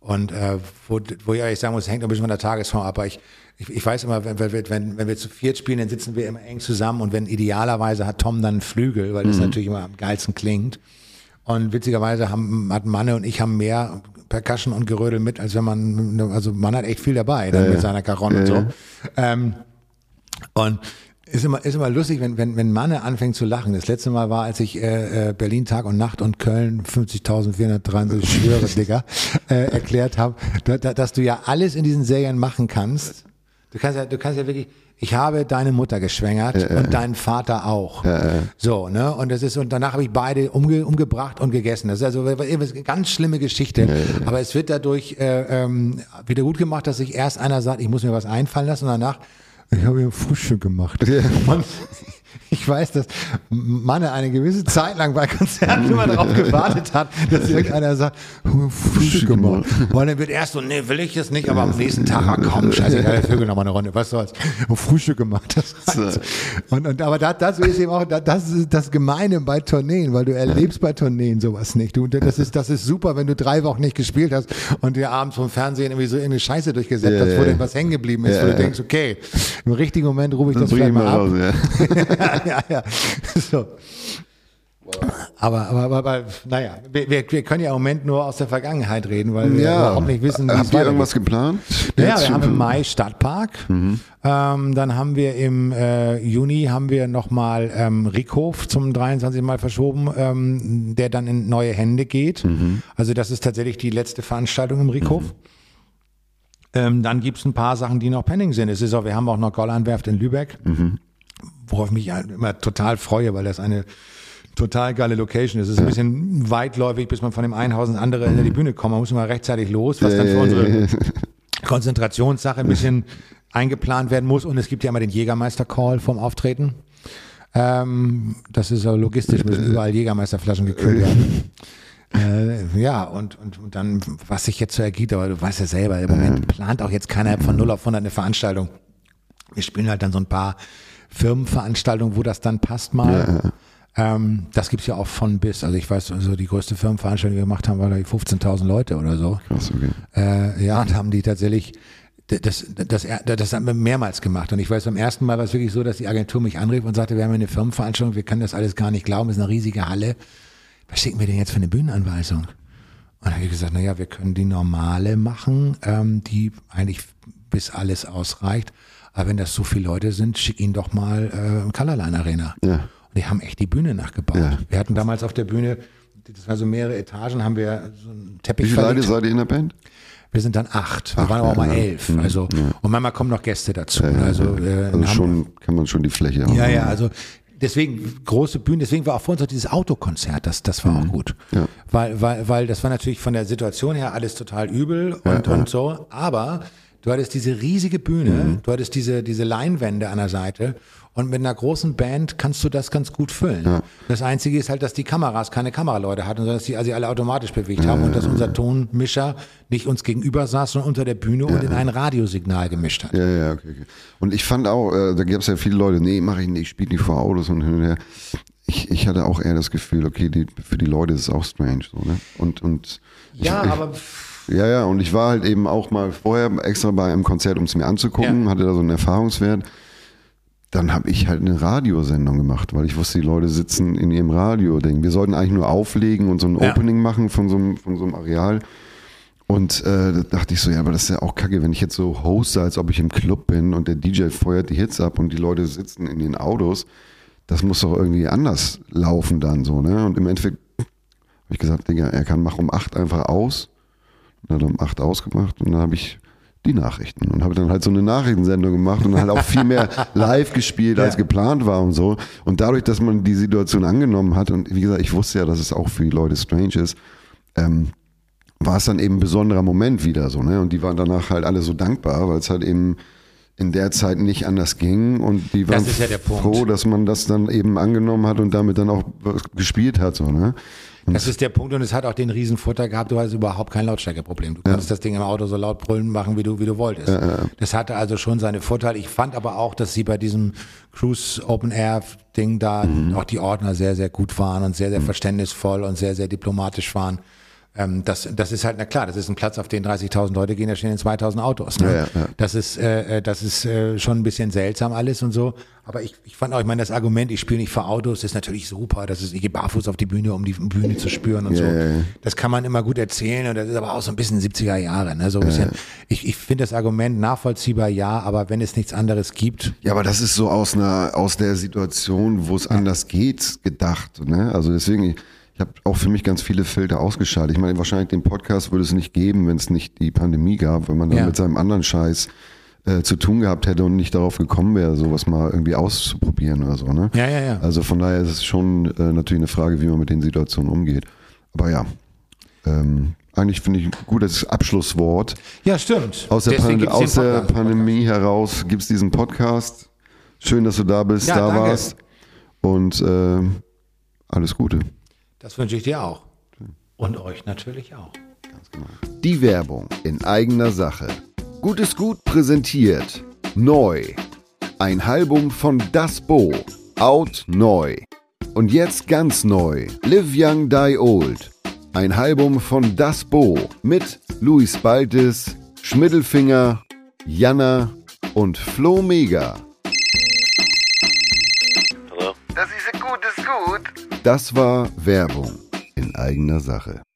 Und äh, wo, wo ich ehrlich sagen muss, hängt ein bisschen von der Tagesform ab, aber ich, ich, ich weiß immer, wenn, wenn, wenn, wenn wir zu viert spielen, dann sitzen wir immer eng zusammen und wenn idealerweise hat Tom dann einen Flügel, weil das natürlich immer am geilsten klingt. Und witzigerweise haben, hat Manne und ich haben mehr Percussion und Gerödel mit, als wenn man, also man hat echt viel dabei, dann mit seiner Caron und so. Ähm, und ist immer, ist immer lustig, wenn, wenn, wenn Manne anfängt zu lachen. Das letzte Mal war, als ich äh, äh, Berlin Tag und Nacht und Köln 50.473, ich schwöre, [laughs] Digga, äh, erklärt habe, da, da, dass du ja alles in diesen Serien machen kannst. Du kannst ja, du kannst ja wirklich, ich habe deine Mutter geschwängert und deinen Vater auch. So, ne? Und das ist, und danach habe ich beide umge, umgebracht und gegessen. Das ist also eine ganz schlimme Geschichte. Aber es wird dadurch äh, ähm, wieder gut gemacht, dass sich erst einer sagt, ich muss mir was einfallen lassen und danach, ich habe hier Frühstück gemacht. Und ich weiß, dass Manne eine gewisse Zeit lang bei Konzerten immer darauf gewartet hat, dass irgendeiner sagt, Frühstück gemacht. Und dann wird erst so, nee, will ich jetzt nicht, aber am nächsten Tag, ah, komm, scheiße, ich vögel noch mal eine Runde, was soll's. Hab Frühstück gemacht. Das [laughs] reicht. und, und, aber das, das ist eben auch, das ist das Gemeine bei Tourneen, weil du erlebst bei Tourneen sowas nicht. Du, das ist, das ist super, wenn du drei Wochen nicht gespielt hast und dir abends vom Fernsehen irgendwie so irgendeine Scheiße durchgesetzt Ja, hast, wo ja. dann was hängen geblieben ist, wo du denkst, okay, im richtigen Moment rufe ich das bring vielleicht ich mal mal ab. raus, ja. [laughs] [laughs] [laughs] ja, ja. So. Aber, aber, aber, aber naja, wir, wir können ja im Moment nur aus der Vergangenheit reden, weil wir Ja. überhaupt nicht wissen, wie es Habt ihr irgendwas geplant? Ja, wir haben im Mai Stadtpark. Ähm, dann haben wir im äh, Juni haben wir nochmal ähm, Rickhof zum 23 Mal verschoben, ähm, der dann in neue Hände geht. Also das ist tatsächlich die letzte Veranstaltung im Rickhof. Ähm, dann gibt's ein paar Sachen, die noch pending sind. Es ist auch, wir haben auch noch Gollandwerft in Lübeck, worauf ich mich halt immer total freue, weil das eine total geile Location ist. Es ist ein bisschen weitläufig, bis man von dem einen Haus ins andere in die Bühne kommt. Man muss immer rechtzeitig los, was dann für unsere Konzentrationssache ein bisschen eingeplant werden muss. Und es gibt ja immer den Jägermeister-Call vom Auftreten. Ähm, das ist ja logistisch, müssen überall Jägermeisterflaschen gekühlt werden. Äh, ja, und, und, und dann, was sich jetzt so ergibt, aber du weißt ja selber, im Moment plant auch jetzt keiner von 0 auf 100 eine Veranstaltung. Wir spielen halt dann so ein paar Firmenveranstaltungen, wo das dann passt mal. Ähm, das gibt's ja auch von bis. Also ich weiß, also die größte Firmenveranstaltung, die wir gemacht haben, war da 15.000 Leute oder so. Krass, okay. Äh, ja, und haben die tatsächlich das, das, das, haben wir mehrmals gemacht. Und ich weiß, beim ersten Mal war es wirklich so, dass die Agentur mich anrief und sagte, wir haben eine Firmenveranstaltung, wir können das alles gar nicht glauben, es ist eine riesige Halle. Was schicken wir denn jetzt für eine Bühnenanweisung? Und dann habe ich gesagt, na ja, wir können die normale machen, ähm, die eigentlich bis alles ausreicht. Aber wenn das so viele Leute sind, schick ihnen doch mal äh, Colorline Arena. Ja. Und die haben echt die Bühne nachgebaut. Ja. Wir hatten damals auf der Bühne, das war so mehrere Etagen, haben wir so einen Teppich Wie viele Leute seid ihr in der Band? Wir sind dann acht. Wir Acht, waren aber auch ja, mal ja. elf. Mhm, Also, ja. und manchmal kommen noch Gäste dazu. also, äh, Also schon, kann man schon die Fläche haben. ja, ja, also deswegen große Bühne, deswegen war auch vor uns auch dieses Autokonzert, das, das war auch gut. Mhm. Ja. Weil, weil, weil das war natürlich von der Situation her alles total übel und, und so, aber du hattest diese riesige Bühne, Mhm. du hattest diese, diese Leinwände an der Seite und mit einer großen Band kannst du das ganz gut füllen. Das Einzige ist halt, dass die Kameras keine Kameraleute hatten, sondern dass die also alle automatisch bewegt haben und dass unser Tonmischer nicht uns gegenüber saß, sondern unter der Bühne und in ein Radiosignal gemischt hat. Ja, ja, okay, okay. Und ich fand auch, äh, da gab es ja viele Leute, nee, mache ich nicht, ich spiele nicht vor Autos und hin und her. Ich, ich hatte auch eher das Gefühl, okay, die, für die Leute ist es auch strange, so, ne? Und, und Ja, ich, aber Ja, ja, und ich war halt eben auch mal vorher extra bei einem Konzert, um es mir anzugucken, Ja. hatte da so einen Erfahrungswert. Dann habe ich halt eine Radiosendung gemacht, weil ich wusste, die Leute sitzen in ihrem Radio. Denken, wir sollten eigentlich nur auflegen und so ein Ja. Opening machen von so einem, von so einem Areal. Und äh, da dachte ich so, ja, aber das ist ja auch kacke, wenn ich jetzt so hoste, als ob ich im Club bin und der DJ feuert die Hits ab und die Leute sitzen in den Autos. Das muss doch irgendwie anders laufen dann so, ne? Und im Endeffekt habe ich gesagt, Digga, er kann mach um acht einfach aus. Hat um acht ausgemacht und dann habe ich die Nachrichten und habe dann halt so eine Nachrichtensendung gemacht und halt auch viel mehr [laughs] live gespielt, als Ja. geplant war und so. Und dadurch, dass man die Situation angenommen hat und wie gesagt, ich wusste ja, dass es auch für die Leute strange ist, ähm, war es dann eben ein besonderer Moment wieder so, ne? Und die waren danach halt alle so dankbar, weil es halt eben in der Zeit nicht anders ging und die waren Das ja froh, dass man das dann eben angenommen hat und damit dann auch gespielt hat, so, ne? Das ist der Punkt und es hat auch den riesen Vorteil gehabt, du hattest überhaupt kein Lautstärkeproblem. Du konntest das Ding im Auto so laut brüllen machen, wie du, wie du wolltest. Das hatte also schon seine Vorteile. Ich fand aber auch, dass sie bei diesem Cruise Open Air Ding da auch die Ordner sehr, sehr gut waren und sehr, sehr verständnisvoll und sehr, sehr diplomatisch waren. Ähm, das, das ist halt, na klar, das ist ein Platz, auf den 30.000 Leute gehen, da stehen 2.000 Autos. Ne? Ja, ja, ja. Das ist, äh, äh, das ist äh, schon ein bisschen seltsam alles und so. Aber ich, ich fand auch, ich meine, das Argument, ich spiele nicht vor Autos, ist natürlich super. Das ist, ich gehe barfuß auf die Bühne, um die Bühne zu spüren und so. Das kann man immer gut erzählen und das ist aber auch so ein bisschen 70er Jahre. Ne? So ein bisschen, Ich, ich finde das Argument nachvollziehbar, ja, aber wenn es nichts anderes gibt, Ja, aber das ist so aus einer aus der Situation, wo es anders geht, gedacht. Ne? Also deswegen, ich, habe auch für mich ganz viele Filter ausgeschaltet. Ich meine, wahrscheinlich den Podcast würde es nicht geben, wenn es nicht die Pandemie gab, wenn man dann Ja. mit seinem anderen Scheiß äh, zu tun gehabt hätte und nicht darauf gekommen wäre, sowas mal irgendwie auszuprobieren oder so. Ne? Ja, ja, ja. Also von daher ist es schon äh, natürlich eine Frage, wie man mit den Situationen umgeht. Aber ja, ähm, eigentlich finde ich ein gutes Abschlusswort. ja, stimmt. Aus der, Pan aus der Podcast. Pandemie heraus gibt es diesen Podcast. Schön, dass du da bist, Ja, da danke. warst. Und äh, alles Gute. Das wünsche ich dir auch. Und euch natürlich auch. Die Werbung in eigener Sache. Gut ist gut präsentiert. Neu. Ein Album von Das Bo. Out neu. Und jetzt ganz neu. Live Young Die Old. Ein Album von Das Bo mit Luis Baltes, Schmiddelfinger, Jana und Flo Mega. Das war Werbung in eigener Sache.